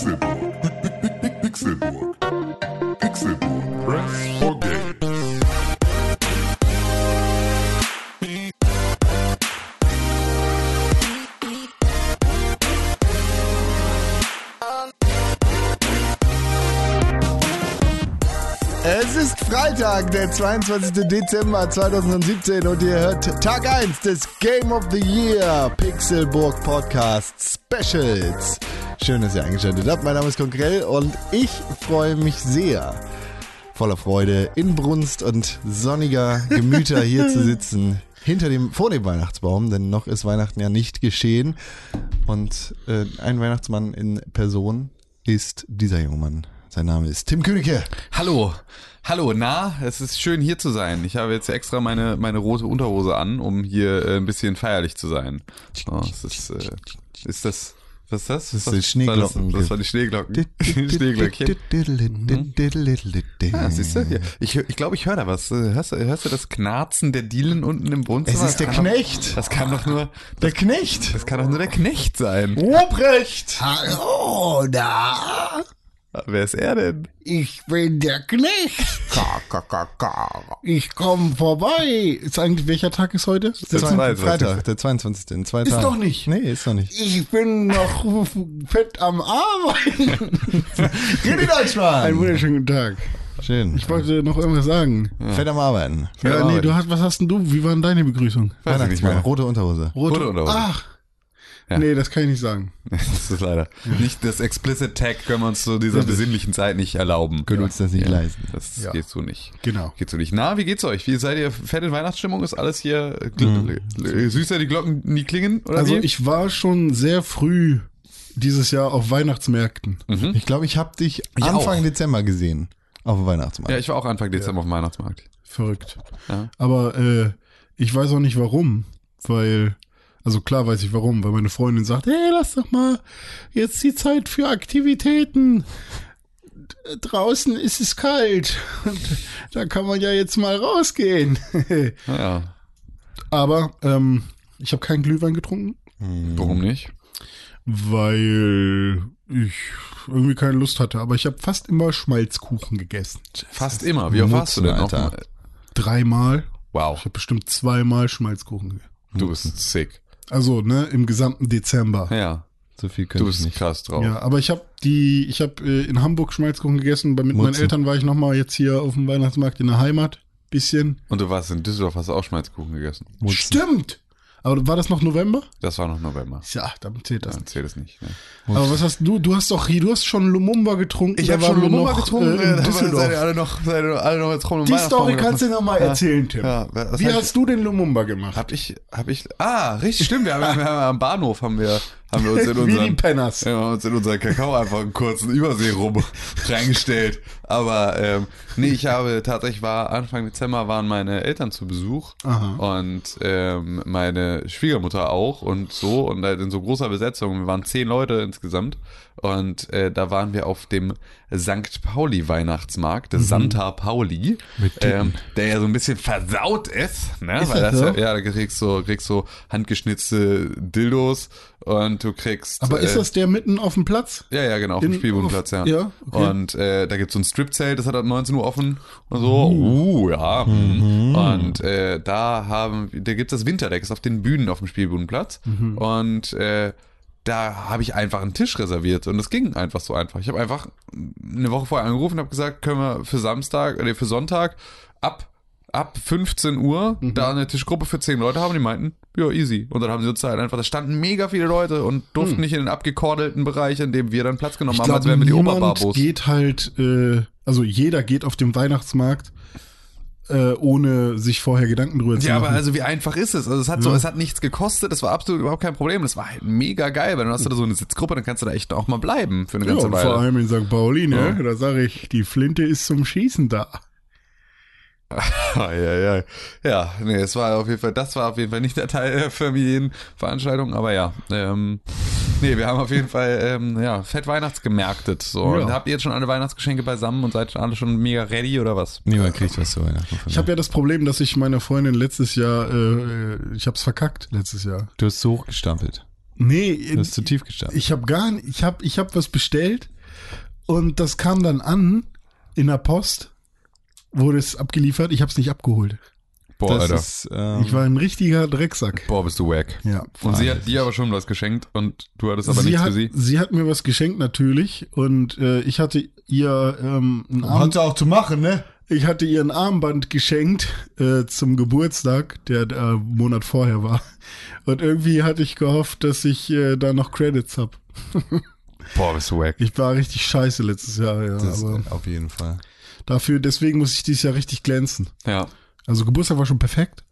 Pixelburg. Pixelburg. Pixelburg. Press for Games. Es ist Freitag, der 22. Dezember 2017 und ihr hört Tag 1 des Game of the Year Pixelburg Podcast Specials. Schön, dass ihr eingeschaltet habt. Mein Name ist Konkrell und ich freue mich sehr, voller Freude, Inbrunst und sonniger Gemüter hier zu sitzen. Hinter dem, vor dem Weihnachtsbaum, denn noch ist Weihnachten ja nicht geschehen. Und äh, ein Weihnachtsmann in Person ist dieser junge Mann. Sein Name ist Tim Königke. Hallo, hallo, na, es ist schön hier zu sein. Ich habe jetzt extra meine, meine rote Unterhose an, um hier äh, ein bisschen feierlich zu sein. Oh, es ist, äh, ist das, was ist das? Das ist Schneeglocken. Das, das war die Schneeglocken. Schneeglöckchen. Ah, siehst du? Ja. Ich, ich glaube, ich höre da was. Hörst, du- hörst du das Knarzen der Dielen unten im Wohnzimmer? Es ist der kann Knecht. Doch, das kann doch nur, Der Knecht. das kann doch nur der Knecht sein. Ruprecht. Hallo, da. Wer ist er denn? Ich bin der Knecht. Ich komme vorbei. Ist eigentlich, welcher Tag ist heute? Der Zwei- 22.. Freitag, der 22. In zwei Ist Tagen. doch nicht. Nee, ist doch nicht. Ich bin noch fett am Arbeiten. Rede Deutschmann. Einen wunderschönen guten Tag. Schön. Ich wollte noch irgendwas sagen. Fett am Arbeiten. Ja, am nee, Arbeiten. du hast, was hast denn du? Wie war denn deine Begrüßung? Weiß Weihnachtsmann. Rote Unterhose. Rote Unterhose. Ach. Ja. Nee, das kann ich nicht sagen. Das ist leider. Nicht das Explicit Tag können wir uns zu dieser besinnlichen Zeit nicht erlauben. Können uns das nicht leisten. Das Ja. geht so nicht. Genau. Geht so nicht. Na, wie geht's euch? Wie seid ihr fett in Weihnachtsstimmung? Ist alles hier äh, süßer, die Glocken nie klingen? Oder Also wie? ich war schon sehr früh dieses Jahr auf Weihnachtsmärkten. Ich glaube, ich habe dich Ich Anfang auch. Dezember gesehen. Auf dem Weihnachtsmarkt. ja, ich war auch Anfang Dezember auf dem Weihnachtsmarkt. Verrückt. Ja. Aber äh, ich weiß auch nicht warum, weil, also klar weiß ich warum, weil meine Freundin sagt, hey, lass doch mal jetzt die Zeit für Aktivitäten. Draußen ist es kalt. Und da kann man ja jetzt mal rausgehen. Ja, Aber ähm, ich habe keinen Glühwein getrunken, warum nicht? weil ich irgendwie keine Lust hatte. Aber ich habe fast immer Schmalzkuchen gegessen. Fast immer. Wie oft warst du denn? Alter. Dreimal. Wow, Ich habe bestimmt zweimal Schmalzkuchen gegessen. du bist sick. Also, ne, im gesamten Dezember. Ja, So viel du könnte ich bist nicht. krass drauf. Ja, aber ich habe die, ich habe äh, in Hamburg Schmalzkuchen gegessen. Bei, mit meinen Mutze. Eltern war ich noch mal jetzt hier auf dem Weihnachtsmarkt in der Heimat. Bisschen. Und du warst in Düsseldorf, hast du auch Schmalzkuchen gegessen. Mutzen. Stimmt. Aber war das noch November? Das war noch November. Ja, damit zählt das. Dann zählt es nicht. Ne? Aber was hast du? Du hast doch, du hast schon Lumumba getrunken. da waren wir noch, Äh, in Düsseldorf. alle noch, seid ihr alle noch rum Die Story kannst du noch mal erzählen, Tim. Ja, Wie ich- hast du den Lumumba gemacht? Hab ich, hab ich, ah, richtig, stimmt, wir haben, wir haben am Bahnhof haben wir, haben wir uns in unseren, ja, haben uns in unseren Kakao einfach einen kurzen Überseerum reingestellt. Aber, ähm, nee, ich habe, tatsächlich war, Anfang Dezember waren meine Eltern zu Besuch. Aha. Und, ähm, meine Schwiegermutter auch und so und halt in so großer Besetzung. Wir waren zehn Leute insgesamt. Und äh, da waren wir auf dem St. Pauli Weihnachtsmarkt, der Santa Pauli, ähm, der ja so ein bisschen versaut ist, ne? Ist Weil das das so? ja, ja, da kriegst du kriegst so handgeschnitzte Dildos und du kriegst. Aber ist äh, das der mitten auf dem Platz? ja, ja, genau, auf dem Spielbodenplatz, ja. ja, okay. Und äh, da gibt's so ein Stripzelt, das hat ab 19 Uhr offen und so. Uh, ja. mhm. Und äh, da haben, da gibt's das Winterdeck, ist auf den Bühnen auf dem Spielbodenplatz. Mhm. Und äh, da habe ich einfach einen Tisch reserviert und das ging einfach so einfach. Ich habe einfach eine Woche vorher angerufen und habe gesagt, können wir für Samstag, äh, für Sonntag ab ab 15 Uhr Mhm. da eine Tischgruppe für 10 Leute haben. Die meinten, ja, easy. Und dann haben sie uns halt einfach, da standen mega viele Leute und durften nicht in den abgekordelten Bereich, in dem wir dann Platz genommen Hm. Ich haben, als wären wir die Oberbarbos. geht halt, äh, also jeder geht auf dem Weihnachtsmarkt, äh, ohne sich vorher Gedanken drüber zu Ja, machen. aber also wie einfach ist es? Also es hat so, Ja. es hat nichts gekostet, das war absolut überhaupt kein Problem. Das war halt mega geil, weil dann hast du da so eine Sitzgruppe, dann kannst du da echt auch mal bleiben für eine ja, ganze und Weile. vor allem in St. Pauli, ne? Ja. Da sage ich, die Flinte ist zum Schießen da. Ja, ja, ja. Ja, nee, es war auf jeden Fall, das war auf jeden Fall nicht der Teil der Familienveranstaltung, aber ja. Ähm, nee, wir haben auf jeden Fall ähm, ja, fett Weihnachtsgemerktet. So. Ja. Und habt ihr jetzt schon alle Weihnachtsgeschenke beisammen und seid alle schon mega ready oder was? Niemand kriegt was zu Weihnachten von Ich habe ja das Problem, dass ich meiner Freundin letztes Jahr, äh, ich hab's verkackt letztes Jahr. Du hast so hochgestampelt. Nee, Du bist zu tief gestanden. ich habe gar nicht, ich habe ich hab was bestellt und das kam dann an in der Post, wurde es abgeliefert, ich habe es nicht abgeholt. Boah, das Alter. ist, ähm, Ich war ein richtiger Drecksack. Boah, bist du wack. Ja. Und sie hat dir aber schon was geschenkt und du hattest aber sie, nichts hat, für sie. sie hat mir was geschenkt natürlich und äh, ich hatte ihr ähm, ein Arm, Hat sie auch zu machen, ne? ich hatte ihr ein Armband geschenkt äh, zum Geburtstag, der äh, Monat vorher war. Und irgendwie hatte ich gehofft, dass ich äh, da noch Credits hab. Boah, bist du wack. Ich war richtig scheiße letztes Jahr, ja. Das aber auf jeden Fall. Dafür, deswegen muss ich dieses Jahr richtig glänzen. Ja. Also Geburtstag war schon perfekt,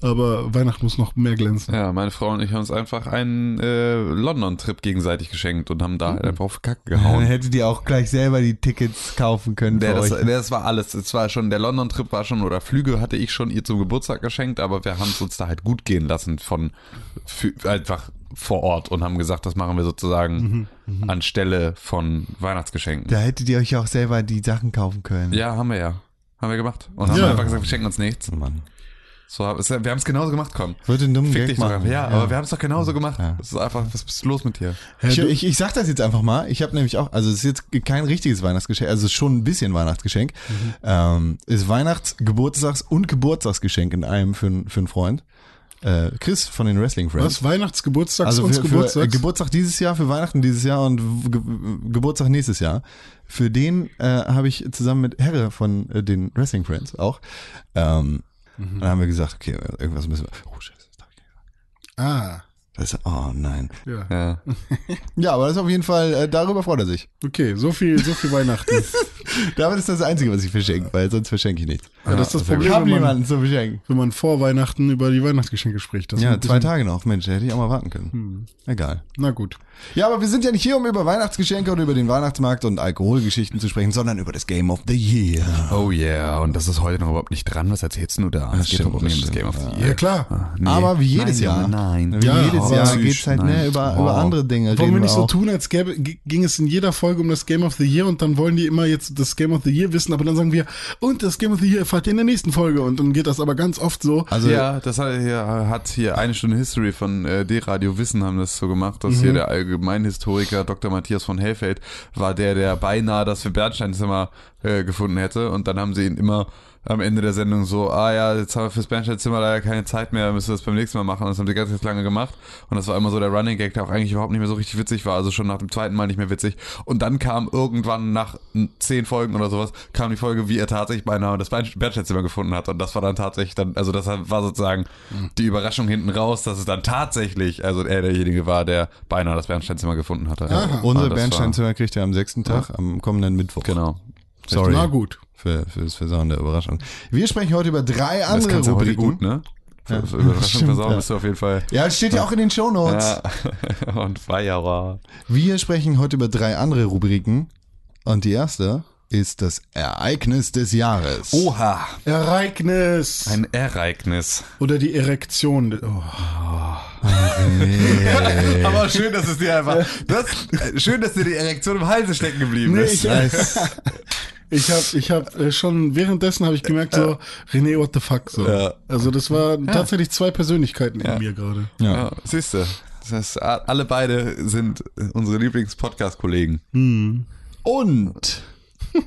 aber Weihnachten muss noch mehr glänzen. Ja, meine Frau und ich haben uns einfach einen äh, London-Trip gegenseitig geschenkt und haben da halt einfach auf Kacke Dann gehauen. hättet ihr auch gleich selber die Tickets kaufen können Der, das, euch. das war alles. Es war schon, der London-Trip war schon, oder Flüge hatte ich schon ihr zum Geburtstag geschenkt, aber wir haben es uns da halt gut gehen lassen von für, einfach vor Ort und haben gesagt, das machen wir sozusagen anstelle von Weihnachtsgeschenken. Da hättet ihr euch auch selber die Sachen kaufen können. Ja, haben wir ja. Haben wir gemacht. Und haben Ja. einfach gesagt, wir schenken uns nichts. Mann. So, wir haben es genauso gemacht. Ich wollte einen dummen Fick Gag machen. einfach. Ja, aber wir haben es doch genauso gemacht. Ja. Es ist einfach, was ist los mit dir? Ich, ich, ich sag das jetzt einfach mal. Ich habe nämlich auch, also es ist jetzt kein richtiges Weihnachtsgeschenk, also es ist schon ein bisschen Weihnachtsgeschenk. Mhm. Ähm, ist Weihnachts-, Geburtstags- und Geburtstagsgeschenk in einem für, für einen Freund. Äh, Chris von den Wrestling Friends. was? Weihnachtsgeburtstags Also für, äh, Geburtstag dieses Jahr, für Weihnachten dieses Jahr und Ge Geburtstag nächstes Jahr. Für den äh, habe ich zusammen mit Herre von äh, den Wrestling Friends auch, ähm, Mhm. dann haben wir gesagt, okay, irgendwas müssen wir. Oh Scheiße, das darf ich nicht sagen. ah, das ist, oh nein. ja. Ja. Ja, aber das ist auf jeden Fall, äh, darüber freut er sich. Okay, so viel, so viel Weihnachten. Damit ist das Einzige, was ich verschenke, weil sonst verschenke ich nichts. Ja, das ist das gut. Ich Problem, habe wenn man, niemanden zu verschenken. wenn man vor Weihnachten über die Weihnachtsgeschenke spricht. Das ist Ja, zwei Tage noch. Mensch, hätte ich auch mal warten können. Hm. Egal. Na gut. Ja, aber wir sind ja nicht hier, um über Weihnachtsgeschenke oder über den Weihnachtsmarkt und Alkoholgeschichten zu sprechen, sondern über das Game of the Year. Oh yeah, und das ist heute noch überhaupt nicht dran. Was erzählst du da? Das Es geht um das. Game of the Ja. Year. Ja, klar. Nee. Aber wie jedes nein, Jahr. Junge, Nein. Wie Ja, jedes Jahr süß, geht's halt nein. ne, über, Oh. über andere Dinge. Wollen wir nicht so tun, als gäbe, ging es in jeder Folge um das Game of the Year und dann wollen die immer jetzt das Game of the Year wissen, aber dann sagen wir, und das Game of the Year erfahrt ihr in der nächsten Folge und dann geht das aber ganz oft so. Also, ja, das hat hier, hat hier eine Stunde History von äh, D-Radio Wissen haben das so gemacht, dass Mhm. hier der Allgemeinhistoriker Dr. Matthias von Hellfeld war der, der beinahe das für Bernsteinzimmer äh, gefunden hätte und dann haben sie ihn immer am Ende der Sendung so, ah ja, jetzt haben wir fürs Bernsteinzimmer leider keine Zeit mehr, müssen wir das beim nächsten Mal machen. Und das haben sie ganz, ganz lange gemacht. Und das war immer so der Running Gag, der auch eigentlich überhaupt nicht mehr so richtig witzig war, also schon nach dem zweiten Mal nicht mehr witzig. Und dann kam irgendwann nach zehn Folgen oder sowas, kam die Folge, wie er tatsächlich beinahe das Bern- Bernsteinzimmer gefunden hat. Und das war dann tatsächlich dann, also das war sozusagen die Überraschung hinten raus, dass es dann tatsächlich, also er derjenige war, der beinahe das Bernsteinzimmer gefunden hatte. Aha. unser Aber das Bernsteinzimmer kriegt er am sechsten Tag, am kommenden Mittwoch. Genau. Sorry Na gut. für, fürs Versauen der Überraschung. Wir sprechen heute über drei Das andere kannst du heute Rubriken. gut, ne? Für, Ja. für Überraschung Stimmt, versauen ja. bist du auf jeden Fall. Ja, steht ja auch in den Shownotes. Ja. Und Feierer. Wir sprechen heute über drei andere Rubriken. Und die erste ist das Ereignis des Jahres. Oha. Ereignis. Ein Ereignis. Oder die Erektion. Oh. Aber schön, dass es dir einfach. Das, schön, dass dir die Erektion im Halse stecken geblieben Nee, ist. ich, ich habe ich hab äh, schon währenddessen habe ich gemerkt so René what the fuck so. Ja. Also das waren tatsächlich zwei Persönlichkeiten in mir gerade. Ja. Ja, siehst du. Das heißt, alle beide sind unsere Lieblings-Podcast-Kollegen. Und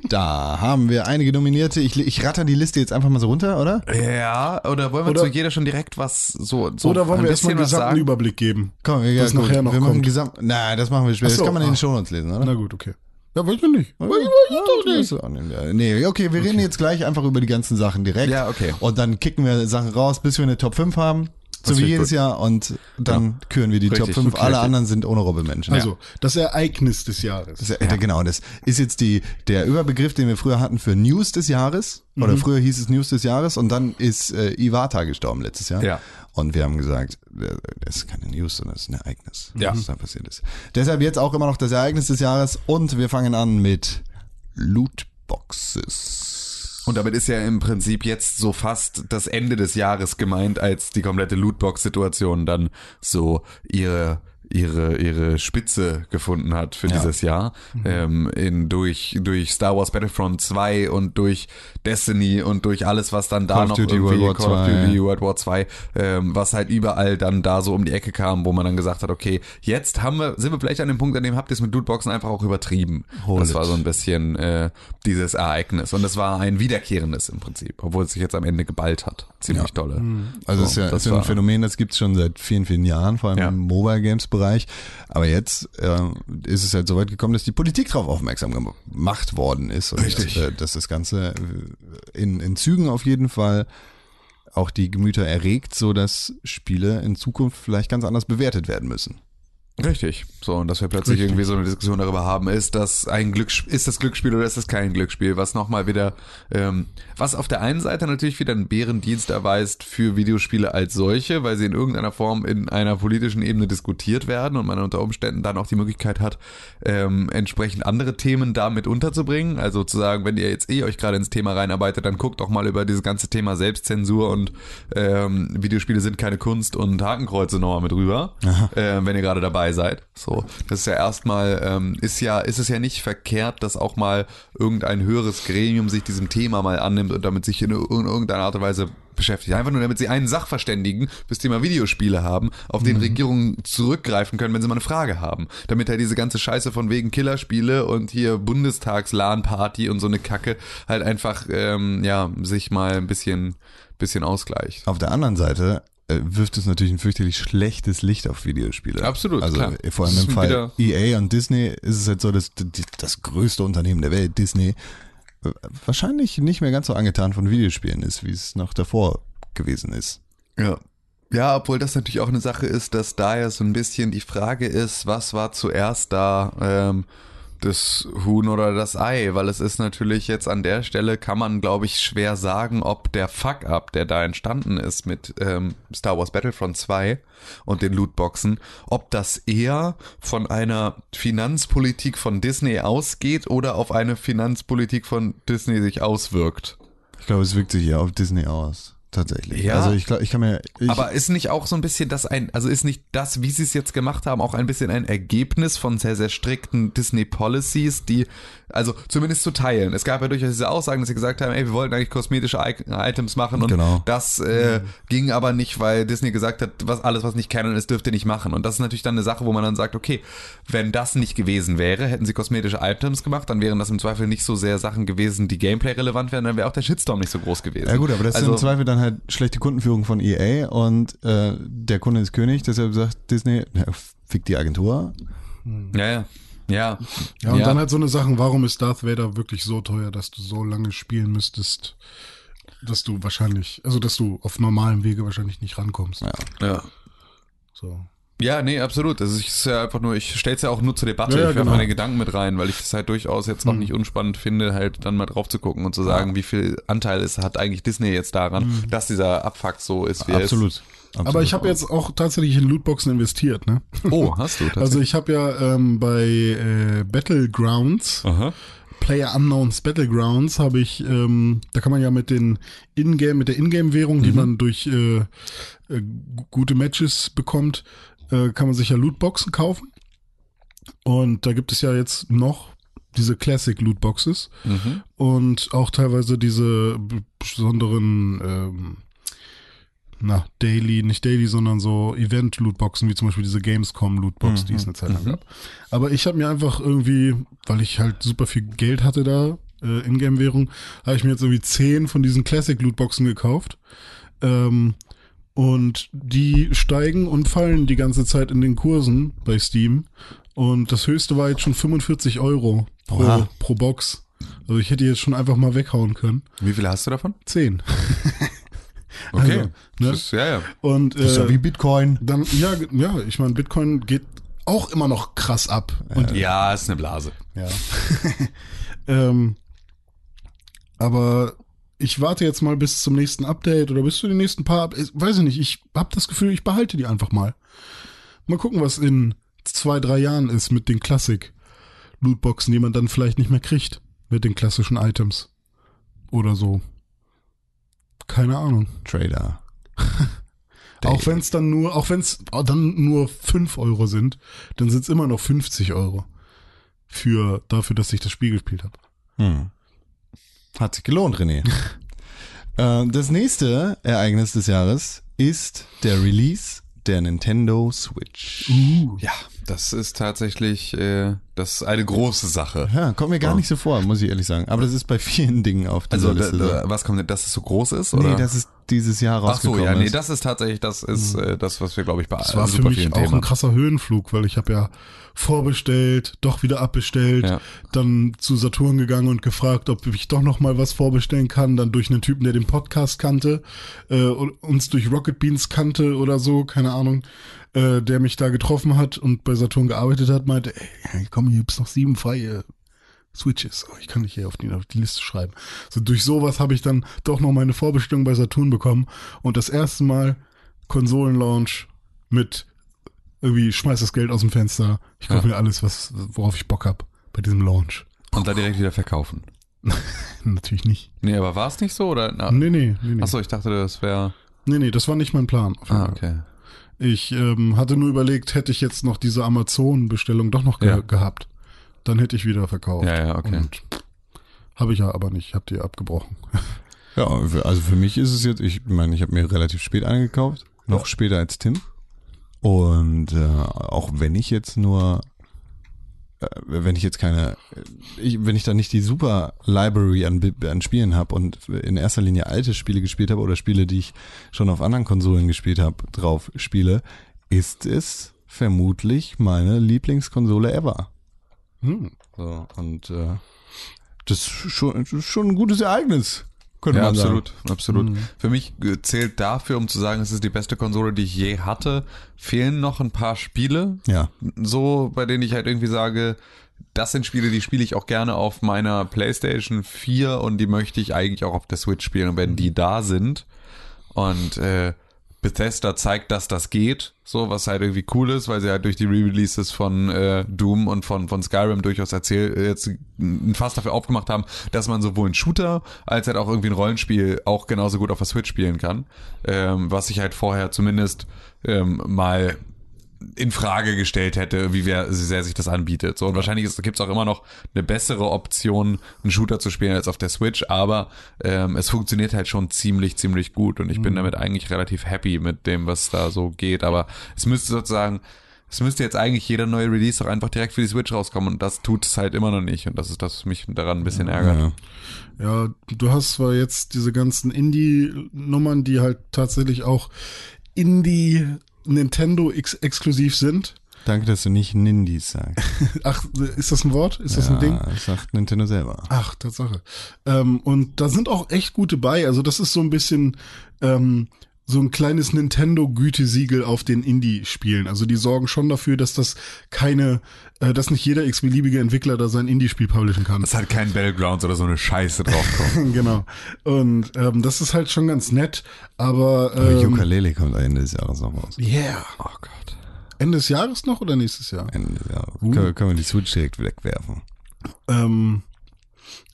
da haben wir einige Nominierte. Ich, ich ratter die Liste jetzt einfach mal so runter, oder? Ja, oder wollen wir Oder- zu jeder schon direkt was so, so Oder wollen ein wir erstmal einen gesamten sagen? Überblick geben? Komm, ja, Das gut. nachher noch wir machen kommt. Gesamt. Nein, das machen wir später. So, das kann man in ah. den Shownotes lesen, oder? Na gut, okay. Ja, weiß ich nicht. Weiß ich, weiß ich doch nicht. Nee, okay, wir reden jetzt gleich einfach über die ganzen Sachen direkt. Ja, okay. Und dann kicken wir Sachen raus, bis wir eine Top 5 haben. So wie jedes gut. Jahr. Und dann küren wir die Richtig, Top 5. gut Alle kreativ. anderen sind honorable Menschen. Also, das Ereignis des Jahres. Das ja, Genau, das ist jetzt die, der Überbegriff, den wir früher hatten für News des Jahres. Mhm. Oder früher hieß es News des Jahres und dann ist äh, Iwata gestorben letztes Jahr. Ja. Und wir haben gesagt, äh, das ist keine News, sondern das ist ein Ereignis, Ja. was da passiert ist. Deshalb jetzt auch immer noch das Ereignis des Jahres und wir fangen an mit Lootboxes. Und damit ist ja im Prinzip jetzt so fast das Ende des Jahres gemeint, als die komplette Lootbox-Situation dann so ihre ihre, ihre Spitze gefunden hat für Ja. dieses Jahr. Ähm, in, durch, durch Star Wars Battlefront 2 und durch Destiny und durch alles, was dann da Call of noch Duty, World War Call of 2, Duty, ja. World War 2, ähm, was halt überall dann da so um die Ecke kam, wo man dann gesagt hat, okay, jetzt haben wir, sind wir vielleicht an dem Punkt, an dem habt ihr es mit Lootboxen einfach auch übertrieben. Hol das it. war so ein bisschen äh, dieses Ereignis. Und es war ein wiederkehrendes im Prinzip, obwohl es sich jetzt am Ende geballt hat. Ziemlich Ja. dolle. Also So, ist ja, das ist ja ein Phänomen, das gibt's schon seit vielen, vielen Jahren, vor allem Ja. im Mobile Games Bereich. Aber jetzt äh, ist es halt so weit gekommen, dass die Politik darauf aufmerksam gemacht worden ist. Und Richtig. Äh, dass das Ganze äh, in, in Zügen auf jeden Fall auch die Gemüter erregt, so dass Spiele in Zukunft vielleicht ganz anders bewertet werden müssen. Richtig. So, und dass wir plötzlich Richtig. irgendwie so eine Diskussion darüber haben, ist das ein Glücksspiel, ist das Glücksspiel oder ist das kein Glücksspiel? Was nochmal wieder, ähm, was auf der einen Seite natürlich wieder einen Bärendienst erweist für Videospiele als solche, weil sie in irgendeiner Form in einer politischen Ebene diskutiert werden und man unter Umständen dann auch die Möglichkeit hat, ähm, entsprechend andere Themen damit unterzubringen. Also zu sagen, wenn ihr jetzt eh euch gerade ins Thema reinarbeitet, dann guckt auch mal über dieses ganze Thema Selbstzensur und ähm, Videospiele sind keine Kunst und Hakenkreuze nochmal mit rüber, äh, wenn ihr gerade dabei seid. So, das ist ja erstmal, ähm, ist ja, ist es ja nicht verkehrt, dass auch mal irgendein höheres Gremium sich diesem Thema mal annimmt und damit sich in, ir- in irgendeiner Art und Weise beschäftigt. Einfach nur, damit sie einen Sachverständigen fürs Thema Videospiele haben, auf den Regierungen zurückgreifen können, wenn sie mal eine Frage haben. Damit halt diese ganze Scheiße von wegen Killerspiele und hier Bundestags-LAN-Party und so eine Kacke halt einfach, ähm, ja, sich mal ein bisschen, bisschen ausgleicht. Auf der anderen Seite wirft es natürlich ein fürchterlich schlechtes Licht auf Videospiele. Absolut, Also klar. äh, vor allem im Fall EA und Disney ist es halt so, dass die- das größte Unternehmen der Welt, Disney, äh, wahrscheinlich nicht mehr ganz so angetan von Videospielen ist, wie es noch davor gewesen ist. Ja. Ja, obwohl das natürlich auch eine Sache ist, dass da ja so ein bisschen die Frage ist, was war zuerst da, ähm, das Huhn oder das Ei, weil es ist natürlich jetzt an der Stelle, kann man glaube ich schwer sagen, ob der Fuck-up, der da entstanden ist mit ähm, Star Wars Battlefront 2 und den Lootboxen, ob das eher von einer Finanzpolitik von Disney ausgeht oder auf eine Finanzpolitik von Disney sich auswirkt. Ich glaube, es wirkt sich ja auf Disney aus. Tatsächlich. Ja. Also ich glaube, ich kann mir. Ich, Aber ist nicht auch so ein bisschen das ein, also ist nicht das, wie sie es jetzt gemacht haben, auch ein bisschen ein Ergebnis von sehr, sehr strikten Disney Policies, die, also zumindest zu teilen. Es gab ja durchaus diese Aussagen, dass sie gesagt haben, ey, wir wollten eigentlich kosmetische I Items machen und Genau. das äh, ging aber nicht, weil Disney gesagt hat, was alles, was nicht Canon ist, dürft ihr nicht machen. Und das ist natürlich dann eine Sache, wo man dann sagt, okay, wenn das nicht gewesen wäre, hätten sie kosmetische Items gemacht, dann wären das im Zweifel nicht so sehr Sachen gewesen, die Gameplay relevant wären, dann wäre auch der Shitstorm nicht so groß gewesen. ja gut, aber das ist also, im Zweifel dann halt schlechte Kundenführung von EA und äh, der Kunde ist König, deshalb sagt Disney, ja, fick die Agentur. Ja, ja. Ja, Ja, und dann halt so eine Sachen, warum ist Darth Vader wirklich so teuer, dass du so lange spielen müsstest, dass du wahrscheinlich, also dass du auf normalem Wege wahrscheinlich nicht rankommst. Ja. ja. So. Ja, nee, absolut. Das ist ja einfach nur, ich stelle es ja auch nur zur Debatte. Ja, ja, ich werfe genau. meine Gedanken mit rein, weil ich das halt durchaus jetzt Hm. noch nicht unspannend finde, halt dann mal drauf zu gucken und zu sagen, wie viel Anteil es hat eigentlich Disney jetzt daran, dass dieser Abfuck so ist, wie er Hm. Absolut. Absolut. Aber ich habe jetzt auch tatsächlich in Lootboxen investiert, ne? Oh, hast du. Also ich habe ja ähm, bei äh, Battlegrounds, Aha. Player Unknowns Battlegrounds, habe ich, ähm, da kann man ja mit den Ingame, mit der Ingame-Währung, die man durch äh, äh, gu- gute Matches bekommt, äh, kann man sich ja Lootboxen kaufen. Und da gibt es ja jetzt noch diese Classic Lootboxes Mhm. und auch teilweise diese besonderen, ähm, na, Daily, nicht Daily, sondern so Event-Lootboxen, wie zum Beispiel diese Gamescom-Lootbox, die es eine Zeit lang gab. Aber ich habe mir einfach irgendwie, weil ich halt super viel Geld hatte da, äh, Ingame-Währung, habe ich mir jetzt irgendwie zehn von diesen Classic-Lootboxen gekauft. Ähm, und die steigen und fallen die ganze Zeit in den Kursen bei Steam. Und das höchste war jetzt schon 45 Euro pro, Oha. pro Box. Also ich hätte jetzt schon einfach mal weghauen können. Wie viele hast du davon? Zehn. Okay. Also, ne? Ist, ja, ja. Und das ist ja äh, wie Bitcoin. dann, ja, ja, ich meine, Bitcoin geht auch immer noch krass ab. Und Ja, ist eine Blase. Ja. Ähm, aber ich warte jetzt mal bis zum nächsten Update oder bis zu den nächsten paar. Weiß ich nicht. Ich habe das Gefühl, ich behalte die einfach mal. Mal gucken, was in zwei, drei Jahren ist mit den Klassik-Lootboxen, die man dann vielleicht nicht mehr kriegt. Mit den klassischen Items. Oder so. Keine Ahnung. Trader. Auch wenn es dann nur, auch wenn es dann nur 5 Euro sind, dann sind es immer noch 50 Euro. Für, dafür, dass ich das Spiel gespielt habe. Hm. Hat sich gelohnt, René. äh, das nächste Ereignis des Jahres ist der Release der Nintendo Switch. Uh. Ja, das ist tatsächlich äh, das ist eine große Sache. Ja, kommt mir gar Oh. nicht so vor, muss ich ehrlich sagen. Aber das ist bei vielen Dingen auf dieser Also, Liste. da, was kommt denn, dass es so groß ist? Oder? nee, das ist dieses Jahr Ach so, rausgekommen. ja, nee, ist. das ist tatsächlich, das ist äh, das, was wir, glaube ich, bei Das war für super mich vielen auch Themen ein krasser Höhenflug, weil ich habe ja vorbestellt, doch wieder abbestellt, Ja. dann zu Saturn gegangen und gefragt, ob ich doch noch mal was vorbestellen kann, dann durch einen Typen, der den Podcast kannte, äh, und uns durch Rocket Beans kannte oder so, keine Ahnung, äh, der mich da getroffen hat und bei Saturn gearbeitet hat, meinte, ey, komm, hier gibt's noch sieben freie Switches. Oh, ich kann dich hier auf die, auf die Liste schreiben. So durch sowas habe ich dann doch noch meine Vorbestellung bei Saturn bekommen und das erste Mal Konsolenlaunch mit irgendwie schmeiß das Geld aus dem Fenster. Ich kaufe Ja. mir alles, was worauf ich Bock hab bei diesem Launch. Und dann direkt wieder verkaufen. Natürlich nicht. Nee, aber war es nicht so? Oder? Na, Nee, nee, nee, nee. Achso, ich dachte, das wäre. Nee, nee, das war nicht mein Plan. Ah, okay. Ich ähm, hatte nur überlegt, hätte ich jetzt noch diese Amazon-Bestellung doch noch ge Ja. gehabt, dann hätte ich wieder verkauft. Ja, ja, okay. Und habe ich ja aber nicht, hab die abgebrochen. Ja, also für mich ist es jetzt, ich meine, ich habe mir relativ spät eingekauft, noch Ja. später als Tim. Und äh, auch wenn ich jetzt nur, wenn ich jetzt keine, ich, wenn ich da nicht die super Library an, an Spielen habe und in erster Linie alte Spiele gespielt habe oder Spiele, die ich schon auf anderen Konsolen gespielt habe, drauf spiele, ist es vermutlich meine Lieblingskonsole ever. Hm. So, und äh, das ist schon, das ist schon ein gutes Ereignis. Könnte Ja, man sagen. absolut, absolut. Mhm. Für mich äh, zählt dafür, um zu sagen, es ist die beste Konsole, die ich je hatte, fehlen noch ein paar Spiele, Ja. so bei denen ich halt irgendwie sage, das sind Spiele, die spiele ich auch gerne auf meiner PlayStation 4 und die möchte ich eigentlich auch auf der Switch spielen. Und wenn die da sind und äh, Bethesda zeigt, dass das geht, so was halt irgendwie cool ist, weil sie halt durch die Re-Releases von äh, Doom und von von Skyrim durchaus erzählt jetzt ein Fass dafür aufgemacht haben, dass man sowohl ein Shooter als halt auch irgendwie ein Rollenspiel auch genauso gut auf der Switch spielen kann, ähm, was ich halt vorher zumindest ähm, mal in Frage gestellt hätte, wie wer, sehr sich das anbietet. So, und wahrscheinlich gibt es auch immer noch eine bessere Option, einen Shooter zu spielen als auf der Switch, aber ähm, es funktioniert halt schon ziemlich, ziemlich gut und ich bin damit eigentlich relativ happy mit dem, was da so geht. Aber es müsste sozusagen, es müsste jetzt eigentlich jeder neue Release auch einfach direkt für die Switch rauskommen und das tut es halt immer noch nicht und das ist das, was mich daran ein bisschen ärgert. Ja. Ja, du hast zwar jetzt diese ganzen Indie-Nummern, die halt tatsächlich auch Indie Nintendo ex exklusiv sind. Danke, dass du nicht Nindies sagst. Ach, ist das ein Wort? Ist das ein Ding? Das sagt Nintendo selber. Ach, Tatsache. Ähm, und da sind auch echt gute bei. Also das ist so ein bisschen ähm, so ein kleines Nintendo-Gütesiegel auf den Indie-Spielen. Also die sorgen schon dafür, dass das keine, äh, dass nicht jeder x-beliebige Entwickler da sein Indie-Spiel publishen kann. Dass halt kein Battlegrounds oder so eine Scheiße draufkommt. genau. Und ähm, das ist halt schon ganz nett, aber Aber ähm, Ukulele kommt Ende des Jahres noch raus. yeah. oh Gott. Ende des Jahres noch oder nächstes Jahr? Ende des Jahres. Uh. Können, können wir die Switch direkt wegwerfen. Ähm,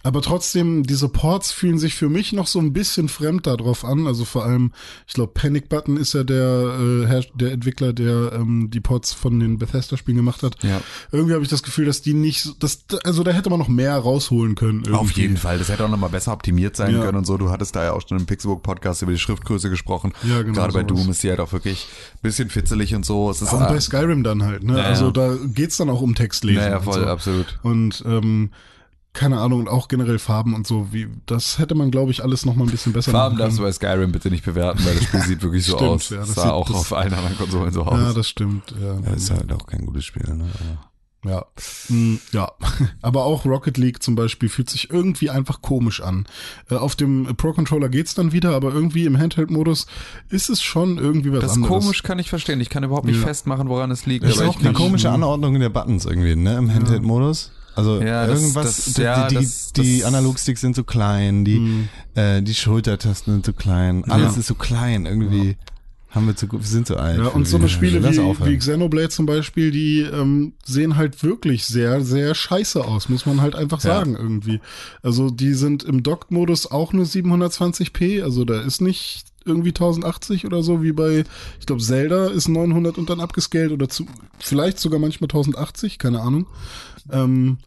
aber trotzdem, diese Ports fühlen sich für mich noch so ein bisschen fremd darauf an. Also vor allem, ich glaube, Panic Button ist ja der, äh, der Entwickler, der ähm, die Ports von den Bethesda-Spielen gemacht hat. Ja. Irgendwie habe ich das Gefühl, dass die nicht, so- dass, also da hätte man noch mehr rausholen können. Irgendwie. Auf jeden Fall. Das hätte auch nochmal besser optimiert sein Ja. können und so. Du hattest da ja auch schon im Pixelbook-Podcast über die Schriftgröße gesprochen. Ja, genau, Gerade bei sowas. Doom ist die halt auch wirklich ein bisschen fitzelig und so. Es ist Und bei ah, Skyrim dann halt, ne? Ja, also da geht's dann auch um Textlesen. naja, und voll, so. absolut. Und ähm, keine Ahnung, und auch generell Farben und so, wie das hätte man, glaube ich, alles noch mal ein bisschen besser Farben machen darfst du können. bei Skyrim bitte nicht bewerten, weil das Spiel sieht wirklich so Stimmt, aus. ja, das das sah sieht- auch das- auf allen anderen Konsolen so Ja, aus. das stimmt. Ja, Ja, ist halt auch kein gutes Spiel, ne? Aber Ja. Mm, Ja. Aber auch Rocket League zum Beispiel fühlt sich irgendwie einfach komisch an. Äh, Auf dem Pro-Controller geht's dann wieder, aber irgendwie im Handheld-Modus ist es schon irgendwie was das anderes. komisch, kann ich verstehen. Ich kann überhaupt nicht Ja. festmachen, woran es liegt. Ist ist auch eine komische Anordnung der Buttons irgendwie, ne? Im Handheld-Modus. Also Ja, das- irgendwas, das- die, ja, die, das- die Analogsticks sind so klein, die, Mhm. äh, die Schultertasten sind so klein, alles Ja. ist so klein, irgendwie haben wir zu, wir sind so alt. Ja, und so eine Spiele wie, wie Xenoblade zum Beispiel, die ähm, sehen halt wirklich sehr, sehr scheiße aus, muss man halt einfach Ja. sagen irgendwie. Also die sind im Docked-Modus auch nur 720p, also da ist nicht irgendwie 1080 oder so, wie bei, ich glaube, Zelda ist 900 und dann abgescaled oder zu, vielleicht sogar manchmal 1080, keine Ahnung. Ähm,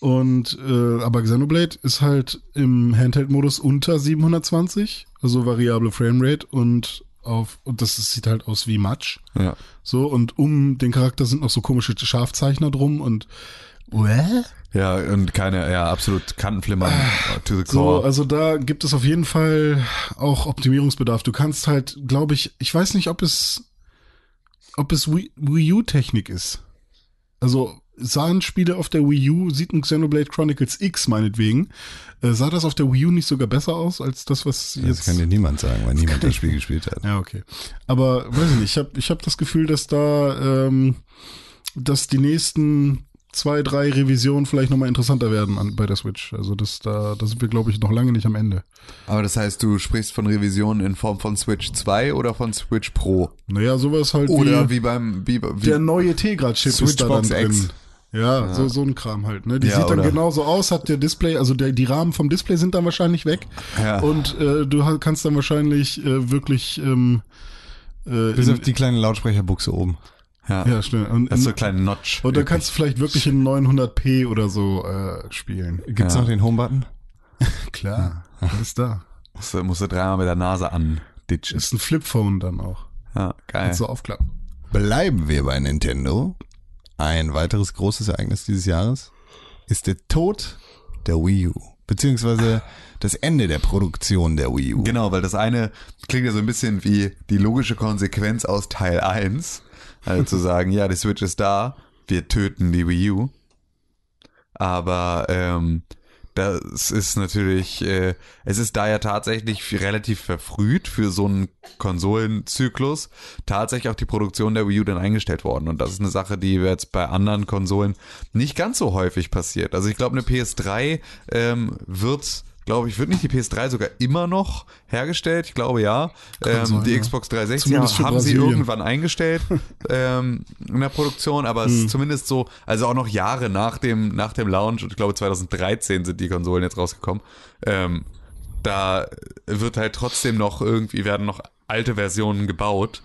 und äh, aber Xenoblade ist halt im Handheld-Modus unter 720, also variable Framerate und auf und das sieht halt aus wie Matsch. Ja. So und um den Charakter sind noch so komische Scharfzeichner drum und What? Ja, und keine, ja, absolut Kantenflimmern to the So, core. also da gibt es auf jeden Fall auch Optimierungsbedarf. Du kannst halt, glaube ich, ich weiß nicht, ob es, ob es Wii, Wii U-Technik ist. Also sahen Spiele auf der Wii U, sieht ein Xenoblade Chronicles X meinetwegen, äh, sah das auf der Wii U nicht sogar besser aus als das, was Das jetzt... kann dir niemand sagen, weil niemand das Spiel gespielt hat. Ja, okay. Aber weiß ich nicht, ich habe ich hab das Gefühl, dass da, ähm, dass die nächsten zwei, drei Revisionen vielleicht nochmal interessanter werden an, bei der Switch. Also das, da, da sind wir, glaube ich, noch lange nicht am Ende. Aber das heißt, du sprichst von Revisionen in Form von Switch 2 oder von Switch Pro? Naja, sowas halt Oder wie, wie beim, wie, wie der neue Tegra-Chip ist da dann drin. X. Ja, So, so ein Kram halt. Ne? Die Ja, sieht dann oder- genauso aus, hat der Display, also der, die Rahmen vom Display sind dann wahrscheinlich weg. Ja. Und äh, du kannst dann wahrscheinlich äh, wirklich ähm, äh, Bis in, auf die kleine Lautsprecherbuchse oben. ja. ja, stimmt. Und, Das ist so in, ein kleiner Notch. und dann kannst du vielleicht wirklich in 900p oder so äh, spielen. Gibt's Ja. noch den Home-Button? Klar, alles da. musst, du- musst du dreimal mit der Nase anditchen. Ist ein Flipphone dann auch. Ja, geil. Kannst du aufklappen. Bleiben wir bei Nintendo. Ein weiteres großes Ereignis dieses Jahres ist der Tod der Wii U. Beziehungsweise das Ende der Produktion der Wii U. Genau, weil das eine klingt ja so ein bisschen wie die logische Konsequenz aus Teil 1. Also zu sagen, ja, die Switch ist da, wir töten die Wii U. Aber ähm, das ist natürlich, äh, es ist da ja tatsächlich relativ verfrüht für so einen Konsolenzyklus tatsächlich auch die Produktion der Wii U dann eingestellt worden. Und das ist eine Sache, die jetzt bei anderen Konsolen nicht ganz so häufig passiert. Also ich glaube, eine PS3 ähm, wird glaube ich, wird nicht die PS3 sogar immer noch hergestellt? Ich glaube ja. Ähm, sein, die ja. Xbox 360 Zumindest für haben sie irgendwann eingestellt ähm, in der Produktion, aber Hm. es ist zumindest so, also auch noch Jahre nach dem, nach dem Launch, und ich glaube 2013 sind die Konsolen jetzt rausgekommen, ähm, da wird halt trotzdem noch irgendwie, werden noch alte Versionen gebaut.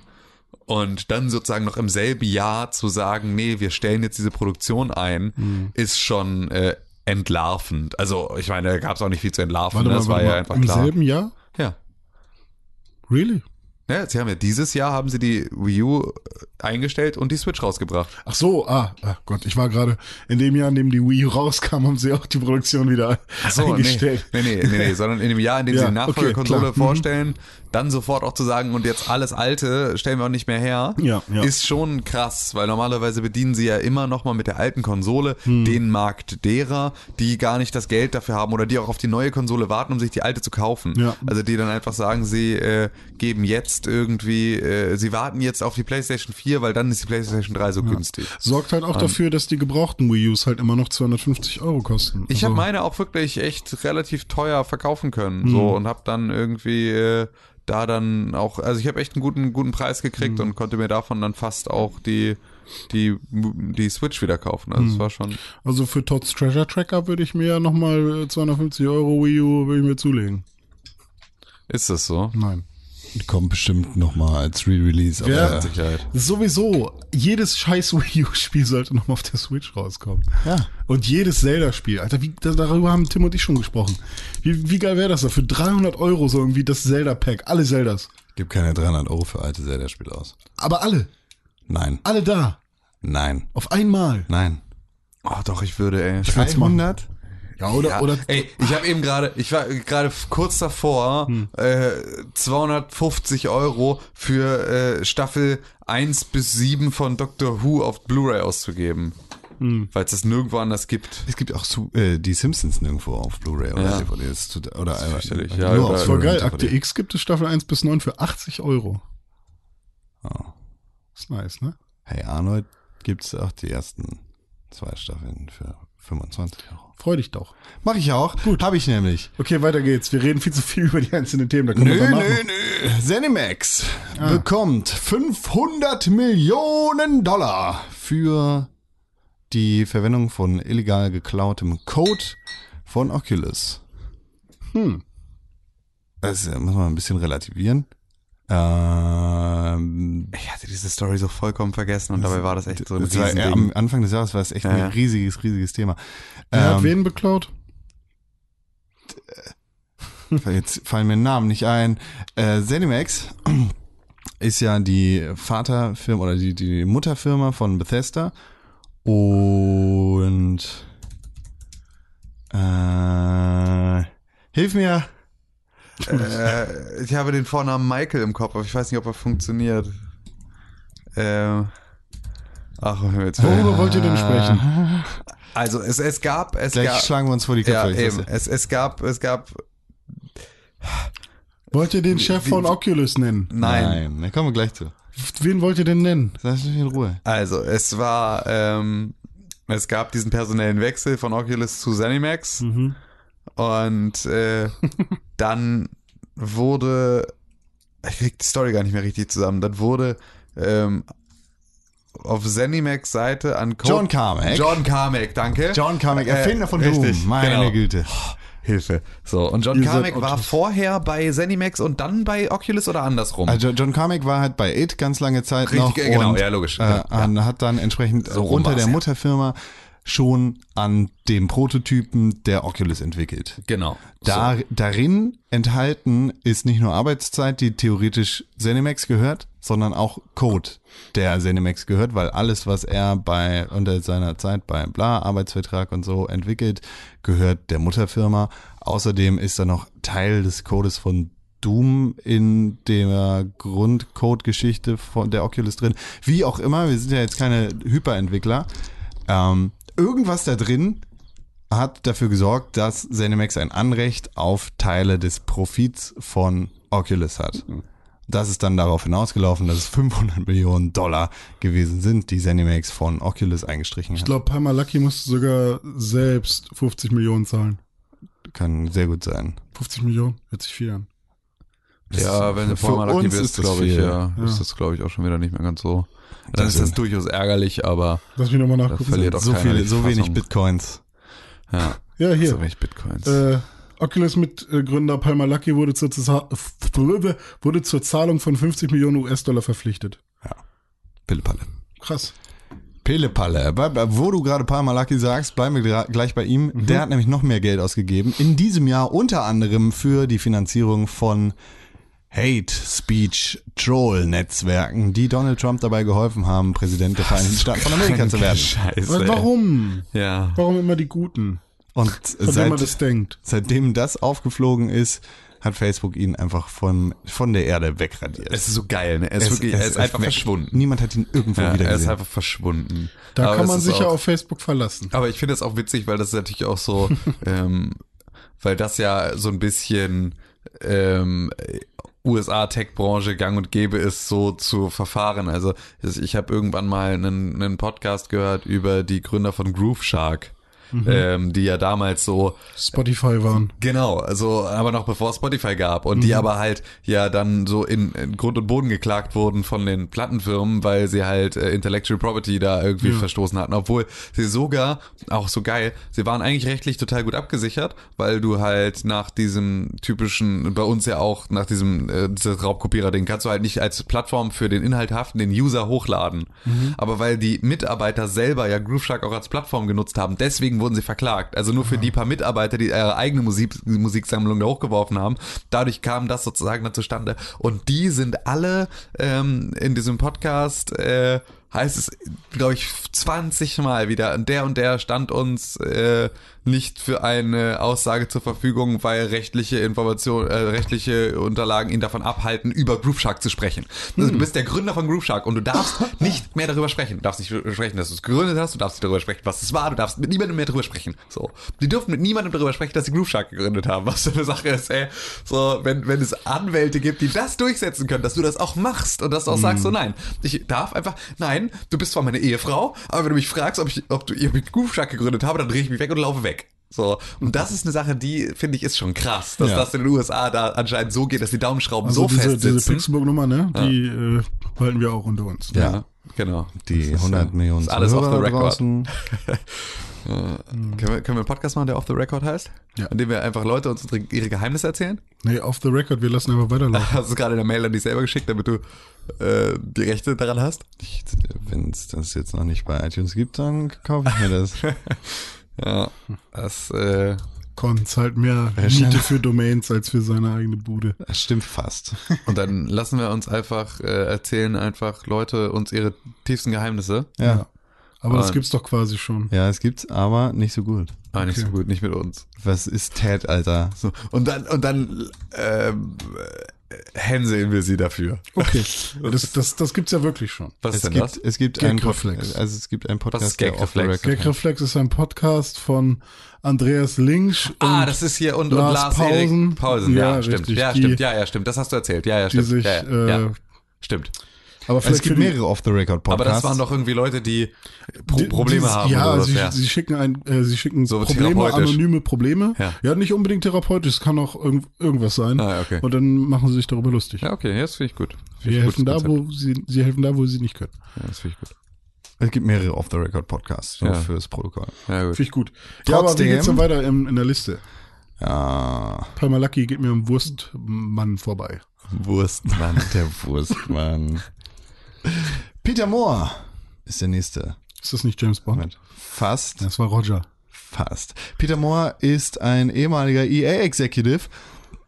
Und dann sozusagen noch im selben Jahr zu sagen, nee, wir stellen jetzt diese Produktion ein, Hm. ist schon äh, entlarvend. Also ich meine, da gab es auch nicht viel zu entlarven. Warte ne? das war warte ja einfach Im klar. selben Jahr? Ja. Really? Ja, sie haben ja dieses Jahr haben sie die Wii U eingestellt und die Switch rausgebracht. Ach so, ah, ah Gott, ich war gerade in dem Jahr, in dem die Wii U rauskam, haben sie auch die Produktion wieder eingestellt. nee, nee, nee, nee, sondern in dem Jahr, in dem Ja, sie die Nachfolgekonsole okay, klar. Mhm. Dann sofort auch zu sagen, und jetzt alles Alte stellen wir auch nicht mehr her, Ja, ja. ist schon krass, weil normalerweise bedienen sie ja immer noch mal mit der alten Konsole Hm. den Markt derer, die gar nicht das Geld dafür haben oder die auch auf die neue Konsole warten, um sich die alte zu kaufen. Ja. Also die dann einfach sagen, sie äh, geben jetzt irgendwie, äh, sie warten jetzt auf die PlayStation 4, weil dann ist die PlayStation 3 so günstig. Sorgt halt auch dafür, dass die gebrauchten Wii Us halt immer noch 250 Euro kosten. Ich Also, habe meine auch wirklich echt relativ teuer verkaufen können, Hm. so und habe dann irgendwie äh, da dann auch, also ich habe echt einen guten guten Preis gekriegt und konnte mir davon dann fast auch die die die Switch wieder kaufen. Also Hm. es war schon Also für Todd's Treasure Tracker würde ich mir ja nochmal 250 Euro Wii U würde ich mir zulegen. ist das so? Nein. Kommt bestimmt nochmal als Re-Release. aber Ja. Sicherheit. Sowieso, jedes scheiß Wii U-Spiel sollte nochmal auf der Switch rauskommen. Ja. Und jedes Zelda-Spiel. Alter, wie, da, darüber haben Tim und ich schon gesprochen. Wie, wie geil wäre das da? Für 300 Euro so irgendwie das Zelda-Pack. Alle Zeldas. Gib keine 300 Euro für alte Zelda-Spiele aus. Aber alle. Nein, Alle da. nein, Auf einmal. nein. Oh, doch, ich würde, ey. Ich würd's machen. 300? Ja, oder, Ja, oder ey, ich habe eben gerade, ich war gerade kurz davor, Hm. äh, 250 Euro für äh, Staffel 1 bis 7 von Doctor Who auf Blu-ray auszugeben. Hm. Weil es das nirgendwo anders gibt. Es gibt auch Su- äh, die Simpsons nirgendwo auf Blu-ray oder Ja. DVD. Das ist zu- oder äh, fürchterlich. äh, Ja, nur oder- auf Das war Blu-ray geil. Akte. X gibt es Staffel 1 bis 9 für 80 Euro. Oh. Ist nice, ne? Hey Arnold gibt's auch die ersten zwei Staffeln für 25 Euro. Freu dich doch. Mach ich auch. Gut. Hab ich nämlich. Okay, weiter geht's. Wir reden viel zu viel über die einzelnen Themen. Da können wir Nö, danach nö, nö. Zenimax bekommt 500 Millionen Dollar für die Verwendung von illegal geklautem Code von Oculus. Hm. das äh, muss man ein bisschen relativieren. Ähm, Ich hatte diese Story so vollkommen vergessen und dabei war das echt so ein das war, äh, am. Anfang des Jahres war es echt Ja, ein riesiges, riesiges Thema. Wer hat Ähm, wen beklaut? Jetzt fallen mir Namen nicht ein. Äh, Zenimax ist ja die Vaterfirma oder die, die Mutterfirma von Bethesda. Und äh, hilf mir. Äh, ich habe den Vornamen Michael im Kopf, aber ich weiß nicht, ob er funktioniert. Ähm, ach, jetzt Worüber wollt ihr denn sprechen? Also es, es gab, es Gleich gab, schlagen wir uns vor die ja, Köpfe. ich eben, es, es gab, es gab, Wollt ihr den Chef wie- von Oculus nennen? nein. Nein, da kommen wir gleich zu. Wen wollt ihr denn nennen? Lass mich in Ruhe. Also es war, ähm, es gab diesen personellen Wechsel von Oculus zu Zenimax Mhm. Und äh, dann wurde, ich krieg die Story gar nicht mehr richtig zusammen, dann wurde ähm, auf Zenimax Seite an Code John Carmack. John Carmack, danke. John Carmack, Erfinder Äh, von richtig, Doom. Meine genau. Güte. Hilfe. So, und John Carmack war vorher bei Zenimax und dann bei Oculus oder andersrum? Also John Carmack war halt bei It ganz lange Zeit Richtig, noch genau, und ja, logisch. Äh, Ja, hat dann entsprechend So unter der ja. Schon an dem Prototypen der Oculus entwickelt. genau. Da, Darin enthalten ist nicht nur Arbeitszeit, die theoretisch Zenimax gehört, sondern auch Code, der Zenimax gehört, weil alles, was er bei unter seiner Zeit bei Bla, Arbeitsvertrag und so entwickelt, gehört der Mutterfirma. Außerdem ist da noch Teil des Codes von Doom in der Grundcode-Geschichte von der Oculus drin. Wie auch immer, wir sind ja jetzt keine Hyperentwickler. Ähm, irgendwas da drin hat dafür gesorgt, dass ZeniMax ein Anrecht auf Teile des Profits von Oculus hat. Das ist dann darauf hinausgelaufen, dass es 500 Millionen Dollar gewesen sind, die ZeniMax von Oculus eingestrichen Ich hat. glaube, Palmer Lucky musste sogar selbst 50 Millionen zahlen. Kann sehr gut sein. 50 Millionen? Hört sich viel an. Ja, wenn du aktiv ist bist, das glaube ich, ja, Ja. ist das, glaube ich, auch schon wieder nicht mehr ganz so. Dann Das ist das stimmt. durchaus ärgerlich, aber Lass mich nochmal nachgucken. verliert auch So keiner viele, so wenig. Bitcoins. Ja, Ja, hier. so wenig Bitcoins. Äh, Oculus Mitgründer Palmer Lucky wurde zur, wurde zur Zahlung von 50 Millionen US-Dollar verpflichtet. Pillepalle. Krass. Pillepalle. Wo du gerade Palmalaki sagst, bleiben wir gleich bei ihm. Mhm. Der hat nämlich noch mehr Geld ausgegeben. In diesem Jahr unter anderem für die Finanzierung von Hate Speech Troll Netzwerken, die Donald Trump dabei geholfen haben, Präsident der Vereinigten Staaten von Amerika zu werden. Scheiße. Warum? Ja. Warum immer die Guten? Und seit, man das denkt. seitdem das aufgeflogen ist, hat Facebook ihn einfach von, von der Erde wegradiert. Es ist so geil, ne? Er ist Es- wirklich, es- er ist einfach weg. verschwunden. Niemand hat ihn irgendwo Ja, wieder er ist gesehen. einfach verschwunden. Da Aber kann man sich ja auf Facebook verlassen. Aber ich finde es auch witzig, weil das ist natürlich auch so, ähm, weil das ja so ein bisschen ähm, USA-Tech-Branche gang und gäbe ist, so zu verfahren. Also ich habe irgendwann mal einen, einen Podcast gehört über die Gründer von Groove Shark. Ähm, die ja damals so Spotify waren. Genau, also aber noch bevor Spotify gab und die aber halt ja dann so in, in Grund und Boden geklagt wurden von den Plattenfirmen, weil sie halt äh, Intellectual Property da irgendwie verstoßen hatten, obwohl sie sogar auch so geil, sie waren eigentlich rechtlich total gut abgesichert, weil du halt nach diesem typischen bei uns ja auch nach diesem äh, Raubkopierer Ding kannst du halt nicht als Plattform für den Inhalt haften, den User hochladen. Aber weil die Mitarbeiter selber ja Grooveshark auch als Plattform genutzt haben, deswegen wurden sie verklagt. Also nur für die paar Mitarbeiter, die ihre eigene Musik, Musiksammlung da hochgeworfen haben. Dadurch kam das sozusagen dann zustande. Und die sind alle ähm, in diesem Podcast, äh, heißt es, glaube ich, 20 Mal wieder, und der und der stand uns äh, nicht für eine Aussage zur Verfügung, weil rechtliche Information, äh, rechtliche Unterlagen ihn davon abhalten, über Grooveshark zu sprechen. Also du bist der Gründer von Grooveshark und du darfst nicht mehr darüber sprechen. Du darfst nicht sprechen, dass du es gegründet hast, du darfst nicht darüber sprechen, was es war, du darfst mit niemandem mehr darüber sprechen. So. Die dürfen mit niemandem darüber sprechen, dass sie Grooveshark gegründet haben. Was so eine Sache ist, ey. So, wenn, wenn es Anwälte gibt, die das durchsetzen können, dass du das auch machst und dass du auch sagst, so nein, ich darf einfach, nein, du bist zwar meine Ehefrau, aber wenn du mich fragst, ob ich, ob du ihr mit Grooveshark gegründet habe, dann drehe ich mich weg und laufe weg. So, und das ist eine Sache, die finde ich ist schon krass, dass Ja. das in den USA da anscheinend so geht, dass die Daumenschrauben Also so diese, fest diese sitzen. Pixelburg-Nummer, ne? Die äh, behalten wir auch unter uns. ja, genau. Die Das ist, 100 äh, Millionen alles off the record. draußen. Können wir, können wir einen Podcast machen, der Off the Record heißt? Ja. An dem wir einfach Leute uns ihre- ihre Geheimnisse erzählen? Nee, off the record, wir lassen einfach weiterlaufen. Hast du gerade in der Mail an dich selber geschickt, damit du äh, die Rechte daran hast? Wenn es das jetzt noch nicht bei iTunes gibt, dann kaufe ich mir das. Ja, das, äh, Con zahlt mehr Miete für Domains als für seine eigene Bude. Das stimmt fast. und dann lassen wir uns einfach äh, erzählen, einfach Leute uns ihre tiefsten Geheimnisse. Ja. Aber das Und- gibt's doch quasi schon. Ja, es gibt's, aber nicht so gut. Aber nicht so gut, nicht mit uns. Was ist Ted, Alter? So. Und dann, und dann ähm, äh, hänseln wir sie dafür. Okay. Das, das, das gibt's ja wirklich schon. Was Es ist denn gibt, das? es gibt einen also es gibt einen Was Podcast, ist the Gagreflex? record Gagreflex ist ein Podcast von Andreas Links Ah, das ist hier und, und Lars Lars Pausen. Erik Pausen. Ja, Ja, stimmt. richtig. Ja, stimmt. Ja, ja, stimmt. Das hast du erzählt. Ja, ja, die stimmt. sich, ja, ja, äh, ja. Stimmt. Aber Es vielleicht gibt für die- mehrere off the record Podcasts. Aber das waren doch irgendwie Leute, die Pro Probleme dieses- haben Ja, oder sie, was. Ja. sie schicken ein, äh, sie schicken So Probleme, anonyme Probleme. Ja. nicht unbedingt therapeutisch, es kann auch irgend, irgendwas sein. Ah, okay. Und dann machen sie sich darüber lustig. Ja, okay, das finde ich gut. Find ich helfen da, wo sie, sie helfen da, wo sie nicht können. Ja, das finde ich gut. es gibt mehrere off the record Podcasts nur Ja. fürs Protokoll. Ja, gut. Finde ich gut. Ja, aber wie Trotzdem- geht's denn weiter im, in der Liste? Ja, Palmer Lucky geht mir am Wurstmann vorbei. Wurstmann. der Wurstmann. Peter Moore ist der nächste. Ist das nicht James Bond? Moment. Fast. Das war Roger. Fast. Peter Moore ist ein ehemaliger EA-Executive,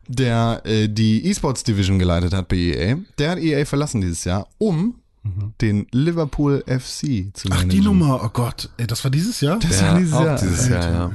der äh, die E-Sports Division geleitet hat bei EA. Der hat EA verlassen dieses Jahr, um den Liverpool FC zu Ach, managen. die Nummer, oh Gott. Ey, das war dieses Jahr? Das Ja, war dieses auch Jahr. dieses Jahr, ja.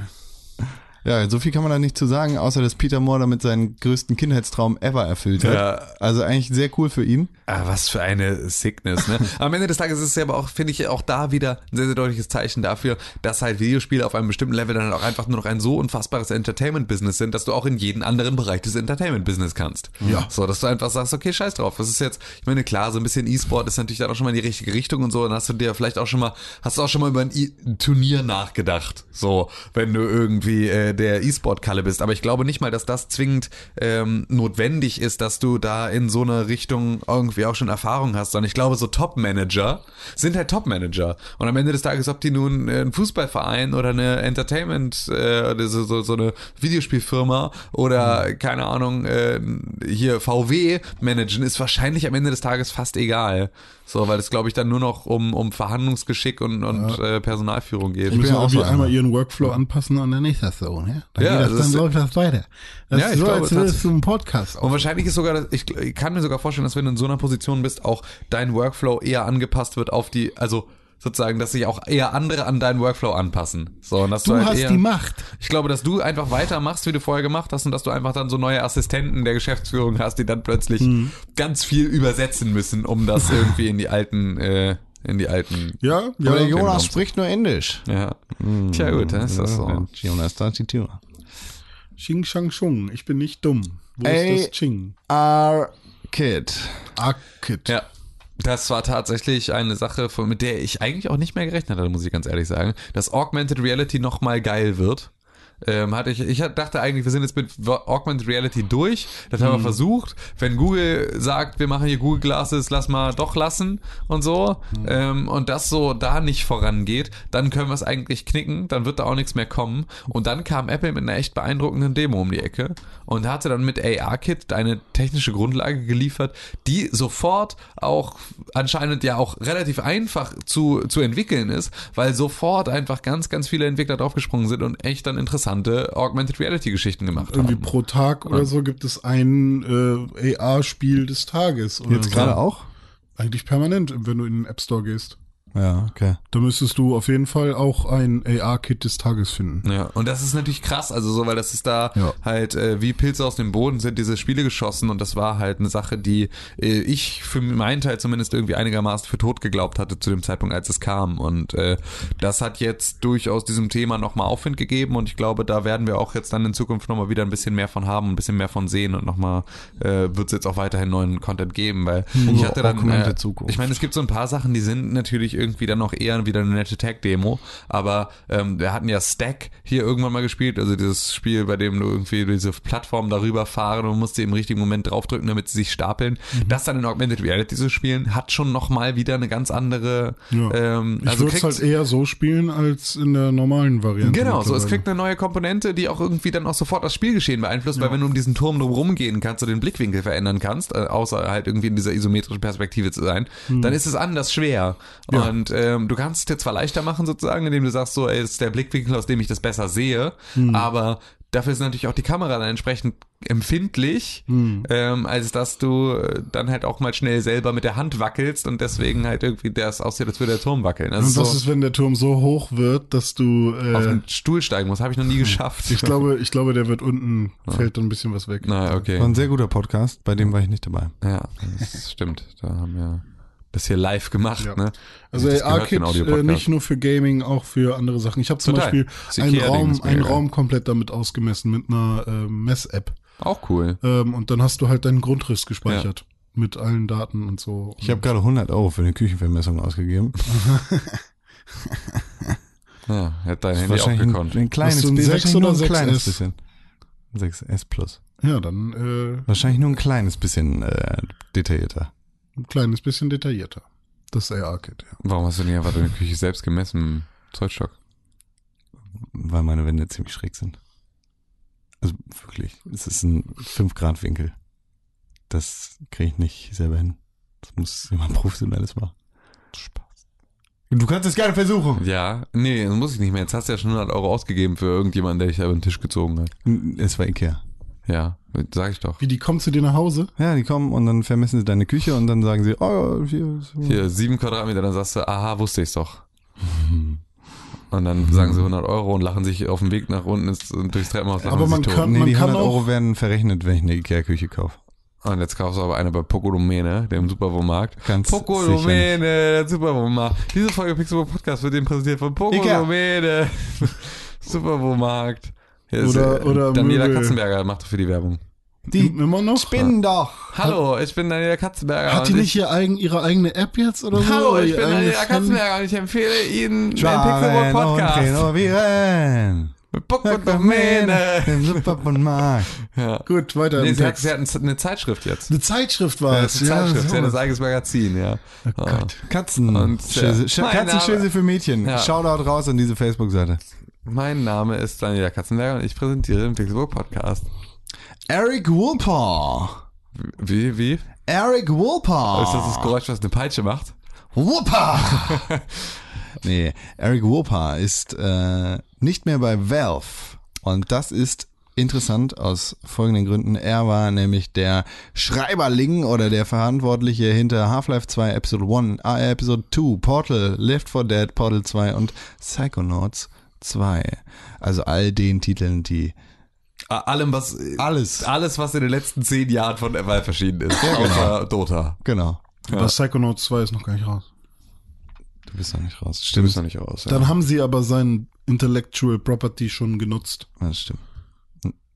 Ja, so viel kann man da nicht zu sagen, außer dass Peter Moore damit seinen größten Kindheitstraum ever erfüllt hat. Ja. Also eigentlich sehr cool für ihn. Ah, was für eine Sickness, ne? Am Ende des Tages ist es ja aber auch, finde ich, auch da wieder ein sehr, sehr deutliches Zeichen dafür, dass halt Videospiele auf einem bestimmten Level dann auch einfach nur noch ein so unfassbares Entertainment-Business sind, dass du auch in jeden anderen Bereich des Entertainment-Business kannst. Ja. So, dass du einfach sagst, okay, scheiß drauf. Das ist jetzt, ich meine, klar, so ein bisschen E-Sport ist natürlich dann auch schon mal in die richtige Richtung und so. Dann hast du dir vielleicht auch schon mal, hast du auch schon mal über ein, e ein Turnier nachgedacht. So, wenn du irgendwie äh, der E-Sport-Kalle bist. Aber ich glaube nicht mal, dass das zwingend ähm, notwendig ist, dass du da in so eine Richtung irgendwie auch schon Erfahrung hast, sondern ich glaube, so Top-Manager sind halt Top-Manager. Und am Ende des Tages, ob die nun äh, ein Fußballverein oder eine Entertainment, äh, oder so, so, so eine Videospielfirma oder keine Ahnung, äh, hier VW managen, ist wahrscheinlich am Ende des Tages fast egal. So, weil es, glaube ich, dann nur noch um, um Verhandlungsgeschick und, und äh, Personalführung geht. Die müssen bin auch irgendwie einmal einer. ihren Workflow anpassen und dann ist das so, ne? Dann, Ja, geht das, das dann ist- läuft das weiter. Das Ja, ist ich so, glaube als würdest du einen Podcast Und wahrscheinlich ist sogar, das- ich, ich kann mir sogar vorstellen, dass wenn du in so einer Position bist, auch dein Workflow eher angepasst wird auf die, also sozusagen, dass sich auch eher andere an deinen Workflow anpassen. So, und dass Du halt hast eher, die Macht. Ich glaube, dass du einfach weitermachst, wie du vorher gemacht hast und dass du einfach dann so neue Assistenten der Geschäftsführung hast, die dann plötzlich Mhm. ganz viel übersetzen müssen, um das irgendwie in die alten, äh, in die alten, Ja, Aber ja. der genau. Jonas spricht nur Indisch. ja. Tja gut, dann ist das so. Jonas, da ist die Tür. Xing Shang Shung, ich bin nicht dumm. Wo Ey. ist das Ching? R-Kid. Akit. Ja. Das war tatsächlich eine Sache, von, mit der ich eigentlich auch nicht mehr gerechnet hatte, muss ich ganz ehrlich sagen. Dass Augmented Reality nochmal geil wird. Ähm, hatte ich, ich dachte eigentlich, wir sind jetzt mit Augmented Reality durch. Das haben wir versucht. Wenn Google sagt, wir machen hier Google Glasses, lass mal doch lassen und so, ähm, und das so da nicht vorangeht, dann können wir es eigentlich knicken, dann wird da auch nichts mehr kommen. Und dann kam Apple mit einer echt beeindruckenden Demo um die Ecke und hatte dann mit AR-Kit eine technische Grundlage geliefert, die sofort auch anscheinend ja auch relativ einfach zu, zu entwickeln ist, weil sofort einfach ganz, ganz viele Entwickler draufgesprungen sind und echt dann interessante Augmented Reality Geschichten gemacht Irgendwie haben. pro Tag oder so gibt es ein äh, AR-Spiel des Tages. Jetzt so. gerade auch? Eigentlich permanent, wenn du in den App Store gehst. Ja, okay. Da müsstest du auf jeden Fall auch ein AR-Kit des Tages finden. Ja, und das ist natürlich krass, also so, weil das ist da Ja. halt äh, wie Pilze aus dem Boden sind diese Spiele geschossen und das war halt eine Sache, die äh, ich für meinen Teil zumindest irgendwie einigermaßen für tot geglaubt hatte zu dem Zeitpunkt, als es kam und äh, das hat jetzt durchaus diesem Thema nochmal Aufwind gegeben und ich glaube, da werden wir auch jetzt dann in Zukunft nochmal wieder ein bisschen mehr von haben, ein bisschen mehr von sehen und nochmal äh, wird es jetzt auch weiterhin neuen Content geben, weil ich hatte dann, äh, ich meine, es gibt so ein paar Sachen, die sind natürlich irgendwie dann noch eher wieder eine nette Tag-Demo. Aber ähm, wir hatten ja Stack hier irgendwann mal gespielt, also dieses Spiel, bei dem du irgendwie diese Plattform darüber fahren und musst im richtigen Moment draufdrücken, damit sie sich stapeln. Mhm. Das dann in Augmented Reality zu spielen, hat schon nochmal wieder eine ganz andere. Ja. Ähm, Ich also würde es halt eher so spielen als in der normalen Variante. Genau, so es kriegt eine neue Komponente, die auch irgendwie dann auch sofort das Spielgeschehen beeinflusst, weil wenn du um diesen Turm drum gehen kannst und den Blickwinkel verändern kannst, äh, außer halt irgendwie in dieser isometrischen Perspektive zu sein, dann ist es anders schwer. Hm. Ja. Und ähm, du kannst es dir zwar leichter machen sozusagen, indem du sagst, so, ey, ist der Blickwinkel, aus dem ich das besser sehe, Hm. aber dafür ist natürlich auch die Kamera dann entsprechend empfindlich, Hm. ähm, als dass du äh, dann halt auch mal schnell selber mit der Hand wackelst und deswegen halt irgendwie das aussieht, als würde der Turm wackeln. Also Und was so ist, wenn der Turm so hoch wird, dass du. auf Äh, den Stuhl steigen muss, habe ich noch nie geschafft. ich glaube, ich glaube, der wird unten fällt dann ein bisschen was weg. Na, okay. War ein sehr guter Podcast, bei dem war ich nicht dabei. Ja, das stimmt. Da haben wir das hier live gemacht, Ja. ne? Also den Arcade äh, nicht nur für Gaming, auch für andere Sachen. Ich habe zum Total. Beispiel einen Raum, einen. Raum komplett damit ausgemessen mit einer äh, Mess-App. Auch cool. Ähm, und dann hast du halt deinen Grundriss gespeichert mit allen Daten und so. Ich habe gerade 100 Euro für eine Küchenvermessung ausgegeben. Ja, hätte dein Handy auch wahrscheinlich ein, gekonnt. ein kleines bisschen. 6 wahrscheinlich nur oder ein kleines 6S? bisschen. 6S Plus. ja, dann äh, Wahrscheinlich nur ein kleines bisschen äh, detaillierter. Ein kleines bisschen detaillierter. Das Arcade, ja. Warum hast du nicht einfach deine Küche selbst gemessen im Zollstock? Weil meine Wände ziemlich schräg sind. Also wirklich, es ist ein 5-Grad-Winkel. Das kriege ich nicht selber hin. Das muss jemand Professionelles machen. Spaß. Du kannst es gerne versuchen. Ja, nee, das muss ich nicht mehr. Jetzt hast du ja schon 100 Euro ausgegeben für irgendjemanden, der dich da über den Tisch gezogen hat. Es war Ikea. Ja, sag ich doch. Wie, die kommen zu dir nach Hause? Ja, die kommen und dann vermessen sie deine Küche und dann sagen sie, oh, hier ist Hier, sieben Quadratmeter, dann sagst du, aha, wusste ich's doch. Und dann sagen sie 100 Euro und lachen sich auf dem Weg nach unten ins, durchs Treppenhaus. Aber man tot. kann- Nee, man die kann 100 auch- Euro werden verrechnet, wenn ich eine Ikea-Küche kaufe. Und jetzt kaufst du aber eine bei Pokodomene, dem Superwohnmarkt. Ganz Pokodomene, der Superwohnmarkt. Diese Folge Pixelbook Podcast wird dem präsentiert von Pokodomene. Superwohnmarkt. Ist, Oder- äh, oder Daniela Möbel. Katzenberger macht für die Werbung. Die immer noch? spinnen doch. Hallo, ich bin Daniela Katzenberger. Hat die und nicht ihr eigen, ihre eigene App jetzt oder ich, so? Hallo, ich bin Daniela? Katzenberger und ich empfehle Ihnen den Pixelbook und Podcast. renovieren. Mit Pokodomene. Im Supermarkt. Ja. Gut, weiter Nee, sie hat, sie hat eine Zeitschrift jetzt. Eine Zeitschrift war Ja, es. eine Zeitschrift, so sie hat ein eigenes Magazin, ja. Oh Ah. Gott. Katzen. Und, ja, Katzenschöße Name- für Mädchen. Ja. Shoutout raus an diese Facebook-Seite. Mein Name ist Daniela Katzenberger und ich präsentiere den Pixelbook Podcast. Eric Woolpaw. Wie, wie? Eric Woolpaw. Ist das das Geräusch, was eine Peitsche macht? Whoopa! nee, Eric Whoopa ist äh, nicht mehr bei Valve. Und das ist interessant aus folgenden Gründen. Er war nämlich der Schreiberling oder der Verantwortliche hinter Half-Life 2 Episode 1, äh, Episode 2, Portal, Left 4 Dead, Portal 2 und Psychonauts 2. Also all den Titeln, die Allem, was, alles, alles, was in den letzten zehn Jahren von Valve erschienen ist. Ja, genau. Außer Dota. genau. Aber Psychonauts 2 ist noch gar nicht raus. Du bist noch nicht raus. Stimmt Stimmt. noch nicht aus. Dann haben sie aber sein Intellectual Property schon genutzt. Das stimmt.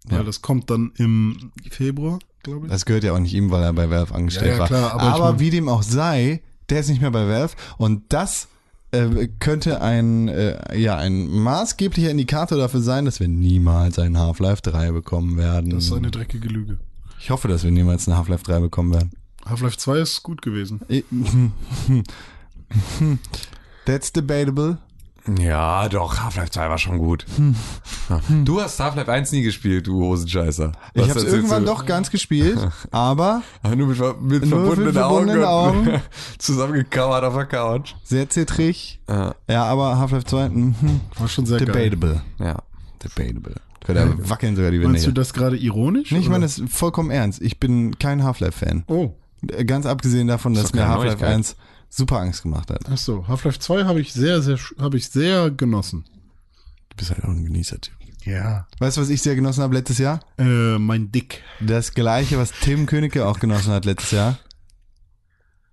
Weil das kommt dann im Februar, glaube ich. Das gehört ja auch nicht ihm, weil er bei Valve angestellt Ja, ja, war. klar, aber aber ich mein- wie dem auch sei, der ist nicht mehr bei Valve und das äh, könnte ein, äh, ja, ein maßgeblicher Indikator dafür sein, dass wir niemals ein Half-Life 3 bekommen werden. Das ist eine dreckige Lüge. ich hoffe, dass wir niemals ein Half-Life 3 bekommen werden. Half-Life 2 ist gut gewesen. That's debatable. Ja, doch, Half-Life 2 war schon gut. Ja. Du hast Half-Life 1 nie gespielt, du Hosenscheißer. Ich Was habe es erzählst irgendwann doch ganz gespielt, aber Aber nur mit, mit Nur verbundenen mit verbundenen Augen, Augen. zusammengekauert auf der Couch. sehr zittrig. Ja, Ja, aber Half-Life 2, mhm, War schon sehr geil. debatable. ja. Debatable. Da wackeln sogar die Wände. Meinst du das gerade ironisch? Nee, ich meine das ist vollkommen ernst. Ich bin kein Half-Life-Fan. Oh, Ganz abgesehen davon, dass mir Half-Life Neuigkeit. 1 super Angst gemacht hat. ach so. Half-Life 2 habe ich sehr, sehr, habe ich sehr genossen. Du bist halt auch ein Genießer-Typ. Ja. Weißt du, was ich sehr genossen habe letztes Jahr? Äh, mein Dick. Das gleiche, was Tim Königke auch genossen hat letztes Jahr.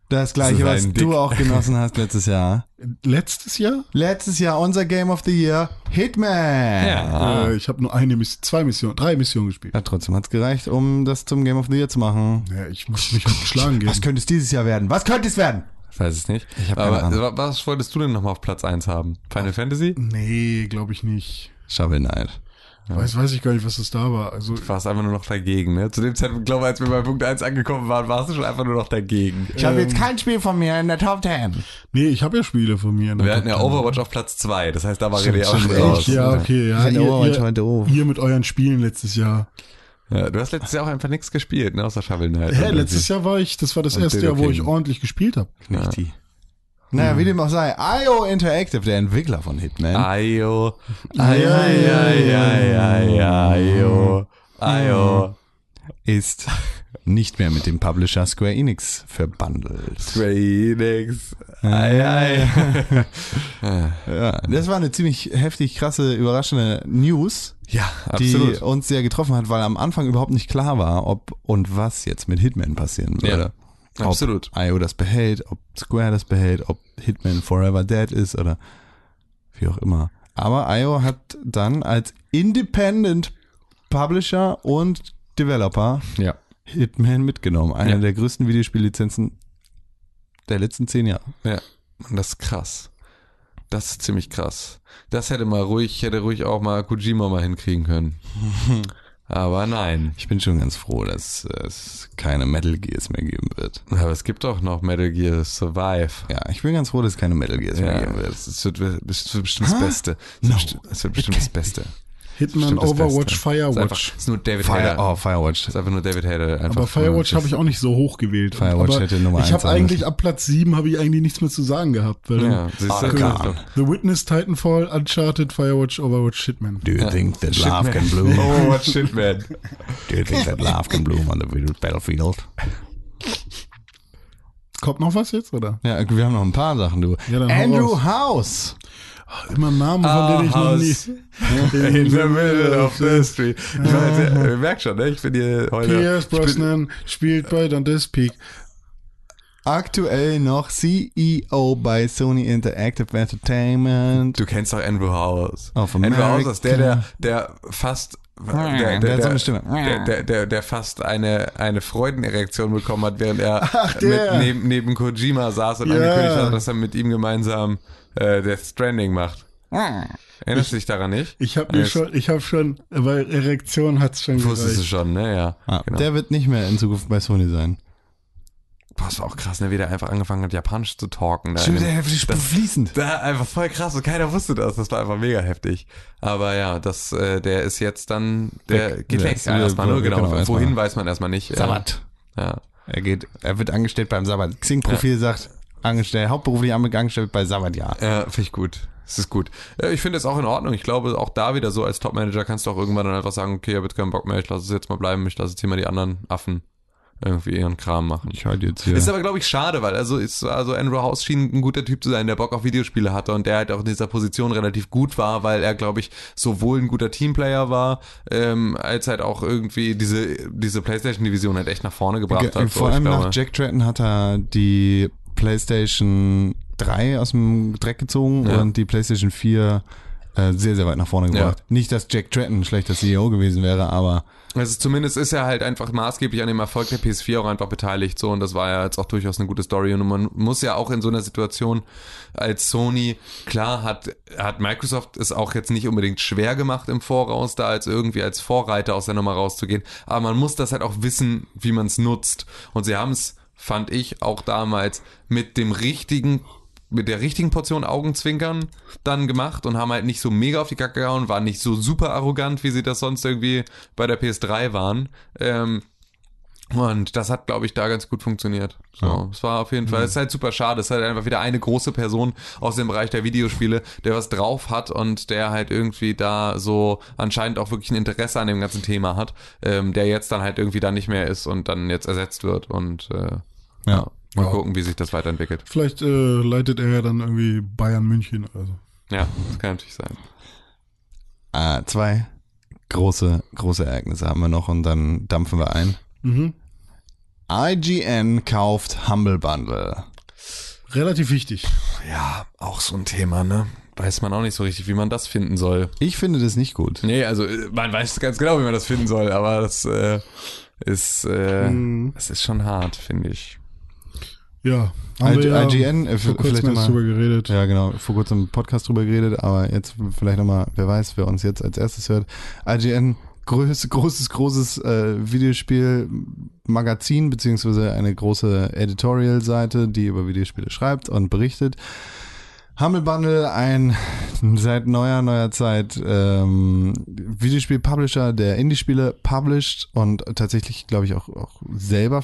Das gleiche, Das was ein du Dick. auch genossen hast letztes Jahr. Letztes Jahr? Letztes Jahr unser Game of the Year, Hitman. Ja. Äh, ich habe nur eine Mission, zwei Missionen, drei Missionen gespielt. Ja, trotzdem hat's gereicht, um das zum Game of the Year zu machen. Ja, ich muss mich halt geschlagen geben. Was könnte es dieses Jahr werden? Was könnte es werden? Ich weiß es nicht. Ich Aber Ahnung. wa- was wolltest du denn nochmal auf Platz 1 haben? Final Fantasy? Nee, glaube ich nicht. Shovel Knight. Weiß, weiß ich gar nicht, was das da war. Also, Du warst einfach nur noch dagegen, ne? Zu dem Zeitpunkt, glaube ich, als wir bei Punkt 1 angekommen waren, warst du schon einfach nur noch dagegen. Ich habe jetzt kein Spiel von mir in der Top 10. nee, ich habe ja Spiele von mir. in der Wir hatten ja Top. Overwatch auf Platz 2, das heißt, da war René auch schon raus. Echt? Ja, okay, ja. Ihr, ihr, ihr mit euren Spielen letztes Jahr. Ja, du hast letztes Jahr auch einfach nichts gespielt, ne? Außer Shovel Knight. Hä, letztes Jahr war ich, das war das Und erste Dildo Jahr, wo ich ordentlich gespielt habe. Nicht die. Naja, wie dem auch sei. IO Interactive, der Entwickler von Hitman. Ayo, ayo, ayo. Ayo. ist nicht mehr mit dem Publisher Square Enix verbandelt. Square Enix. Ay, ay. Ja, das war eine ziemlich heftig, krasse, überraschende News, Ja, die absolut. uns sehr getroffen hat, weil am Anfang überhaupt nicht klar war, ob und was jetzt mit Hitman passieren würde. Ja, absolut. Ob IO das behält, ob Square das behält, ob Hitman Forever Dead ist oder wie auch immer. Aber IO hat dann als Independent Publisher und Developer Ja. Hitman mitgenommen. Eine Ja. der größten Videospiellizenzen der letzten zehn Jahre. Ja, und das ist krass. Das ist ziemlich krass. Das hätte mal ruhig, hätte ruhig auch mal Kojima mal hinkriegen können. Aber nein. Ich bin schon ganz froh, dass es keine Metal Gears mehr geben wird. Aber es gibt doch noch Metal Gear Survive. Ja, ich bin ganz froh, dass es keine Metal Gears mehr Ja, geben wird. das wird, bestimmt das Beste. Das wird bestimmt das Beste. Hitman, Bestimmt das Overwatch, Beste. Das ist, einfach, Firewatch. das ist nur David Fire, Hayter. oh, Firewatch. Das ist einfach nur David. Einfach Aber Firewatch habe ich auch nicht so hoch gewählt. Firewatch aber hätte Nummer ich habe eigentlich müssen. ab Platz 7 habe ich eigentlich nichts mehr zu sagen gehabt. Weil Ja, siehst du? Arkham. The Witness, Titanfall, Uncharted, Firewatch, Overwatch, Hitman. Do you think that love can bloom? Oh, what shit, man. Do you think that love can bloom on the battlefield? Kommt noch was jetzt, oder? Ja, wir haben noch ein paar Sachen, du. Ja, Andrew raus. House. Immer Namen, von Ah, denen ich noch nie... In the middle of the street. Ich weiß, ja, ihr merkt schon, ne? Ich bin hier heute. Pierce Brosnan spielt bei Dante's Peak. Aktuell noch CEO bei Sony Interactive Entertainment. du kennst doch Andrew House. Of Andrew House ist der, der, der fast. Der, der hat so eine Stimme. Der, der, der, der fast eine, eine Freudenerektion bekommen hat, während er der. mit, neben, neben Kojima saß und Ja. angekündigt hat, dass er mit ihm gemeinsam äh, Death Stranding macht. Erinnerst du dich daran nicht? Ich habe mir schon, ich habe schon, weil Erektion hat's schon Wusstest du schon, ne? Ja. Ah, genau. Der wird nicht mehr in Zukunft bei Sony sein. Boah, das war auch krass, ne? Wie der einfach angefangen hat, Japanisch zu talken. Da Stimmt, dem- der heftig fließend. Da einfach voll krass und keiner wusste das. Das war einfach mega heftig. Aber ja, das, äh, der ist jetzt dann, der Weg. geht Der weg. ist- Ja, erstmal nur, genau. genau. Wohin weiß man erstmal nicht. Äh, Sabbat. Ja. Er geht, er wird angestellt beim Sabbat. Xing-Profil sagt, angestellt, hauptberuflich angestellt bei Sabbat, ja. Finde ich gut. Das ist gut. Ich finde es auch in Ordnung. Ich glaube, auch da wieder so als Topmanager kannst du auch irgendwann dann einfach sagen, okay, ich habe jetzt keinen Bock mehr, ich lasse es jetzt mal bleiben, ich lasse jetzt hier mal die anderen Affen irgendwie ihren Kram machen. Ich halte jetzt hier. Ist aber, glaube ich, schade, weil also ist, also Andrew House schien ein guter Typ zu sein, der Bock auf Videospiele hatte und der halt auch in dieser Position relativ gut war, weil er, glaube ich, sowohl ein guter Teamplayer war, ähm, als halt auch irgendwie diese, diese Playstation-Division halt echt nach vorne gebracht Ge- hat. Vor allem nach. Jack Tratton hat er die PlayStation 3 aus dem Dreck gezogen Ja. und die PlayStation 4 äh, sehr, sehr weit nach vorne gebracht. Nicht, dass Jack Tratton ein schlechter CEO gewesen wäre, aber Also zumindest ist er halt einfach maßgeblich an dem Erfolg der PS4 auch einfach beteiligt so und das war ja jetzt auch durchaus eine gute Story und man muss ja auch in so einer Situation als Sony, klar hat, hat Microsoft es auch jetzt nicht unbedingt schwer gemacht im Voraus, da als irgendwie als Vorreiter aus der Nummer rauszugehen, aber man muss das halt auch wissen, wie man es nutzt und sie haben es, fand ich, auch damals mit dem richtigen mit der richtigen Portion Augenzwinkern dann gemacht und haben halt nicht so mega auf die Kacke gehauen, waren nicht so super arrogant, wie sie das sonst irgendwie bei der PS3 waren. Ähm, und das hat, glaube ich, da ganz gut funktioniert. So, es war auf jeden Fall, es ist halt super schade. Es ist halt einfach wieder eine große Person aus dem Bereich der Videospiele, der was drauf hat und der halt irgendwie da so anscheinend auch wirklich ein Interesse an dem ganzen Thema hat, ähm, der jetzt dann halt irgendwie da nicht mehr ist und dann jetzt ersetzt wird und äh, ja. mal Ja. gucken, wie sich das weiterentwickelt. Vielleicht äh, leitet er ja dann irgendwie Bayern München. Also. Ja, das kann natürlich sein. äh, zwei große, große Ereignisse haben wir noch und dann dampfen wir ein. Mhm. IGN kauft Humble Bundle. Relativ wichtig. Ja, auch so ein Thema, ne? Weiß man auch nicht so richtig, wie man das finden soll. Ich finde das nicht gut. Nee, also äh, man weiß ganz genau, wie man das finden soll, aber das äh, ist, äh, Mhm. das ist schon hart, finde ich. Ja, haben I- wir ja IGN, äh, vor vielleicht kurzem erst mal- drüber geredet. Ja, genau. Vor kurzem im Podcast drüber geredet, aber jetzt vielleicht nochmal, wer weiß, wer uns jetzt als erstes hört. IGN, großes, großes, großes äh, Videospiel-Magazin, beziehungsweise eine große Editorial-Seite, die über Videospiele schreibt und berichtet. Humble Bundle, ein seit neuer, neuer Zeit ähm, Videospiel-Publisher, der Indie-Spiele published und tatsächlich, glaube ich, auch, auch selber,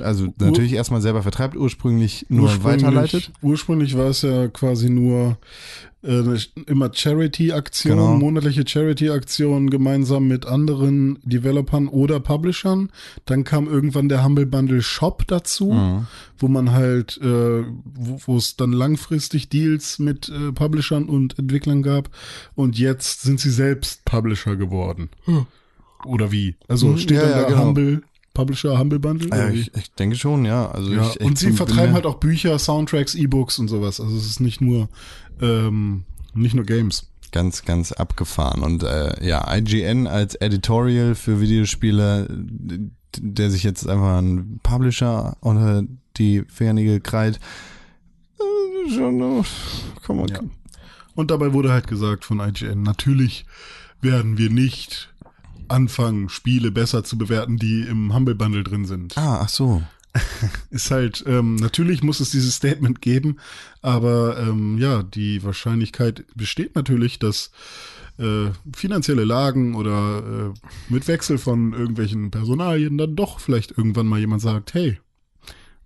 also natürlich erstmal selber vertreibt, ursprünglich nur weiterleitet. Ursprünglich war es ja quasi nur äh, eine- immer Charity-Aktion, Genau. monatliche Charity-Aktion gemeinsam mit anderen Developern oder Publishern. Dann kam irgendwann der Humble Bundle Shop dazu, Mhm. wo man halt, äh, wo es dann langfristig Deals mit äh, Publishern und Entwicklern gab. Und jetzt sind sie selbst Publisher geworden. Oder wie? Also Mhm, steht ja, dann ja, da genau. Humble, Publisher, Humble Bundle? Ja, oder wie? ich, ich denke schon, ja. Also Ja, ich, ich und sie vertreiben halt auch Bücher, Soundtracks, E-Books und sowas. Also es ist nicht nur ähm, nicht nur Games. ganz, ganz abgefahren. Und äh, ja, IGN als Editorial für Videospiele, der sich jetzt einfach ein Publisher unter die Fingernägel krallt. Äh, schon, äh, komm mal. Ja. Und dabei wurde halt gesagt von IGN, natürlich werden wir nicht anfangen, Spiele besser zu bewerten, die im Humble Bundle drin sind. Ah, ach so. Ist halt, ähm, natürlich muss es dieses Statement geben, aber ähm, ja, die Wahrscheinlichkeit besteht natürlich, dass äh, finanzielle Lagen oder äh, mit Wechsel von irgendwelchen Personalien dann doch vielleicht irgendwann mal jemand sagt, hey,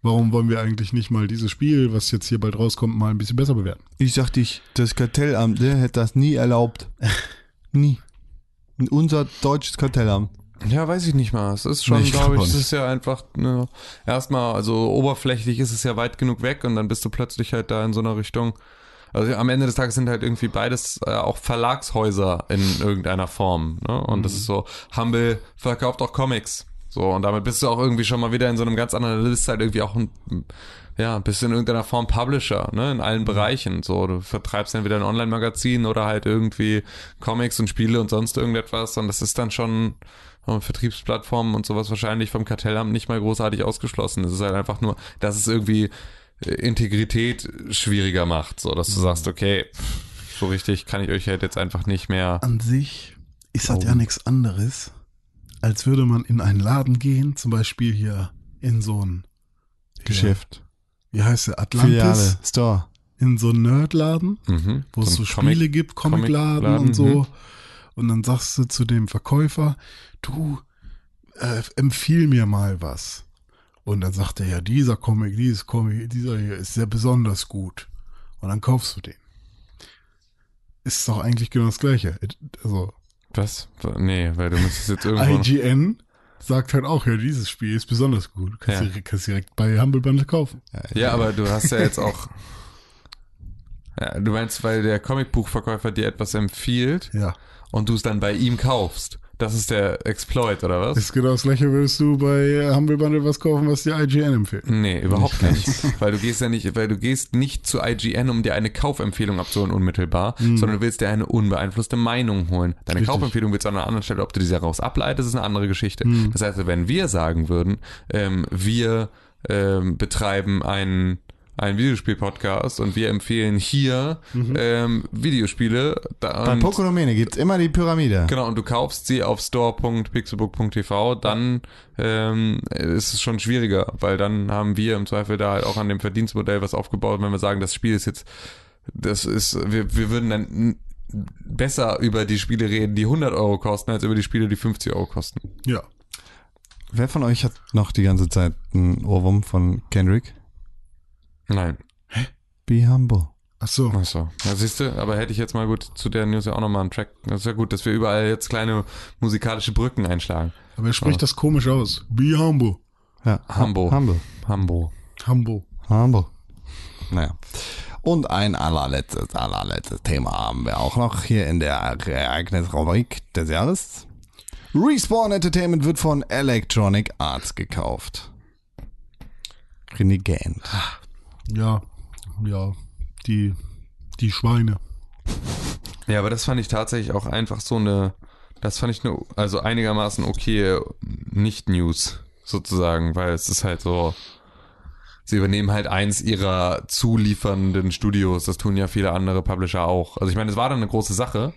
warum wollen wir eigentlich nicht mal dieses Spiel, was jetzt hier bald rauskommt, mal ein bisschen besser bewerten? Ich sag dich, das Kartellamt, der hätte das nie erlaubt. nie. Unser deutsches Kartellamt. Ja, weiß ich nicht mal. Es ist schon, Nee, glaube glaub ich, es ist ja einfach ne, erstmal, also oberflächlich ist es ja weit genug weg und dann bist du plötzlich halt da in so einer Richtung. Also am Ende des Tages sind halt irgendwie beides äh, auch Verlagshäuser in irgendeiner Form. Ne? Und das ist so, Humble verkauft auch Comics. So, und damit bist du auch irgendwie schon mal wieder in so einem ganz anderen, du bist halt irgendwie auch ein, ja, bist in irgendeiner Form Publisher, ne, in allen Bereichen. So, du vertreibst entweder ein Online-Magazin oder halt irgendwie Comics und Spiele und sonst irgendetwas. Und das ist dann schon äh, Vertriebsplattformen und sowas wahrscheinlich vom Kartellamt nicht mal großartig ausgeschlossen. Es ist halt einfach nur, dass es irgendwie äh, Integrität schwieriger macht, so dass du sagst, okay, so richtig kann ich euch halt jetzt einfach nicht mehr. an sich ist das Oh. ja nichts anderes, als würde man in einen Laden gehen, zum Beispiel hier in so ein Geschäft. Wie heißt der? Atlantis? Filiale. Store. In so einen Nerdladen, Mhm. wo es so Comic- Spiele gibt, Comicladen Comicladen, und so. mhm. Und dann sagst du zu dem Verkäufer, du, äh, empfiehl mir mal was. Und dann sagt er, ja, dieser Comic, dieses Comic, dieser hier ist sehr besonders gut. Und dann kaufst du den. Ist doch eigentlich genau das Gleiche. Also, Was? Nee, weil du müsstest jetzt irgendwo. IGN sagt halt auch, ja, dieses Spiel ist besonders gut. Du kannst, Ja. direkt, kannst direkt bei Humble Bundle kaufen. Ja, aber du hast ja jetzt auch. Ja, du meinst, weil der Comicbuchverkäufer dir etwas empfiehlt Ja. und du es dann bei ihm kaufst. Das ist der Exploit, oder was? Ist genau das gleiche, würdest du bei äh, Humble Bundle was kaufen, was dir IGN empfiehlt. Nee, überhaupt nicht. weil du gehst ja nicht, weil du gehst nicht zu IGN, um dir eine Kaufempfehlung abzuholen unmittelbar, sondern du willst dir eine unbeeinflusste Meinung holen. Deine Richtig. Kaufempfehlung willst du an einer anderen Stelle, ob du diese daraus ableitest, ist eine andere Geschichte. Hm. Das heißt, wenn wir sagen würden, ähm, wir ähm, betreiben einen einen Videospiel-Podcast und wir empfehlen hier ähm, Videospiele. Da, Bei Pokonomene gibt's immer die Pyramide. Genau, und du kaufst sie auf store.pixelbook.tv, dann ähm, ist es schon schwieriger, weil dann haben wir im Zweifel da halt auch an dem Verdienstmodell was aufgebaut, wenn wir sagen, das Spiel ist jetzt, das ist, wir, wir würden dann besser über die Spiele reden, die 100 Euro kosten, als über die Spiele, die 50 Euro kosten. Ja. Wer von euch hat noch die ganze Zeit einen Ohrwurm von Kendrick? Nein. Be humble. Ach so. Achso. Ja, siehst du, aber hätte ich jetzt mal gut zu der News ja auch nochmal einen Track. Das ist ja gut, dass wir überall jetzt kleine musikalische Brücken einschlagen. Aber er spricht das komisch aus. Be humble. Ja. Humble. Humble. Hambo. Humble. Humble. Naja. Und ein allerletztes, allerletztes Thema haben wir auch noch hier in der Ereignisrubrik des Jahres. Respawn Entertainment wird von Electronic Arts gekauft. Renegade. Ja. Ja. Die, die Schweine. Ja, aber das fand ich tatsächlich auch einfach so eine, das fand ich eine, also einigermaßen okay Nicht-News sozusagen, weil es ist halt so, sie übernehmen halt eins ihrer zuliefernden Studios. Das tun ja viele andere Publisher auch. Also ich meine, es war dann eine große Sache,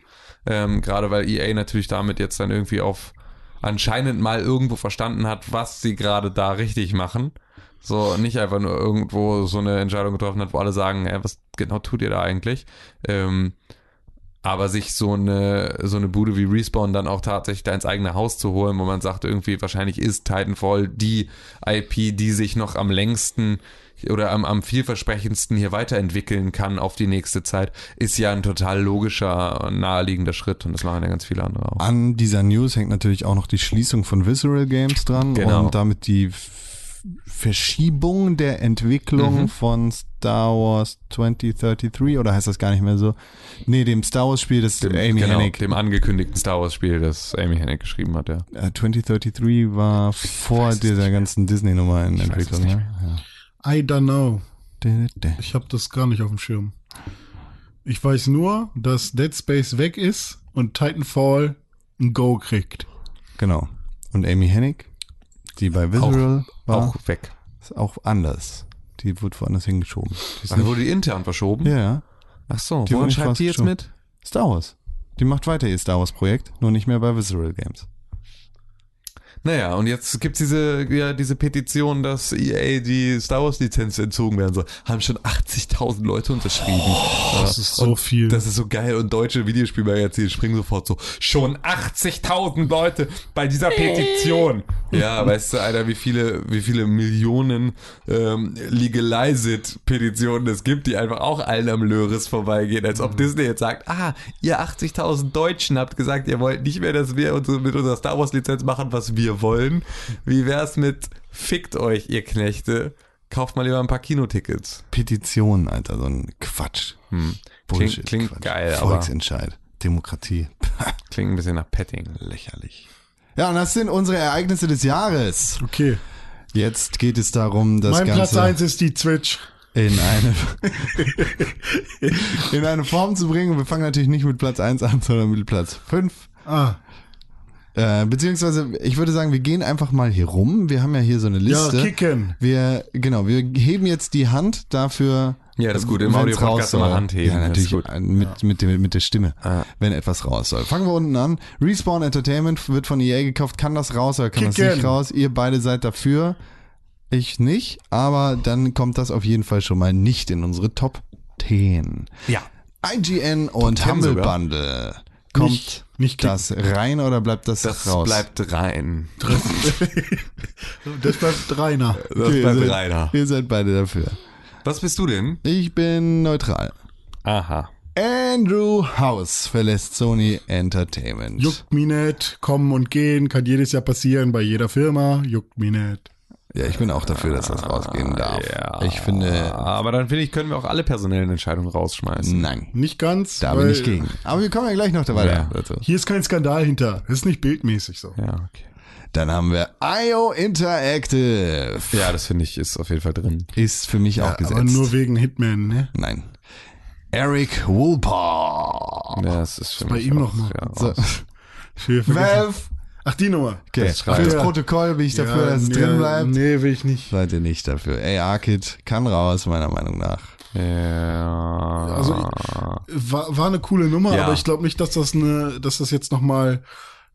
ähm, gerade weil EA natürlich damit jetzt dann irgendwie auf anscheinend mal irgendwo verstanden hat, was sie gerade da richtig machen. So, nicht einfach nur irgendwo so eine Entscheidung getroffen hat, wo alle sagen, ey, was genau tut ihr da eigentlich? Ähm, aber sich so eine, so eine Bude wie Respawn dann auch tatsächlich da ins eigene Haus zu holen, wo man sagt, irgendwie wahrscheinlich ist Titanfall die IP, die sich noch am längsten oder am, am vielversprechendsten hier weiterentwickeln kann auf die nächste Zeit, ist ja ein total logischer, naheliegender Schritt und das machen ja ganz viele andere auch. An dieser News hängt natürlich auch noch die Schließung von Visceral Games dran Genau. und damit die Verschiebung der Entwicklung Mhm. von Star Wars 2033 oder heißt das gar nicht mehr so? Nee, dem Star Wars Spiel, das Dem, Amy genau, Hennig. dem angekündigten Star Wars Spiel, das Amy Hennig geschrieben hat, ja. Äh, 2033 war vor dieser ganzen Disney-Nummer in Ich Entwicklung. nicht Ja? I don't know. Ich habe das gar nicht auf dem Schirm. Ich weiß nur, dass Dead Space weg ist und Titanfall ein Go kriegt. Genau. Und Amy Hennig, die bei Visceral war, Auch weg. ist auch anders. Die wurde woanders hingeschoben. Die Dann wurde die intern verschoben. ja, Ach so, Die woran schreibt die jetzt mit? Star Wars. Die macht weiter ihr Star Wars Projekt, nur nicht mehr bei Visceral Games. Naja, und jetzt gibt's diese, ja, diese Petition, dass EA die Star Wars Lizenz entzogen werden soll. Haben schon 80.000 Leute unterschrieben. Das ist so viel. Das ist so geil und deutsche Videospielmagazine springen sofort so, schon 80.000 Leute bei dieser Petition. ja, weißt du, Alter, wie viele, wie viele Millionen ähm, Legalized-Petitionen es gibt, die einfach auch allen am Löris vorbeigehen, als ob Disney jetzt sagt, ah, ihr 80.000 Deutschen habt gesagt, ihr wollt nicht mehr, dass wir uns mit unserer Star Wars Lizenz machen, was wir wollen. Wie wär's mit fickt euch, ihr Knechte? Kauft mal lieber ein paar Kinotickets. Petition, Alter, so ein Quatsch. Hm. Bullshit. klingt Quatsch. geil, aber- Volksentscheid. Demokratie. Klingt ein bisschen nach Petting. Lächerlich. Ja, und das sind unsere Ereignisse des Jahres. Okay. Jetzt geht es darum, das mein Platz Ganze 1 ist die Twitch. in eine, in eine Form zu bringen. Wir fangen natürlich nicht mit Platz 1 an, sondern mit Platz 5. Ah, Äh, beziehungsweise, ich würde sagen, wir gehen einfach mal hier rum. Wir haben ja hier so eine ja, Liste. kicken. Wir, genau, wir heben jetzt die Hand dafür. Ja, das ist gut. Im Audio-Podcast raus immer soll. Hand heben. Ja, Das natürlich ist gut. äh, mit, mit, der, mit der Stimme, Ah. wenn etwas raus soll. Fangen wir unten an. Respawn Entertainment wird von EA gekauft. Kann das raus oder kann das Kicken. nicht raus? Ihr beide seid dafür. Ich nicht, aber dann kommt das auf jeden Fall schon mal nicht in unsere Top 10. Ja. IGN und 10 Humble sogar. Bundle. Kommt Nicht- nicht das rein oder bleibt das, Das raus? bleibt rein. Das bleibt Rainer. Das Okay, bleibt ihr seid- reiner. Ihr seid beide dafür. Was bist du denn? Ich bin neutral. Aha. Andrew House verlässt Sony Entertainment. Juckt mich nicht. Kommen und gehen. Kann jedes Jahr passieren bei jeder Firma. Juckt mich nicht. Ja, ich bin auch dafür, dass das rausgehen darf. Ja. Ich finde, Aber dann finde ich, können wir auch alle personellen Entscheidungen rausschmeißen. nein, Nicht ganz. da weil bin ich gegen. Aber wir kommen ja gleich noch da weiter. Ja, bitte. Hier ist kein Skandal hinter. Das ist nicht bildmäßig so. Ja, okay. Dann haben wir IO Interactive. Ja, das finde ich ist auf jeden Fall drin. Ist für mich auch gesetzt. Aber nur wegen Hitman, ne? Nein. Eric Woolpaw. Ja, das ist für Bei mich ihm auch, noch mal. Ja, So. Valve. Ach, die Nummer. Okay, Das fürs Ja. Protokoll bin ich dafür, Ja, dass es nee, drin bleibt. Nee, will ich nicht. Seid ihr nicht dafür. Ey, Arkid kann raus, meiner Meinung nach. Ja. Also war, war eine coole Nummer, Ja. aber ich glaube nicht, dass das eine, dass das jetzt nochmal,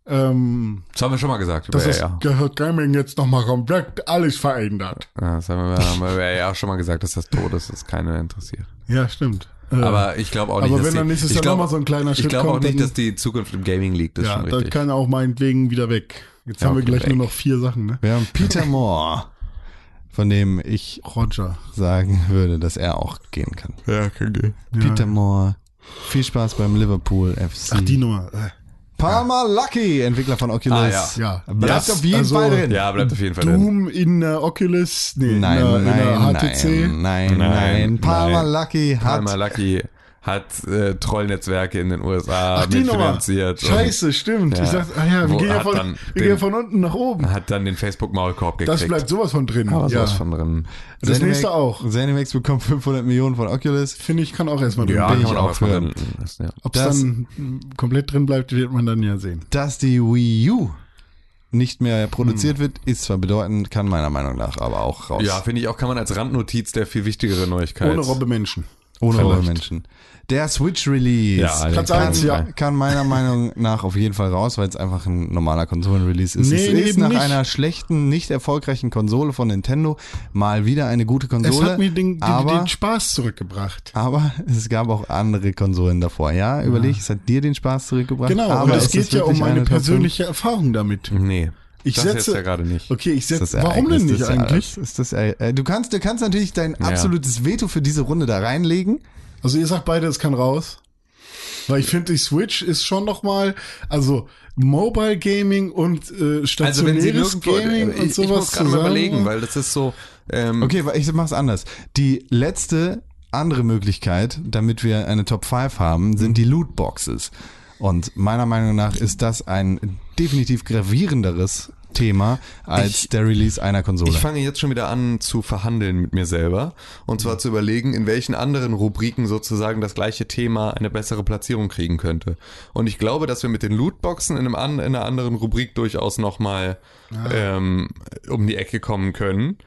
ähm, das haben wir schon mal gesagt. dass Über das ja. gehört Gaming jetzt nochmal komplett alles verändert. Ja, das haben wir, haben wir ja auch schon mal gesagt, dass das tot ist, keiner interessiert. Ja, stimmt. Aber ich glaube auch nicht, aber dass wenn die, dann nächstes ich Jahr glaub- noch mal so ein kleiner Ich Schritt glaube auch kommt, nicht, dass die Zukunft im Gaming liegt. Das ist ja, schon dann richtig. kann auch meinetwegen wieder weg. Jetzt Ja, haben wir gleich weg. nur noch vier Sachen, ne? Wir haben Peter Moore, von dem ich Roger. sagen würde, dass er auch gehen kann. ja, kann gehen. Peter Moore, viel Spaß beim Liverpool FC. Ach, die Nummer. Palmer Lucky, Entwickler von Oculus. Ah, ja. ja. Bleibt auf jeden also, Fall drin. Ja, bleibt auf jeden Fall drin. Doom in der Oculus, nee, Nein, in, der, in der nein, HTC. nein, nein, Nein, nein. Palmer nein. Lucky hat Palmer Lucky hat äh, Trollnetzwerke in den USA Ach, mitfinanziert. und Scheiße, stimmt. Ja. Ich sag, ah ja, wir Wo gehen ja von, wir gehen ja den- von unten nach oben. Hat dann den Facebook-Maulkorb gekriegt. Das bleibt sowas von drin. Aber ja. sowas von drin. Das Zenimax- nächste auch. Zenimax bekommt 500 Millionen von Oculus. Finde ich, kann auch erstmal drin Ja, bin ich kann man auch lassen, ja. Ob es dann komplett drin bleibt, wird man dann ja sehen. Dass die Wii U nicht mehr Hm. produziert wird, ist zwar bedeutend, kann meiner Meinung nach aber auch raus. Ja, finde ich auch, kann man als Randnotiz der viel wichtigere Neuigkeit. Ohne Robbe Menschen. Ohne Vielleicht. Menschen. Der Switch Release Ja, Platz kann- eins, ja. kann meiner Meinung nach auf jeden Fall raus, weil es einfach ein normaler Konsolen-Release ist. Nee, es ist nach nicht. einer schlechten, nicht erfolgreichen Konsole von Nintendo mal wieder eine gute Es Konsole. hat mir den, den, aber, den Spaß zurückgebracht. aber es gab auch andere Konsolen davor. Ja, überleg, es hat dir den Spaß zurückgebracht. Genau, aber und es geht ja um meine persönliche Erfahrung damit. Nee. Ich das setze- jetzt ja gerade nicht. Okay, ich 5? Ist setze. Warum denn nicht eigentlich? Ist das, äh, du kannst, du kannst natürlich dein Ja. absolutes Veto für diese Runde da reinlegen. Also ihr sagt beide, es kann raus. Weil ich finde, die Switch ist schon noch mal, also Mobile Gaming und äh, Also wenn sie stationäres nirgendwo, Gaming ich, und ich sowas muss gerade mal zusammen. überlegen, weil das ist so, ähm, Okay, ich mach's anders. Die letzte andere Möglichkeit, damit wir eine Top 5 haben, sind die Lootboxes. Und meiner Meinung nach ist das ein definitiv gravierenderes Thema als Ich- der Release einer Konsole. Ich fange jetzt schon wieder an zu verhandeln mit mir selber und zwar zu überlegen, in welchen anderen Rubriken sozusagen das gleiche Thema eine bessere Platzierung kriegen könnte. Und ich glaube, dass wir mit den Lootboxen in, einem an, in einer anderen Rubrik durchaus nochmal ähm, um die Ecke kommen können.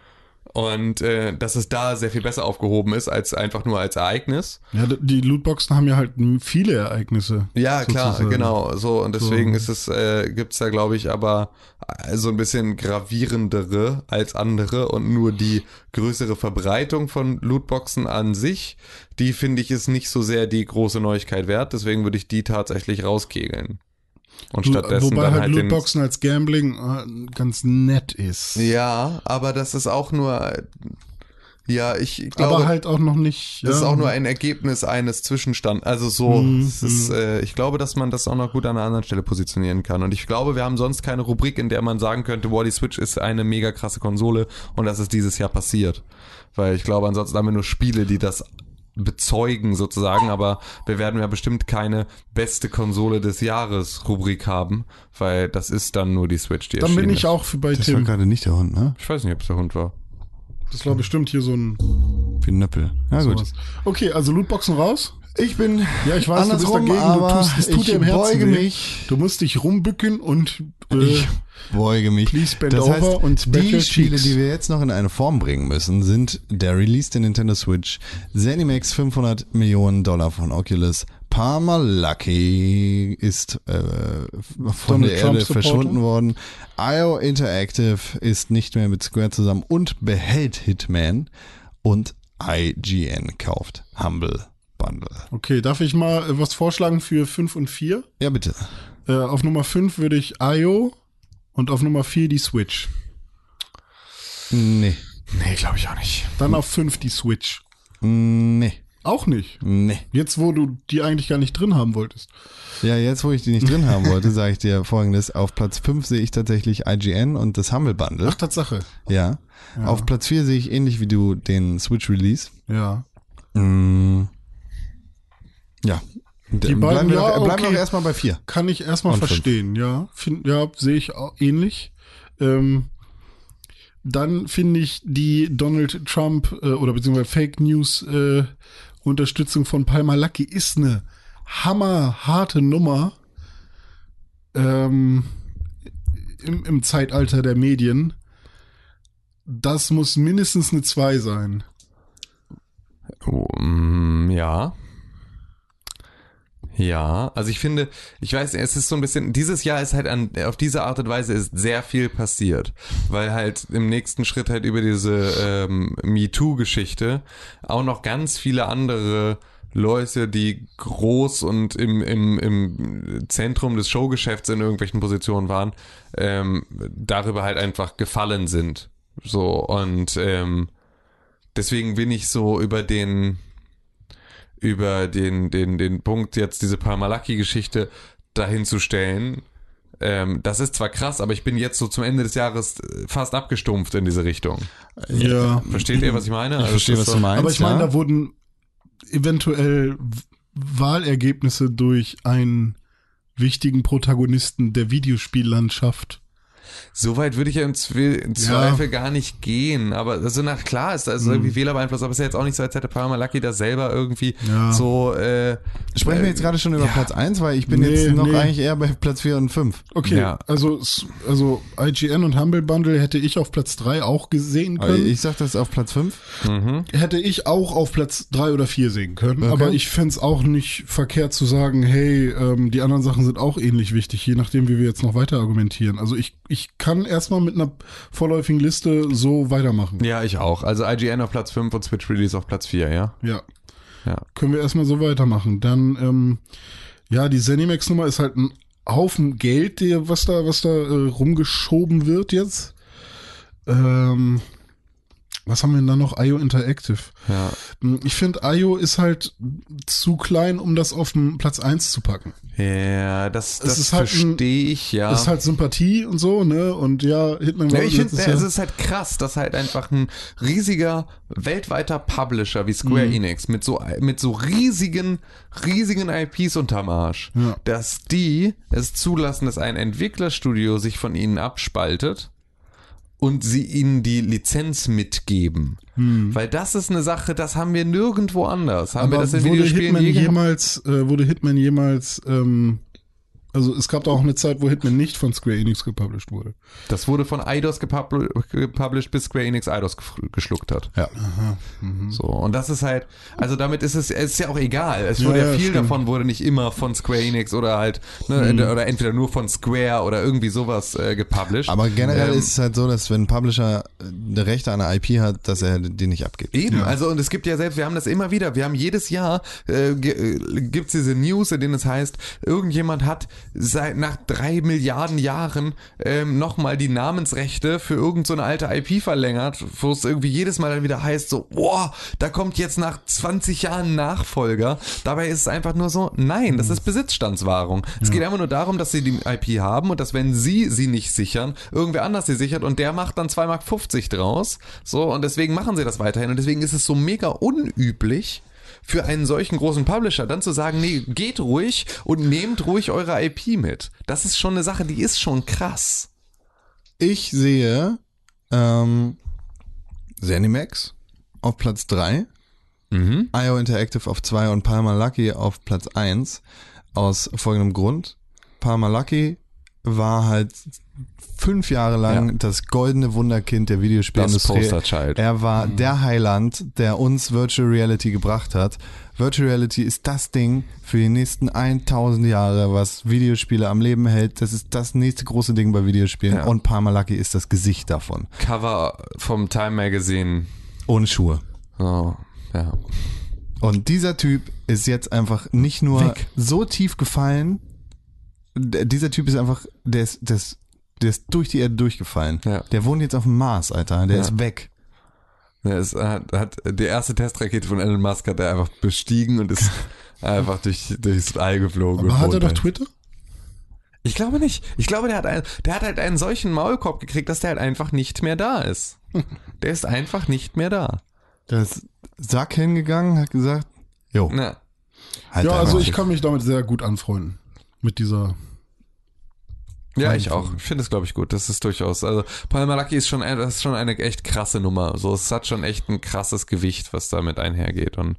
Und äh, dass es da sehr viel besser aufgehoben ist, als einfach nur als Ereignis. Ja, die Lootboxen haben ja halt viele Ereignisse. Ja, klar, sozusagen. genau. So, und deswegen So. ist es, äh, gibt's da, glaube ich, aber äh, so ein bisschen gravierendere als andere und nur die größere Verbreitung von Lootboxen an sich, die finde ich ist nicht so sehr die große Neuigkeit wert, deswegen würde ich die tatsächlich rauskegeln. Und stattdessen Wobei dann halt halt. Lootboxen als Gambling äh, ganz nett ist. Ja, aber das ist auch nur, ja, ich glaube. aber halt auch noch nicht. Das ist ja, auch nur ein Ergebnis eines Zwischenstands. Also so, Mhm, es ist, äh, ich glaube, dass man das auch noch gut an einer anderen Stelle positionieren kann. Und ich glaube, wir haben sonst keine Rubrik, in der man sagen könnte, wow, die Switch ist eine mega krasse Konsole und das ist dieses Jahr passiert. Weil ich glaube, ansonsten haben wir nur Spiele, die das bezeugen sozusagen, aber wir werden ja bestimmt keine beste Konsole des Jahres Rubrik haben, weil das ist dann nur die Switch, die Dann bin ich ist. auch für bei das war Tim. gerade nicht der Hund, ne? Ich weiß nicht, ob es der Hund war. Das war bestimmt hier so ein. Wie ein Nöppel. Ja, gut. Okay, also Lootboxen raus. Ich bin Ja, ich weiß, du bist andersrum, dagegen. aber du tust, es tut ich dir im Herzen beuge weh. mich. Du musst dich rumbücken und äh, Ich beuge mich. Please bend das heißt, over spread die Spiele, cheeks. die wir jetzt noch in eine Form bringen müssen, sind der Release der Nintendo Switch, ZeniMax 500 Millionen Dollar von Oculus, Palmer Lucky ist äh, von Donald der Erde verschwunden worden, IO Interactive ist nicht mehr mit Square zusammen und behält Hitman und IGN kauft Humble Bundle. okay, darf ich mal äh, was vorschlagen für 5 und 4? Ja, bitte. Äh, auf Nummer 5 würde ich IO und auf Nummer 4 die Switch. Nee. Nee, glaube ich auch nicht. Dann auf 5 die Switch. Nee. Auch nicht. Nee. Jetzt, wo du die eigentlich gar nicht drin haben wolltest. Ja, jetzt wo ich die nicht drin haben wollte, sage ich dir folgendes. Auf Platz 5 sehe ich tatsächlich IGN und das Humble Bundle. Ach, Tatsache. Ja. Auf Platz 4 sehe ich ähnlich wie du den Switch Release. Ja. Mm. Ja. Die bleiben beiden, wir, ja, doch, bleiben okay. wir erstmal bei 4. Kann ich erstmal Und fünf. verstehen, ja. Find, ja, sehe ich auch ähnlich. Ähm, dann finde ich die Donald Trump äh, oder beziehungsweise Fake News äh, Unterstützung von Palmer Lucky ist eine hammerharte Nummer ähm, im, im Zeitalter der Medien. Das muss mindestens eine 2 sein. Oh, mm, ja. Ja, also ich finde, ich weiß, es ist so ein bisschen, dieses Jahr ist halt an, auf diese Art und Weise ist sehr viel passiert, weil halt im nächsten Schritt halt über diese ähm, MeToo-Geschichte auch noch ganz viele andere Leute, die groß und im, im, im Zentrum des Showgeschäfts in irgendwelchen Positionen waren, ähm, darüber halt einfach gefallen sind. So, und ähm, deswegen bin ich so über den über den den den Punkt jetzt diese Palmalaki-Geschichte dahin zu stellen. Ähm, das ist zwar krass, aber ich bin jetzt so zum Ende des Jahres äh, fast abgestumpft in diese Richtung. Ja. Versteht ihr, was ich meine? Also Ich verstehe, es was du meinst. Aber ich meine, ja. da wurden eventuell Wahlergebnisse durch einen wichtigen Protagonisten der Videospiellandschaft so weit würde ich ja im, Zwe im Zweifel gar nicht gehen. Aber also nach klar ist da ist irgendwie Fehler beeinflusst, aber es ist ja jetzt auch nicht so, als hätte Palmer Lucky da selber irgendwie Ja. so. Äh, Sprechen wir äh, jetzt gerade schon über ja. Platz 1, weil ich bin Nee, jetzt noch nee. eigentlich eher bei Platz 4 und 5. Okay, Ja. also, also IGN und Humble Bundle hätte ich auf Platz 3 auch gesehen können. Ich sag das auf Platz 5. hätte ich auch auf Platz 3 oder 4 sehen können. Aber ich fänd's auch nicht verkehrt zu sagen, hey, ähm, die anderen Sachen sind auch ähnlich wichtig, je nachdem, wie wir jetzt noch weiter argumentieren. Also ich, ich kann erstmal mit einer vorläufigen Liste so weitermachen. ja, ich auch. Also IGN auf Platz 5 und Switch Release auf Platz 4, ja. Ja. Ja. Können wir erstmal so weitermachen. Dann, ähm, ja, die Zenimax-Nummer ist halt ein Haufen Geld, der, was da, was da äh, rumgeschoben wird jetzt. Ähm, was haben wir denn da noch? IO Interactive. Ja. Hm, Ich finde, IO ist halt zu klein, um das auf den Platz 1 zu packen. Ja, das, das ist halt verstehe ich, ja. Das ist halt Sympathie und so, ne? Und ja, Hitman Ja, ich finde, letztes es ist halt krass, dass halt einfach ein riesiger weltweiter Publisher wie Square Mhm. Enix mit so mit so riesigen riesigen IPs unterm Arsch, Ja. dass die es zulassen, dass ein Entwicklerstudio sich von ihnen abspaltet und sie ihnen die Lizenz mitgeben. Weil das ist eine Sache, das haben wir nirgendwo anders. Haben wir. Aber das in wurde Videospielen Hitman jemals, äh, wurde Hitman jemals, ähm, also es gab auch eine Zeit, wo Hitman nicht von Square Enix gepublished wurde. Das wurde von Eidos gepubl- gepublished, bis Square Enix Eidos geschluckt hat. Ja. So, und das ist halt, also damit ist es, es ist ja auch egal. Es Ja, wurde ja, ja, viel stimmt. davon wurde nicht immer von Square Enix oder halt, ne, Mhm. oder entweder nur von Square oder irgendwie sowas äh, gepublished. Aber generell Ähm, ist es halt so, dass wenn ein Publisher äh, eine Rechte an einer IP hat, dass er die nicht abgibt. Eben, also und es gibt ja selbst, wir haben das immer wieder, wir haben jedes Jahr, äh, äh, gibt's diese News, in denen es heißt, irgendjemand hat seit nach drei Milliarden Jahren ähm, nochmal die Namensrechte für irgend so eine alte IP verlängert, wo es irgendwie jedes Mal dann wieder heißt, so, boah, da kommt jetzt nach 20 Jahren Nachfolger. Dabei ist es einfach nur so, nein, das ist Besitzstandswahrung. Es geht einfach nur darum, dass sie die IP haben und dass wenn sie sie nicht sichern, irgendwer anders sie sichert und der macht dann 2,50 Mark draus. So, und deswegen machen sie das weiterhin. Und deswegen ist es so mega unüblich, für einen solchen großen Publisher dann zu sagen, nee, geht ruhig und nehmt ruhig eure IP mit. Das ist schon eine Sache, die ist schon krass. Ich sehe ähm, Zenimax auf Platz 3, Mhm. IO Interactive auf 2 und Palmer Lucky auf Platz 1 aus folgendem Grund. Palmer Lucky war halt fünf Jahre lang Ja. das goldene Wunderkind der Videospielindustrie. Das Posterchild. Er war der Heiland, der uns Virtual Reality gebracht hat. Virtual Reality ist das Ding für die nächsten 1000 Jahre, was Videospiele am Leben hält. Das ist das nächste große Ding bei Videospielen. Ja. Und Parmalaki ist das Gesicht davon. Cover vom Time Magazine. Ohne Schuhe. Oh, ja. Und dieser Typ ist jetzt einfach nicht nur Weg. so tief gefallen. Dieser Typ ist einfach, der ist, der ist, der ist durch die Erde durchgefallen. Ja. Der wohnt jetzt auf dem Mars, Alter. Der Ja. ist weg. Er ist, hat, hat die erste Testrakete von Elon Musk hat er einfach bestiegen und ist einfach durch, durchs All geflogen. Aber hat er doch. Twitter? Ich glaube nicht. Ich glaube, der hat, ein, der hat halt einen solchen Maulkorb gekriegt, dass der halt einfach nicht mehr da ist. Der ist einfach nicht mehr da. Der ist Sack hingegangen, hat gesagt, jo, Na, halt ja, also ich kann mich damit sehr gut anfreunden. Mit dieser. Ja, ich auch. Ich finde es, glaube ich, gut. Das ist durchaus. Also Palmer Lucky ist schon, ein- das ist schon eine echt krasse Nummer. So, es hat schon echt ein krasses Gewicht, was damit einhergeht. Und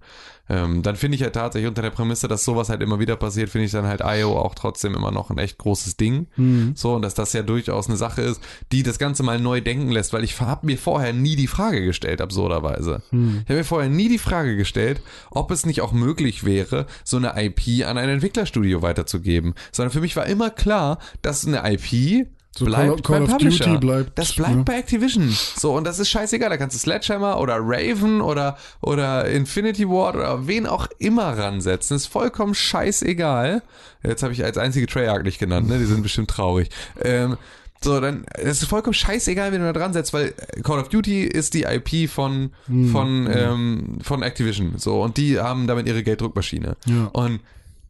ähm, dann finde ich halt tatsächlich unter der Prämisse, dass sowas halt immer wieder passiert, finde ich dann halt IO auch trotzdem immer noch ein echt großes Ding. So, und dass das ja durchaus eine Sache ist, die das Ganze mal neu denken lässt, weil ich habe mir vorher nie die Frage gestellt, absurderweise. Ich habe mir vorher nie die Frage gestellt, ob es nicht auch möglich wäre, so eine IP an ein Entwicklerstudio weiterzugeben. Sondern für mich war immer klar, dass eine IP So bleibt Call- Call beim Publisher. Bleibt, das bleibt ne? bei Activision. So, und das ist scheißegal. Da kannst du Sledgehammer oder Raven oder, oder Infinity Ward oder wen auch immer ransetzen. ist vollkommen scheißegal. Jetzt habe ich als einzige Treyarch nicht genannt, ne? Die sind bestimmt traurig. Ähm, so, dann, es ist vollkommen scheißegal, wen du da dran setzt, weil Call of Duty ist die IP von, Hm. von, ähm, von Activision. So, und die haben damit ihre Gelddruckmaschine. Ja. Und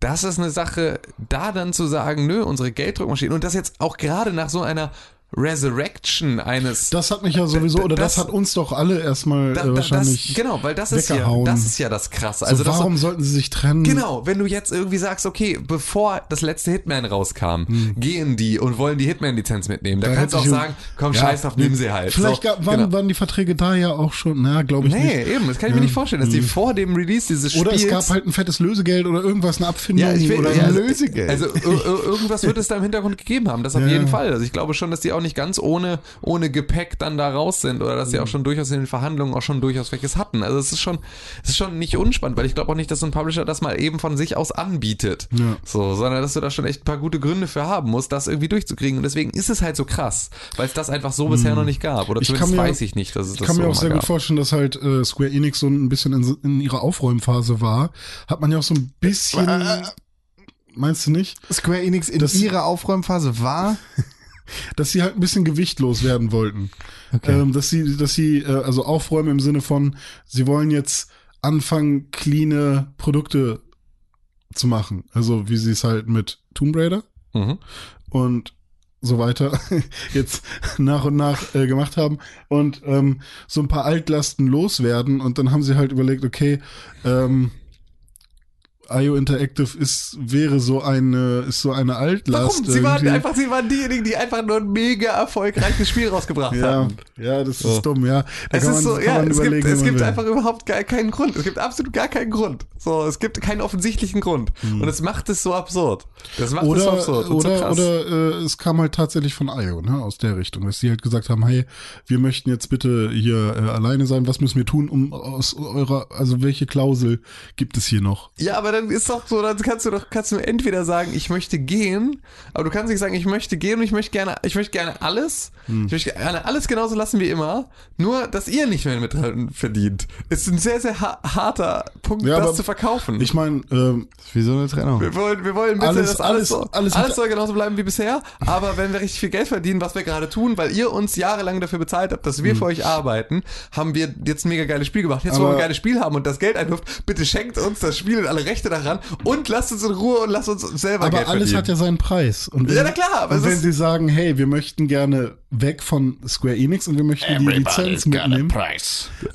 das ist eine Sache, da dann zu sagen, nö, unsere Gelddruckmaschine und das jetzt auch gerade nach so einer Resurrection eines Das hat mich ja sowieso, oder das, Das- hat uns doch alle erstmal Da- äh, da- wahrscheinlich. das, genau, weil das ist ja, das ist ja das Krasse. also Also das warum sollten sie sich trennen? Genau, wenn du jetzt irgendwie sagst, okay, bevor das letzte Hitman rauskam, gehen die und wollen die Hitman-Lizenz mitnehmen. Da, Hm. Da kannst du auch sagen, komm, Ja, scheiß drauf, nimm sie halt. Vielleicht so, gab, waren, genau. waren die Verträge da ja auch schon, na, glaube ich Nee, nicht. eben, das kann ich mir nicht vorstellen, dass die vor dem Release dieses Oder Spiels... es gab halt ein fettes Lösegeld oder irgendwas, eine Abfindung ja, ich will, oder ja, ein also, Lösegeld. also ir- irgendwas wird es da im Hintergrund gegeben haben, das auf jeden Fall. Also ich glaube schon, dass die auch nicht ganz ohne, ohne Gepäck dann da raus sind oder dass sie auch Mhm. schon durchaus in den Verhandlungen auch schon durchaus welches hatten. Also es ist schon, es ist schon nicht unspannend, weil ich glaube auch nicht, dass so ein Publisher das mal eben von sich aus anbietet. Ja. So, sondern dass du da schon echt ein paar gute Gründe für haben musst, das irgendwie durchzukriegen. Und deswegen ist es halt so krass, weil es das einfach so bisher noch nicht gab. Oder Mhm. Ich zumindest kann mir- weiß ich nicht, dass es das Ich kann so mir auch sehr gab. gut vorstellen, dass halt äh, Square Enix so ein bisschen in, in ihrer Aufräumphase war. Hat man ja auch so ein bisschen. Äh, meinst du nicht? Square Enix in Das- ihrer Aufräumphase war. Dass sie halt ein bisschen gewichtlos werden wollten. Ähm, dass sie, dass sie, äh, also aufräumen im Sinne von, sie wollen jetzt anfangen, cleane Produkte zu machen. Also wie sie es halt mit Tomb Raider Mhm. und so weiter jetzt nach und nach äh, gemacht haben und ähm, so ein paar Altlasten loswerden und dann haben sie halt überlegt, okay, ähm, IO Interactive ist wäre so eine ist so eine Altlast. Warum? Sie waren irgendwie. einfach, sie waren diejenigen, die einfach nur ein mega erfolgreiches Spiel rausgebracht ja, haben. ja, das So. ist dumm, ja. Da Es kann ist man- so, kann ja, man es gibt, es gibt einfach überhaupt gar keinen Grund. Es gibt absolut gar keinen Grund. So, es gibt keinen offensichtlichen Grund. Und es macht es so absurd. Das macht es so Hm. oder absurd. und so oder, krass. oder äh, es kam halt tatsächlich von IO, ne, aus der Richtung, dass die halt gesagt haben, hey, wir möchten jetzt bitte hier äh, alleine sein, was müssen wir tun, um aus eurer, also welche Klausel gibt es hier noch? Ja, aber dann ist doch so, dann kannst du doch, kannst du entweder sagen, ich möchte gehen, aber du kannst nicht sagen, ich möchte gehen und ich möchte gerne, ich möchte gerne alles, Hm. ich möchte gerne alles genauso lassen wie immer, nur, dass ihr nicht mehr mit dran verdient. Ist ein sehr, sehr ha harter Punkt, Ja, das zu verkaufen. Ich meine, ähm, Wie so eine Trennung. wir wollen, wir wollen bitte, Alles- dass alles, alles- so, alles alles, soll genauso bleiben wie bisher. Aber wenn wir richtig viel Geld verdienen, was wir gerade tun, weil ihr uns jahrelang dafür bezahlt habt, dass wir für euch arbeiten, haben wir jetzt ein mega geiles Spiel gemacht. Jetzt, wo Hm. Aber- wir ein geiles Spiel haben und das Geld einwirft, bitte schenkt uns das Spiel und alle Rechte daran und lasst uns in Ruhe und lasst uns selber aber Geld alles verdienen. hat ja seinen Preis. Und wenn, Ja, na klar, aber und wenn sie sagen, hey, wir möchten gerne weg von Square Enix und wir möchten die Lizenz mitnehmen.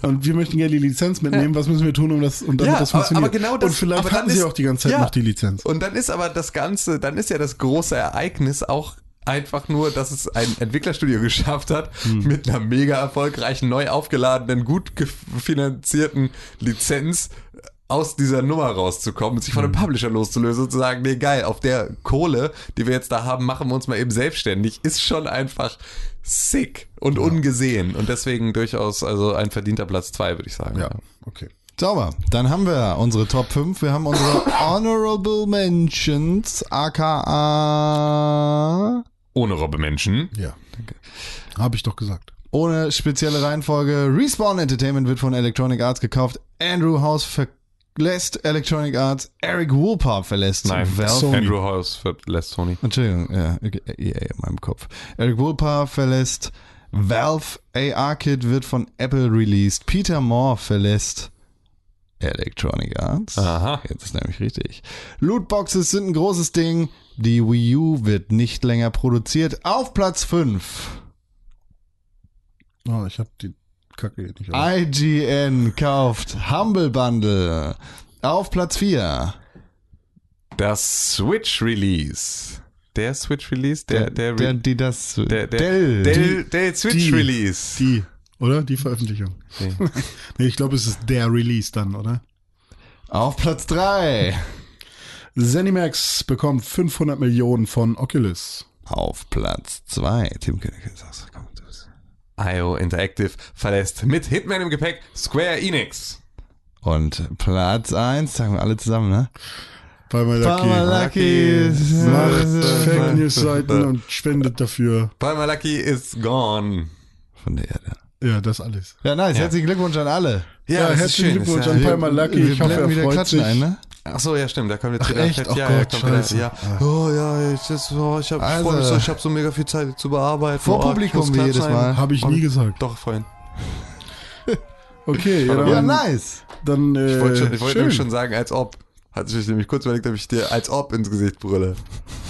Und wir möchten gerne die Lizenz mitnehmen. Was müssen wir tun, um das, um damit Ja, das funktioniert? aber genau das- und vielleicht hatten sie ist- auch die ganze Zeit ja. noch die Lizenz. Und dann ist aber das Ganze, dann ist ja das große Ereignis auch einfach nur, dass es ein Entwicklerstudio geschafft hat, Hm. mit einer mega erfolgreichen, neu aufgeladenen, gut finanzierten Lizenz aus dieser Nummer rauszukommen und sich von einem Publisher loszulösen und zu sagen, nee, geil, auf der Kohle, die wir jetzt da haben, machen wir uns mal eben selbstständig, ist schon einfach sick und ungesehen und deswegen durchaus also ein verdienter Platz zwei, würde ich sagen. Ja, okay. Sauber. Dann haben wir unsere Top 5. Wir haben unsere Honorable Mentions, aka Ohne Robbe-Menschen. Ja. Habe ich doch gesagt. ohne spezielle Reihenfolge. Respawn Entertainment wird von Electronic Arts gekauft. Andrew House verlässt Electronic Arts. Eric Woolpar verlässt Nein, Valve. Sony. Andrew House verlässt Sony. Entschuldigung, ja, okay, EA in meinem Kopf. Eric Woolpar verlässt Valve. AR-Kit wird von Apple released. Peter Moore verlässt Electronic Arts. Aha. Jetzt ist nämlich richtig. Lootboxes sind ein großes Ding. Die Wii U wird nicht länger produziert. Auf Platz 5. Oh, ich habe die Kacke nicht. IGN kauft Humble Bundle. Auf Platz 4. Das Switch Release. Der Switch Release? Der, der, der, die das, der, der Dell. Dell, Dell Switch die- Release. Die, oder? Die Veröffentlichung. Nee. Nee, ich glaube, es ist der Release dann, oder? Auf Platz 3. Zenimax bekommt 500 Millionen von Oculus. Auf Platz 2. Tim König, sag's, IO Interactive verlässt mit Hitman im Gepäck Square Enix. Und Platz 1, sagen wir alle zusammen, ne? Palmer Lucky. Palmer Lucky. Macht Fake News Seiten und spendet dafür. Palmer Lucky is gone. Von der Erde. Ja, das alles. Ja, nice. Herzlichen Glückwunsch an alle. Ja, ist herzlichen Glückwunsch an ja- Palmer Lucky. Wir Ich hoffe, er wieder freut Klatschen sich. ein, ne? Ach so, ja, stimmt. Da kommt jetzt Ach, wieder. echt? Ja, Oh ja, Gott, kommt wieder. scheiße. Ja. Oh ja, ich, das, oh, ich habe Also- so, ich habe so mega viel Zeit zu bearbeiten. Vor oh, Publikum jedes. Mal. Habe ich nie gesagt. Doch, vorhin. Okay, ja, Ja, Ja, dann, nice. dann äh, Ich wollte schon, ich wollte schön. nämlich schon sagen, als ob. Hatte ich nämlich kurz überlegt, ob ich dir als ob ins Gesicht brülle.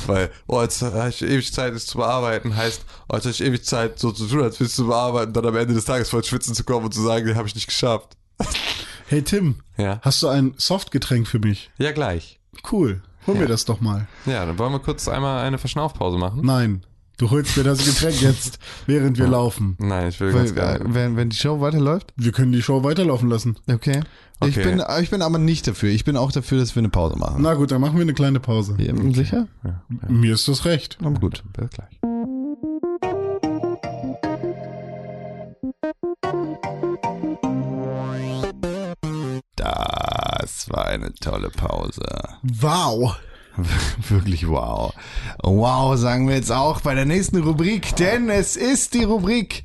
Weil, oh, jetzt habe ich ewig Zeit, es zu bearbeiten, heißt, oh, jetzt habe ich ewig Zeit, so zu tun, als willst du bearbeiten, dann am Ende des Tages voll schwitzen zu kommen und zu sagen, den habe ich nicht geschafft. Hey Tim, Ja. hast du ein Softgetränk für mich? Ja, gleich. Cool. Hol mir das doch mal. Ja, dann wollen wir kurz einmal eine Verschnaufpause machen. Nein, du holst mir das Getränk jetzt, während wir laufen. Nein, ich will ganz Weil, gerne. wenn, wenn die Show weiterläuft? Wir können die Show weiterlaufen lassen. Okay. Ich, Okay. bin, ich bin aber nicht dafür. Ich bin auch dafür, dass wir eine Pause machen. Na gut, dann machen wir eine kleine Pause. Ja, Sicher? Mir ist das recht. Na gut. Bis gleich. Das war eine tolle Pause. Wow. Wirklich wow. Wow, sagen wir jetzt auch bei der nächsten Rubrik, denn es ist die Rubrik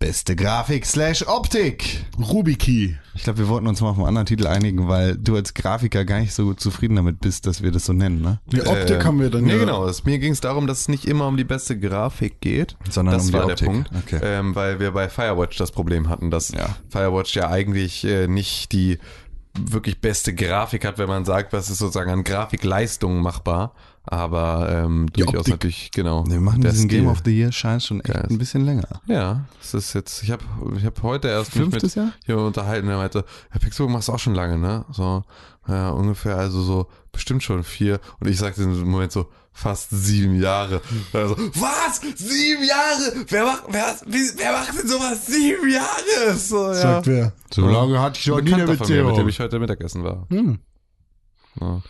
Beste Grafik slash Optik. Rubiki. Ich glaube, wir wollten uns mal auf einen anderen Titel einigen, weil du als Grafiker gar nicht so zufrieden damit bist, dass wir das so nennen, ne? Die Optik Äh, haben wir dann nee, ja. genau. Es, mir ging es darum, dass es nicht immer um die beste Grafik geht, Sondern das um die war Optik. der Punkt, Okay. ähm, weil wir bei Firewatch das Problem hatten, dass Ja. Firewatch ja eigentlich äh, nicht die wirklich beste Grafik hat, wenn man sagt, was ist sozusagen an Grafikleistungen machbar, aber ähm, durchaus Optik. natürlich genau. Wir machen diesen Stil. Game of the Year Schein schon echt Geil. ein bisschen länger. Ja, das ist jetzt, ich habe ich hab heute erst Fünftes mich mit Jahr? hier unterhalten, der meinte, Herr Pixelbook machst du auch schon lange, ne? So, ja, ungefähr, also so, bestimmt schon vier. Und ich sagte in dem Moment so, fast sieben Jahre. Also, was? Sieben Jahre? Wer macht, wer, wer macht denn sowas? Sieben Jahre? So, ja. Sagt wer. So lange hatte ich schon Ein Bekannter von mir, mit dem ich heute Mittagessen war. Hm. Ja.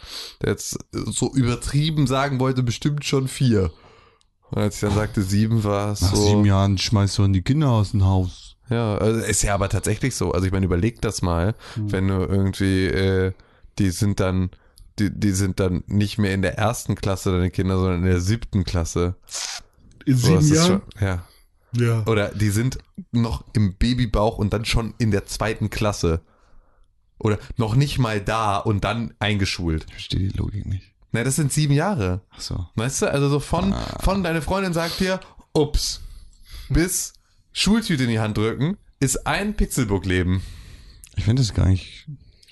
Der jetzt so übertrieben sagen wollte, bestimmt schon vier. Und als ich dann sagte sieben, war es Nach so. sieben Jahren schmeißt du die Kinder aus dem Haus. Ja, also ist ja aber tatsächlich so. Also ich meine, überleg das mal, wenn du irgendwie, äh, die sind dann, die, die sind dann nicht mehr in der ersten Klasse deine Kinder, sondern in der siebten Klasse. In So, sieben ist Jahren? Ja. Ja. Oder die sind noch im Babybauch und dann schon in der zweiten Klasse. Oder noch nicht mal da und dann eingeschult. Ich verstehe die Logik nicht. Na, das sind sieben Jahre. Ach so. Weißt du, also so von, von deine Freundin sagt dir, ups, bis Schultüte in die Hand drücken, ist ein Pixelbook-Leben. Ich finde das gar nicht.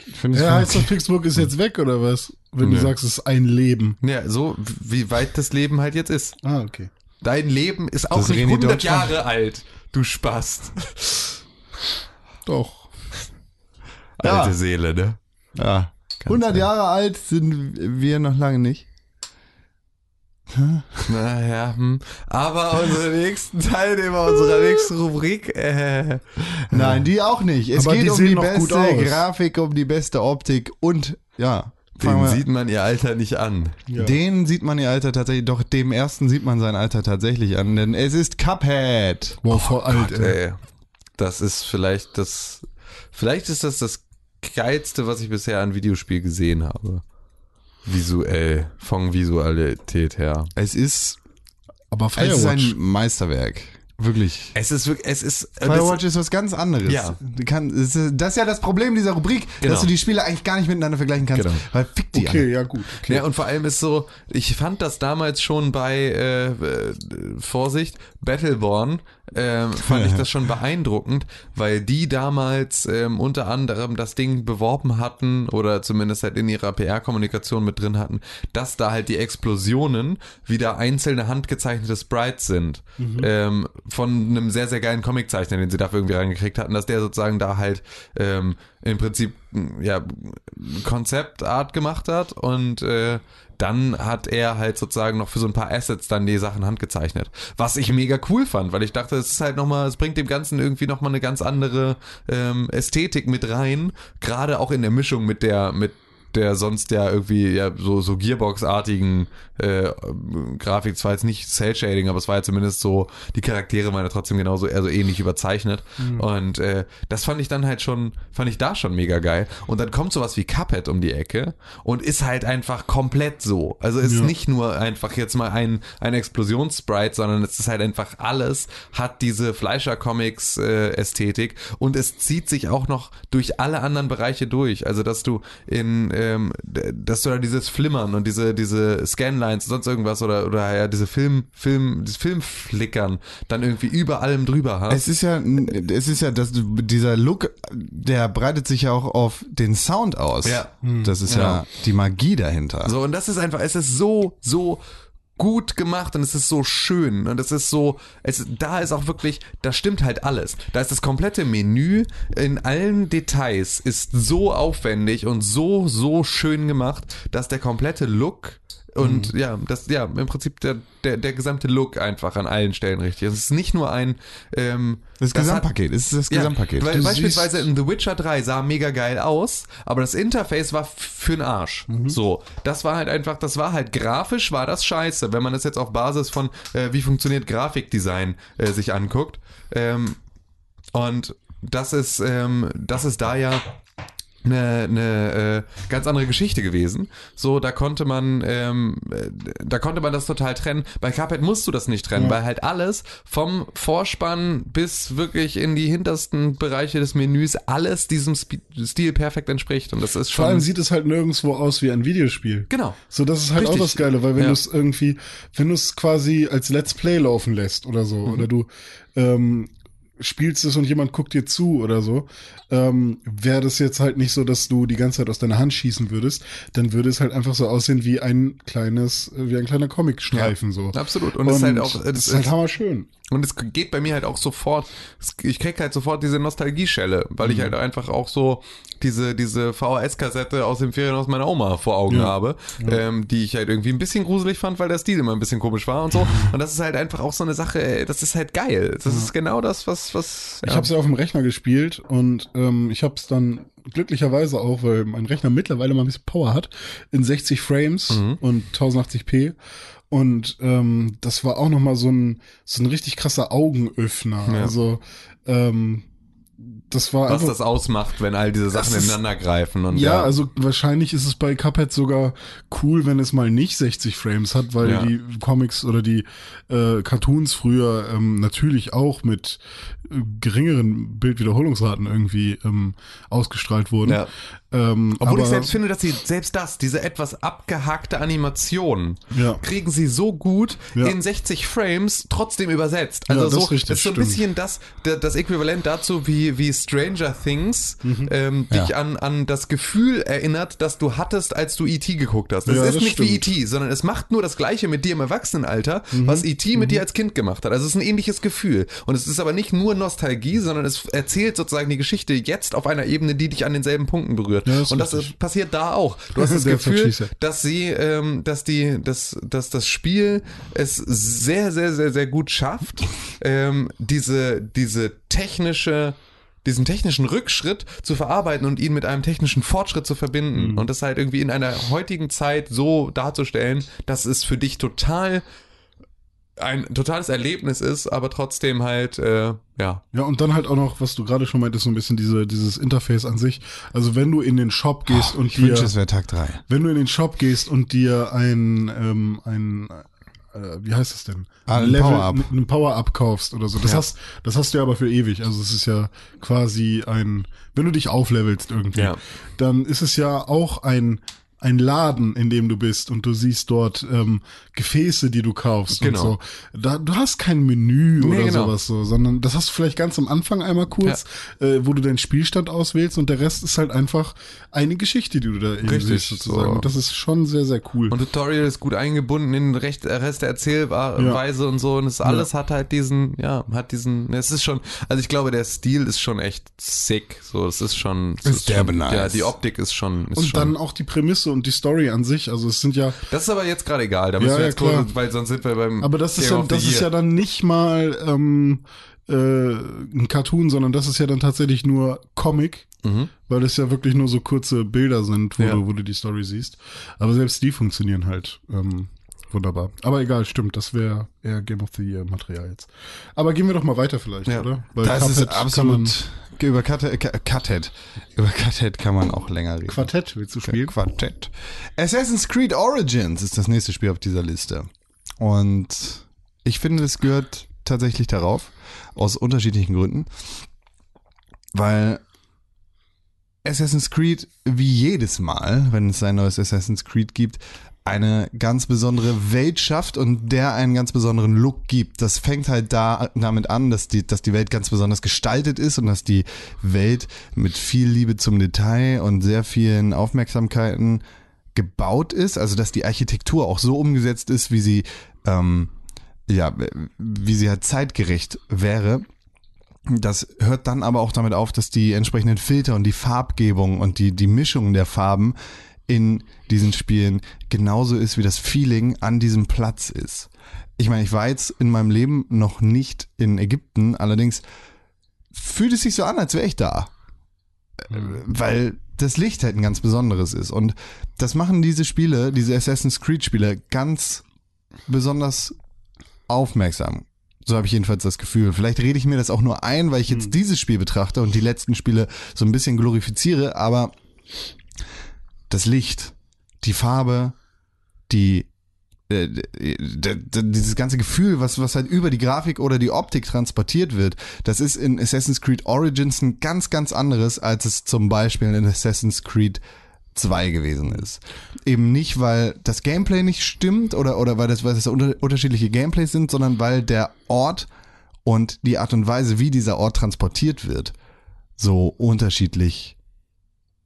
Ich finde Ja, heißt das Pixburg ist jetzt weg oder was? Wenn Nö. du sagst, es ist ein Leben. Ja, so wie weit das Leben halt jetzt ist. Ah, okay. Dein Leben ist auch Das nicht René 100 Deutschland. Jahre alt, du Spast. Doch. Ja. Alte Seele, ne? Ja. 100 Jahre alt sind wir noch lange nicht. Naja, hm. aber unsere nächsten Teilnehmer unserer nächsten Rubrik, äh, Nein, die auch nicht. Es Aber die geht um die beste. Grafik, um die beste Optik und ja. den sieht man ihr Alter nicht an. Ja. Den sieht man ihr Alter tatsächlich, doch dem ersten sieht man sein Alter tatsächlich an, denn es ist Cuphead. Wow, voll alt, ey. Ey, das ist vielleicht das, vielleicht ist das das geilste, was ich bisher an Videospiel gesehen habe. Visuell, von Visualität her. Es ist, Aber es ist Firewatch. ein Meisterwerk. Wirklich. Es ist wirklich, es ist, das, Firewatch ist was ganz anderes. Ja. Kann, das ist ja das Problem dieser Rubrik, Genau. dass du die Spiele eigentlich gar nicht miteinander vergleichen kannst. Genau. Weil fick die Okay, alle. ja gut. Okay. Ja, und vor allem ist so, ich fand das damals schon bei, äh, äh, Vorsicht, Battleborn, ähm, fand ich das schon beeindruckend, weil die damals ähm, unter anderem das Ding beworben hatten oder zumindest halt in ihrer PR-Kommunikation mit drin hatten, dass da halt die Explosionen wieder einzelne handgezeichnete Sprites sind. Ähm, von einem sehr, sehr geilen Comiczeichner, den sie dafür irgendwie reingekriegt hatten, dass der sozusagen da halt ähm, im Prinzip ja Konzeptart gemacht hat und äh, dann hat er halt sozusagen noch für so ein paar Assets dann die Sachen handgezeichnet. Was ich mega cool fand, weil ich dachte, es ist halt nochmal, es bringt dem Ganzen irgendwie nochmal eine ganz andere ähm, Ästhetik mit rein. Gerade auch in der Mischung mit der, mit der sonst ja irgendwie ja so, so Gearbox-artigen äh, Grafik, zwar jetzt nicht Cell-Shading, aber es war ja zumindest so, die Charaktere waren ja trotzdem genauso, also ähnlich überzeichnet. Und äh, das fand ich dann halt schon, fand ich da schon mega geil. Und dann kommt sowas wie Cuphead um die Ecke und ist halt einfach komplett so. Also ist Ja. nicht nur einfach jetzt mal ein, ein Explosionssprite, sondern es ist halt einfach alles, hat diese Fleischer-Comics-Ästhetik und es zieht sich auch noch durch alle anderen Bereiche durch. Also dass du in ähm, dass du da dieses Flimmern und diese, diese Scanlines und sonst irgendwas oder, oder ja, diese Film, Film, dieses Filmflickern dann irgendwie über allem drüber hast. Es ist ja, es ist ja, dass dieser Look, der breitet sich ja auch auf den Sound aus. Ja. Das ist Genau. ja die Magie dahinter. So, und das ist einfach, es ist so, so gut gemacht und es ist so schön und es ist so, es, da ist auch wirklich, da stimmt halt alles. Da ist das komplette Menü in allen Details ist so aufwendig und so, so schön gemacht, dass der komplette Look und Mhm. ja, das, ja, im Prinzip der, der, der gesamte Look einfach an allen Stellen richtig. Es ist nicht nur ein, ähm, Das hat- Gesamtpaket, es ist das Gesamtpaket. weil Du beispielsweise in The Witcher 3 sah mega geil aus, aber das Interface war f- für den Arsch. Mhm. So, das war halt einfach, das war halt grafisch war das scheiße, wenn man das jetzt auf Basis von äh, wie funktioniert Grafikdesign äh, sich anguckt. Ähm, und das ist, ähm, das ist da ja eine, eine äh, ganz andere Geschichte gewesen. So, da konnte man, ähm, äh, da konnte man das total trennen. Bei Cuphead musst du das nicht trennen, weil halt alles vom Vorspann bis wirklich in die hintersten Bereiche des Menüs alles diesem Sp Stil perfekt entspricht. Und das ist Vor allem schon. sieht es halt nirgendwo aus wie ein Videospiel. Genau. So, das ist halt Richtig. auch das Geile, weil wenn Ja. du es irgendwie, wenn du es quasi als Let's Play laufen lässt oder so, Mhm. oder du ähm, spielst es und jemand guckt dir zu oder so, ähm, wäre das jetzt halt nicht so, dass du die ganze Zeit aus deiner Hand schießen würdest, dann würde es halt einfach so aussehen wie ein kleines, äh, wie ein kleiner Comicstreifen so. Absolut. Und, es ist halt auch, das ist halt hammerschön. Und es geht bei mir halt auch sofort, ich krieg halt sofort diese Nostalgieschelle, weil Mhm. ich halt einfach auch so diese, diese VHS-Kassette aus dem Ferienhaus meiner Oma vor Augen Ja. habe, ähm, die ich halt irgendwie ein bisschen gruselig fand, weil der Stil immer ein bisschen komisch war und so. Und das ist halt einfach auch so eine Sache, ey, das ist halt geil. Das ist genau das, was, was. Ich habe es ja auf dem Rechner gespielt und ähm, ich habe es dann glücklicherweise auch, weil mein Rechner mittlerweile mal ein bisschen Power hat, in 60 Frames Mhm. und 1080p. Und ähm, das war auch nochmal so ein, so ein richtig krasser Augenöffner. Ja. Also ähm, das war was einfach, das ausmacht, wenn all diese Sachen ist- ineinander greifen und ja, also wahrscheinlich ist es bei Cuphead sogar cool, wenn es mal nicht 60 Frames hat, weil Ja. die Comics oder die äh, Cartoons früher ähm, natürlich auch mit äh, geringeren Bildwiederholungsraten irgendwie ähm, ausgestrahlt wurden. Ja. Ähm, Obwohl aber, ich selbst finde, dass sie selbst das, diese etwas abgehackte Animation, Ja. kriegen sie so gut Ja. in 60 Frames trotzdem übersetzt. Ja, Also das so, ist ist so ein stimmt. bisschen das, das, Äquivalent dazu, wie, wie Stranger Things Mhm. ähm, dich an, an das Gefühl erinnert, das du hattest, als du E.T. geguckt hast. Das Ja, ist das nicht wie stimmt. E.T., sondern es macht nur das Gleiche mit dir im Erwachsenenalter, Mhm. was E.T. mit dir als Kind gemacht hat. Also es ist ein ähnliches Gefühl. Und es ist aber nicht nur Nostalgie, sondern es erzählt sozusagen die Geschichte jetzt auf einer Ebene, die dich an denselben Punkten berührt. Ja, das Und das richtig. passiert da auch. Du hast das Gefühl, dass sie, ähm, dass die, dass, dass das Spiel es sehr, sehr, sehr, sehr gut schafft, ähm, diese, diese technische, diesen technischen Rückschritt zu verarbeiten und ihn mit einem technischen Fortschritt zu verbinden. Mhm. Und das halt irgendwie in einer heutigen Zeit so darzustellen, dass es für dich total ein totales Erlebnis ist, aber trotzdem halt, äh, ja. Ja, und dann halt auch noch, was du gerade schon meintest, so ein bisschen diese, dieses Interface an sich. Also wenn du in den Shop gehst und Oh, ich wünsche, dir, es wäre Tag 3. wenn du in den Shop gehst und dir ein, ähm, ein, äh, wie heißt es denn? Ah, ein Power-Up. Ein Power-Up kaufst oder so. Das Ja. hast, das hast du ja aber für ewig. Also es ist ja quasi ein, wenn du dich auflevelst irgendwie, Ja. dann ist es ja auch ein, ein Laden, in dem du bist und du siehst dort ähm, Gefäße, die du kaufst Genau. und so. Da, du hast kein Menü Nee, oder genau. sowas so, sondern das hast du vielleicht ganz am Anfang einmal kurz, äh, wo du deinen Spielstand auswählst und der Rest ist halt einfach eine Geschichte, die du da Richtig, siehst sozusagen. so. Und das ist schon sehr, sehr cool. Und Tutorial ist gut eingebunden in den Recht, Rest der Erzählweise und so. Und das alles hat halt diesen, ja, hat diesen, es ist schon, also ich glaube, der Stil ist schon echt sick. So, es ist schon, es Ist derbe nice. Ja, die Optik ist schon, ist und schon. dann auch die Prämisse und die Story an sich. Also es sind ja, das ist aber jetzt gerade egal. Da müssen Ja, wir ja, jetzt klar. kurz, weil sonst sind wir beim. aber das ist Game ja, das ist ja dann nicht mal ähm, äh, ein Cartoon, sondern das ist ja dann tatsächlich nur Comic. Mhm. Weil es ja wirklich nur so kurze Bilder sind, wo, Ja. du, wo du die Story siehst. Aber selbst die funktionieren halt ähm, wunderbar. Aber egal, stimmt, das wäre eher Game of the Year Material jetzt. Aber gehen wir doch mal weiter vielleicht, Ja. oder? Weil Das ist Cuphead man- absolut. Über Cuthead, Cuthead. Über Cuthead kann man auch länger reden. Quartett willst du spielen? Quartett. Assassin's Creed Origins ist das nächste Spiel auf dieser Liste. Und ich finde, es gehört tatsächlich darauf, aus unterschiedlichen Gründen. Weil Assassin's Creed wie jedes Mal, wenn es ein neues Assassin's Creed gibt, eine ganz besondere Welt schafft und der einen ganz besonderen Look gibt. Das fängt halt da damit an, dass die, dass die Welt ganz besonders gestaltet ist und dass die Welt mit viel Liebe zum Detail und sehr vielen Aufmerksamkeiten gebaut ist. Also dass die Architektur auch so umgesetzt ist, wie sie ähm, ja, wie sie halt zeitgerecht wäre. Das hört dann aber auch damit auf, dass die entsprechenden Filter und die Farbgebung und die, die Mischung der Farben in diesen Spielen genauso ist, wie das Feeling an diesem Platz ist. Ich meine, ich war jetzt in meinem Leben noch nicht in Ägypten, allerdings fühlt es sich so an, als wäre ich da. Äh, Weil das Licht halt ein ganz besonderes ist. Und das machen diese Spiele, diese Assassin's Creed Spiele, ganz besonders aufmerksam. So habe ich jedenfalls das Gefühl. Vielleicht rede ich mir das auch nur ein, weil ich jetzt dieses Spiel betrachte und die letzten Spiele so ein bisschen glorifiziere, aber das Licht, die Farbe, die äh, dieses ganze Gefühl, was, was halt über die Grafik oder die Optik transportiert wird, das ist in Assassin's Creed Origins ein ganz, ganz anderes, als es zum Beispiel in Assassin's Creed 2 gewesen ist. Eben nicht, weil das Gameplay nicht stimmt oder, oder weil das, weil das unter, unterschiedliche Gameplays sind, sondern weil der Ort und die Art und Weise, wie dieser Ort transportiert wird, so unterschiedlich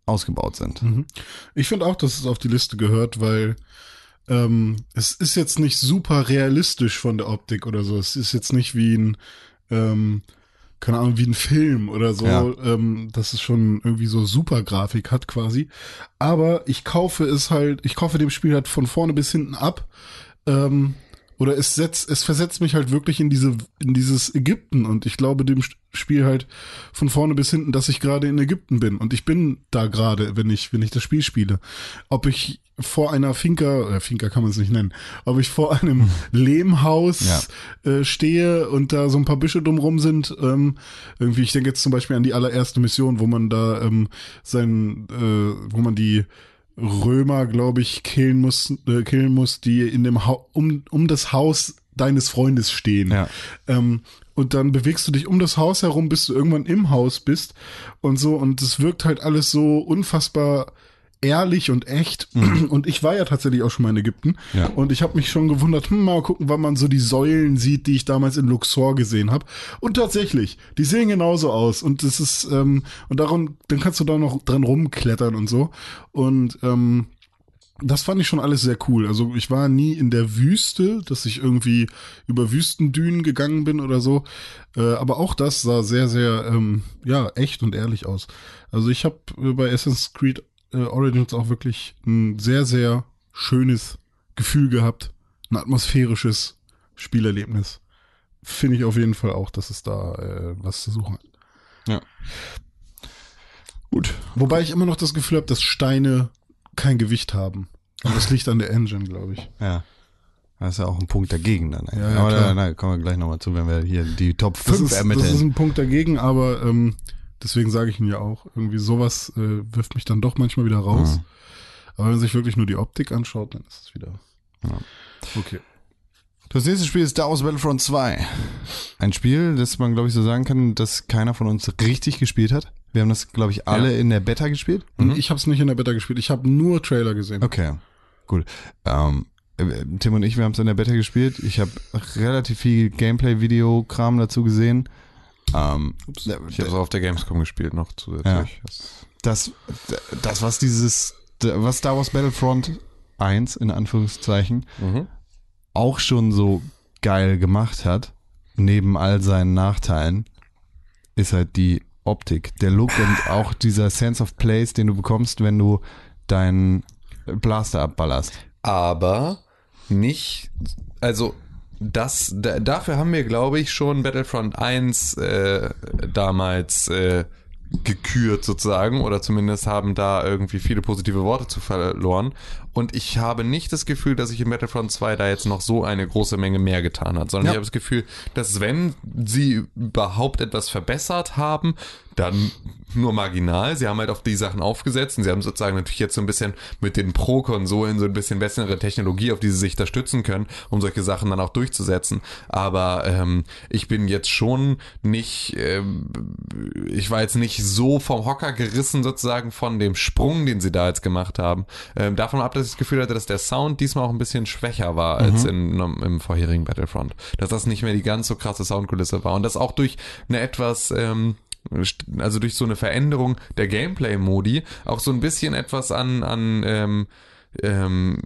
ausgebaut sind. Ich finde auch, dass es auf die Liste gehört, weil ähm, es ist jetzt nicht super realistisch von der Optik oder so. Es ist jetzt nicht wie ein, ähm, keine Ahnung, wie ein Film oder so, Ja. ähm, dass es schon irgendwie so super Grafik hat quasi. Aber ich kaufe es halt, ich kaufe dem Spiel halt von vorne bis hinten ab. Ähm, oder es setzt, es versetzt mich halt wirklich in diese, in dieses Ägypten. Und ich glaube dem Spiel halt von vorne bis hinten, dass ich gerade in Ägypten bin. Und ich bin da gerade, wenn ich, wenn ich das Spiel spiele. Ob ich vor einer Finca, oder Finca kann man es nicht nennen, ob ich vor einem Lehmhaus äh, stehe und da so ein paar Büsche drumrum sind, ähm, irgendwie, ich denke jetzt zum Beispiel an die allererste Mission, wo man da ähm, sein, äh, wo man die Römer, glaube ich, killen muss, äh, killen muss, die in dem ha um, um das Haus deines Freundes stehen. Ja. Ähm, und dann bewegst du dich um das Haus herum, bis du irgendwann im Haus bist und so. Und es wirkt halt alles so unfassbar ehrlich und echt. Und ich war ja tatsächlich auch schon mal in Ägypten. Ja. Und ich habe mich schon gewundert, hm, mal gucken, wann man so die Säulen sieht, die ich damals in Luxor gesehen habe. Und tatsächlich, die sehen genauso aus. Und das ist, ähm, und daran, dann kannst du da noch dran rumklettern und so. Und ähm, das fand ich schon alles sehr cool. Also ich war nie in der Wüste, dass ich irgendwie über Wüstendünen gegangen bin oder so. Äh, aber auch das sah sehr, sehr ähm, ja echt und ehrlich aus. Also ich habe äh, bei Assassin's Creed äh, Origins auch wirklich ein sehr, sehr schönes Gefühl gehabt. Ein atmosphärisches Spielerlebnis. Finde ich auf jeden Fall auch, dass es da äh, was zu suchen hat. Ja. Gut. Wobei ich immer noch das Gefühl habe, dass Steine kein Gewicht haben. Aber das liegt an der Engine, glaube ich. Ja. Das ist ja auch ein Punkt dagegen dann. Ja, ja, Aber da, da kommen wir gleich nochmal zu, wenn wir hier die Top Das 5 ist, das ist ermitteln. ein Punkt dagegen, aber ähm, deswegen sage ich ihn ja auch. Irgendwie sowas äh, wirft mich dann doch manchmal wieder raus. Ja. Aber wenn man sich wirklich nur die Optik anschaut, dann ist es wieder. Ja. Okay. Das nächste Spiel ist Star Wars Battlefront 2. Ein Spiel, das man, glaube ich, so sagen kann, dass keiner von uns richtig gespielt hat. Wir haben das, glaube ich, alle in der Beta gespielt. Und ich habe es nicht in der Beta gespielt. Ich habe nur Trailer gesehen. Okay, gut. Ähm, äh, Tim und ich, wir haben es in der Beta gespielt. Ich habe relativ viel Gameplay-Video-Kram dazu gesehen. Ähm, Ich habe es auf der Gamescom gespielt noch zusätzlich. Das- das, das, was dieses, was Star Wars Battlefront 1 in Anführungszeichen Mhm. auch schon so geil gemacht hat, neben all seinen Nachteilen, ist halt die Optik, der Look und auch dieser Sense of Place, den du bekommst, wenn du deinen Blaster abballerst. aber nicht, also das, da, dafür haben wir, glaube ich, schon Battlefront 1 äh, damals äh, gekürt sozusagen oder zumindest haben da irgendwie viele positive Worte zu verloren und ich habe nicht das Gefühl, dass sich in Battlefront 2 da jetzt noch so eine große Menge mehr getan hat, sondern Ja. ich habe das Gefühl, dass wenn sie überhaupt etwas verbessert haben, dann nur marginal. Sie haben halt auf die Sachen aufgesetzt und sie haben sozusagen natürlich jetzt so ein bisschen mit den Pro-Konsolen so ein bisschen bessere Technologie, auf die sie sich da stützen können, um solche Sachen dann auch durchzusetzen. Aber ähm, ich bin jetzt schon nicht, ähm, ich war jetzt nicht so vom Hocker gerissen sozusagen von dem Sprung, den sie da jetzt gemacht haben. Ähm, davon ab, dass ich das Gefühl hatte, dass der Sound diesmal auch ein bisschen schwächer war als in, im vorherigen Battlefront. Dass das nicht mehr die ganz so krasse Soundkulisse war und das auch durch eine etwas ähm, also durch so eine Veränderung der Gameplay-Modi auch so ein bisschen etwas an, an ähm, ähm,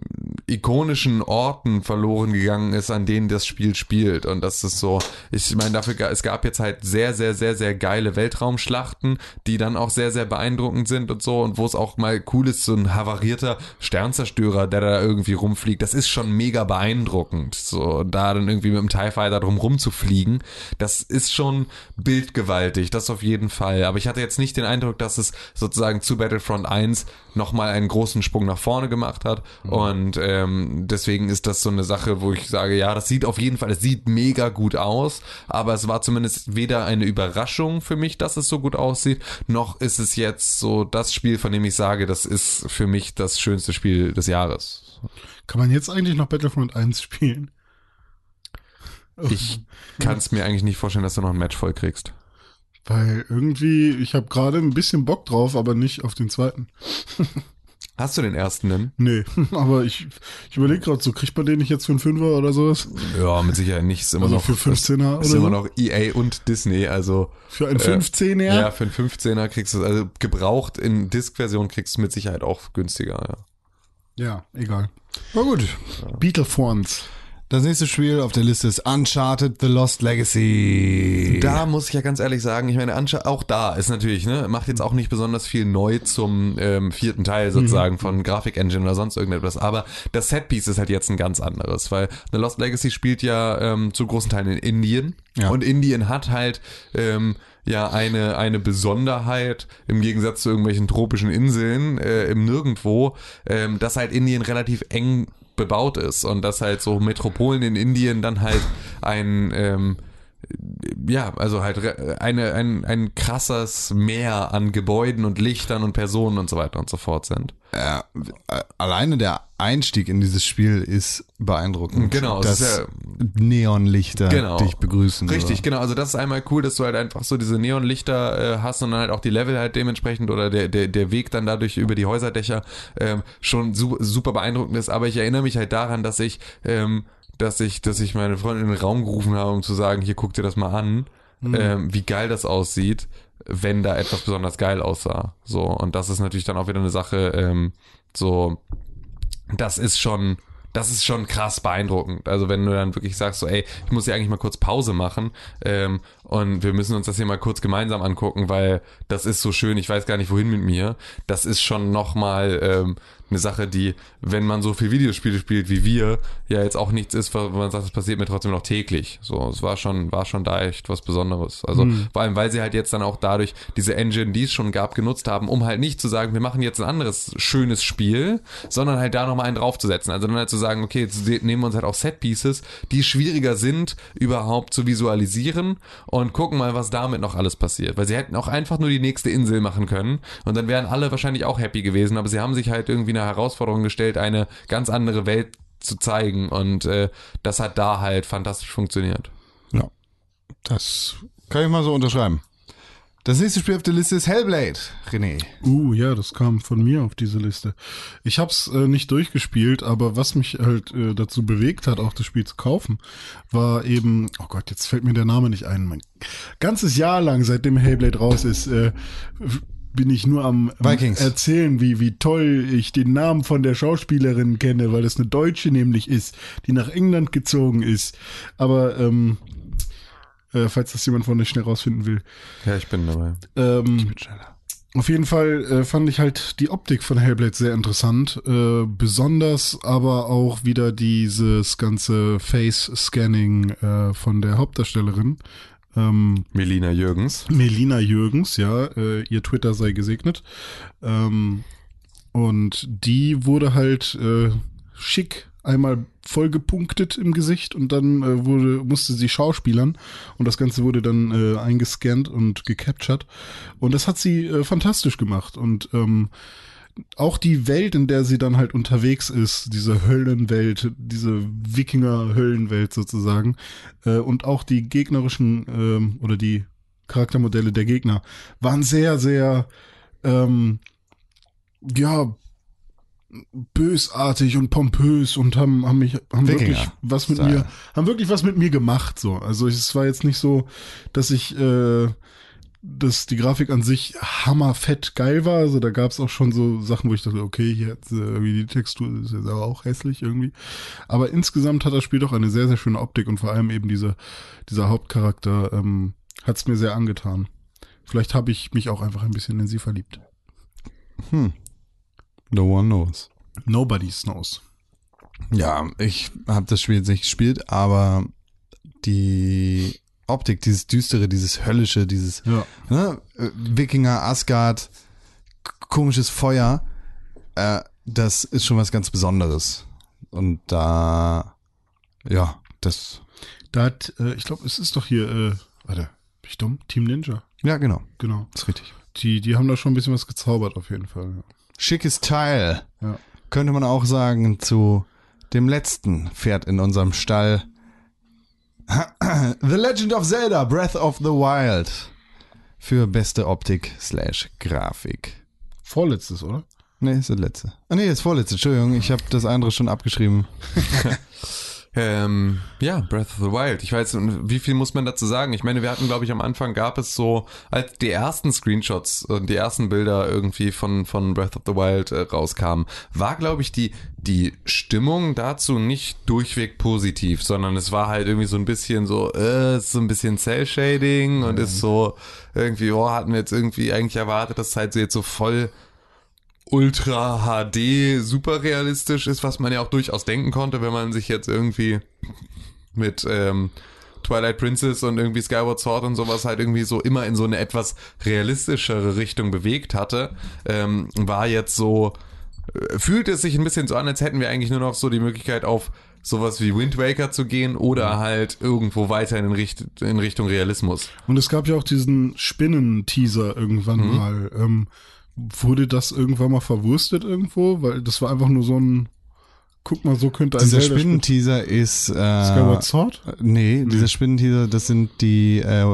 ikonischen Orten verloren gegangen ist, an denen das Spiel spielt. Und das ist so, ich meine, dafür, es gab jetzt halt sehr, sehr, sehr, sehr geile Weltraumschlachten, die dann auch sehr, sehr beeindruckend sind und so. Und wo es auch mal cool ist, so ein havarierter Sternzerstörer, der da irgendwie rumfliegt, das ist schon mega beeindruckend. So, da dann irgendwie mit dem TIE Fighter drum rumzufliegen, das ist schon bildgewaltig, das auf jeden Fall. Aber ich hatte jetzt nicht den Eindruck, dass es sozusagen zu Battlefront 1 nochmal einen großen Sprung nach vorne gemacht hat. Und ähm, deswegen ist das so eine Sache, wo ich sage, ja, das sieht auf jeden Fall, es sieht mega gut aus, aber es war zumindest weder eine Überraschung für mich, dass es so gut aussieht, noch ist es jetzt so das Spiel, von dem ich sage, das ist für mich das schönste Spiel des Jahres. Kann man jetzt eigentlich noch Battlefront 1 spielen? Ich kann es mir eigentlich nicht vorstellen, dass du noch ein Match voll kriegst. Weil irgendwie, ich habe gerade ein bisschen Bock drauf, aber nicht auf den zweiten. Hast du den ersten denn? Nee, aber ich, ich überlege gerade so, kriegt man den nicht jetzt für einen Fünfer oder sowas? Ja, mit Sicherheit nicht. Ist immer Also noch, für 15er oder ist immer so? noch EA und Disney, also Für einen Äh, 15er? Ja, für einen 15er kriegst du, also gebraucht in Disk-Version kriegst du mit Sicherheit auch günstiger, ja. Ja, egal. Na gut. Beetlefons. Das nächste Spiel auf der Liste ist Uncharted The Lost Legacy. Da muss ich ja ganz ehrlich sagen, ich meine, Anscha auch da ist natürlich, ne, macht jetzt auch nicht besonders viel neu zum ähm, vierten Teil sozusagen von Grafik-Engine oder sonst irgendetwas, aber das Setpiece ist halt jetzt ein ganz anderes, weil The Lost Legacy spielt ja ähm, zu großen Teilen in Indien Ja. und Indien hat halt ähm, ja eine, eine Besonderheit im Gegensatz zu irgendwelchen tropischen Inseln äh, im Nirgendwo, ähm, dass halt Indien relativ eng bebaut ist und dass halt so Metropolen in Indien dann halt ein ähm, ja, also halt eine, ein, ein krasses Meer an Gebäuden und Lichtern und Personen und so weiter und so fort sind. Ja, äh, alleine der Einstieg in dieses Spiel ist beeindruckend. Genau, dass ja- Neonlichter Genau. dich begrüßen. Richtig, oder? genau. Also das ist einmal cool, dass du halt einfach so diese Neonlichter äh, hast und dann halt auch die Level halt dementsprechend oder der, der, der Weg dann dadurch über die Häuserdächer ähm, schon su super beeindruckend ist. Aber ich erinnere mich halt daran, dass ich, ähm, dass ich, dass ich meine Freundin in den Raum gerufen habe, um zu sagen, hier guck dir das mal an, ähm, wie geil das aussieht, wenn da etwas besonders geil aussah. So, und das ist natürlich dann auch wieder eine Sache, ähm, so, das ist schon, das ist schon krass beeindruckend. Also wenn du dann wirklich sagst, so, ey, ich muss hier eigentlich mal kurz Pause machen ähm, und wir müssen uns das hier mal kurz gemeinsam angucken, weil das ist so schön, ich weiß gar nicht, wohin mit mir. Das ist schon nochmal ähm, eine Sache, die, wenn man so viel Videospiele spielt wie wir, ja jetzt auch nichts ist, wo man sagt, das passiert mir trotzdem noch täglich. So, es war schon, war schon da echt was Besonderes. Also vor allem, weil sie halt jetzt dann auch dadurch diese Engine, die es schon gab, genutzt haben, um halt nicht zu sagen, wir machen jetzt ein anderes schönes Spiel, sondern halt da nochmal einen draufzusetzen. Also dann halt zu sagen, okay, jetzt nehmen wir uns halt auch Set-Pieces, die schwieriger sind, überhaupt zu visualisieren und gucken mal, was damit noch alles passiert. Weil sie hätten auch einfach nur die nächste Insel machen können und dann wären alle wahrscheinlich auch happy gewesen, aber sie haben sich halt irgendwie eine Herausforderung gestellt, eine ganz andere Welt zu zeigen und äh, das hat da halt fantastisch funktioniert. Ja. Das kann ich mal so unterschreiben. Das nächste Spiel auf der Liste ist Hellblade, René. Uh, ja, das kam von mir auf diese Liste. Ich hab's äh, nicht durchgespielt, aber was mich halt äh, dazu bewegt hat, auch das Spiel zu kaufen, war eben, oh Gott, jetzt fällt mir der Name nicht ein. Mein ganzes Jahr lang, seitdem Hellblade raus ist, äh, bin ich nur am, Vikings. erzählen, wie, wie toll ich den Namen von der Schauspielerin kenne, weil das eine Deutsche nämlich ist, die nach England gezogen ist. Aber ähm, äh, falls das jemand von euch schnell rausfinden will. Ja, ich bin dabei. Ähm, auf jeden Fall äh, fand ich halt die Optik von Hellblade sehr interessant. Äh, besonders aber auch wieder dieses ganze Face-Scanning äh, von der Hauptdarstellerin. Ähm, Melina Jürgens. Melina Jürgens, ja, äh, ihr Twitter sei gesegnet. Ähm, und die wurde halt äh, schick einmal voll gepunktet im Gesicht und dann äh, wurde, musste sie schauspielern und das Ganze wurde dann äh, eingescannt und gecaptured. Und das hat sie äh, fantastisch gemacht. Und ähm, auch die Welt, in der sie dann halt unterwegs ist, diese Höllenwelt, diese Wikinger-Höllenwelt sozusagen, äh, und auch die gegnerischen ähm, oder die Charaktermodelle der Gegner waren sehr, sehr ähm, ja bösartig und pompös und haben haben mich haben Wikinger wirklich was mit Style. mir haben wirklich was mit mir gemacht so also es war jetzt nicht so dass ich äh, dass die Grafik an sich hammerfett geil war. Also da gab es auch schon so Sachen wo ich dachte okay hier jetzt, äh, irgendwie die Textur ist jetzt aber auch hässlich irgendwie. Aber insgesamt hat das Spiel doch eine sehr sehr schöne Optik und vor allem eben diese dieser Hauptcharakter ähm, hat es mir sehr angetan. Vielleicht habe ich mich auch einfach ein bisschen in sie verliebt. Hm. No one knows. Nobody knows. Ja, ich habe das Spiel jetzt nicht gespielt, aber die Optik, dieses düstere, dieses höllische, dieses ja ne, äh, Wikinger, Asgard, komisches Feuer, äh, das ist schon was ganz Besonderes. Und da, ja, das, Da hat, äh, ich glaube, es ist doch hier, äh, warte, bin ich dumm? Team Ninja. ja genau, Genau. ist richtig. Die, die haben da schon ein bisschen was gezaubert, auf jeden Fall. Ja. Schickes Teil, Ja. könnte man auch sagen zu dem letzten Pferd in unserem Stall. The Legend of Zelda, Breath of the Wild. Für beste Optik slash Grafik. Vorletztes, oder? Nee, ist das letzte. Ah nee, ist vorletzte. Entschuldigung, ich habe das andere schon abgeschrieben. Ähm, ja, Breath of the Wild. Ich weiß, wie viel muss man dazu sagen? Ich meine, wir hatten, glaube ich, am Anfang gab es so, als die ersten Screenshots und die ersten Bilder irgendwie von, von Breath of the Wild äh, rauskamen, war, glaube ich, die, die Stimmung dazu nicht durchweg positiv, sondern es war halt irgendwie so ein bisschen so, äh, ist so ein bisschen Cell-Shading und ist so irgendwie, oh, hatten wir jetzt irgendwie eigentlich erwartet, dass es halt so jetzt so voll Ultra HD super realistisch ist, was man ja auch durchaus denken konnte, wenn man sich jetzt irgendwie mit ähm, Twilight Princess und irgendwie Skyward Sword und sowas halt irgendwie so immer in so eine etwas realistischere Richtung bewegt hatte, ähm, war jetzt so, äh, fühlt es sich ein bisschen so an, als hätten wir eigentlich nur noch so die Möglichkeit auf sowas wie Wind Waker zu gehen oder halt irgendwo weiter in, Richt in Richtung Realismus. Und es gab ja auch diesen Spinnen-Teaser irgendwann mal. Ähm, wurde das irgendwann mal verwurstet irgendwo? Weil das war einfach nur so ein, guck mal, so könnte ein Dieser Spinnenteaser ist. Äh, Skyward Sword? Nee, dieser Spinnenteaser, das sind die, äh,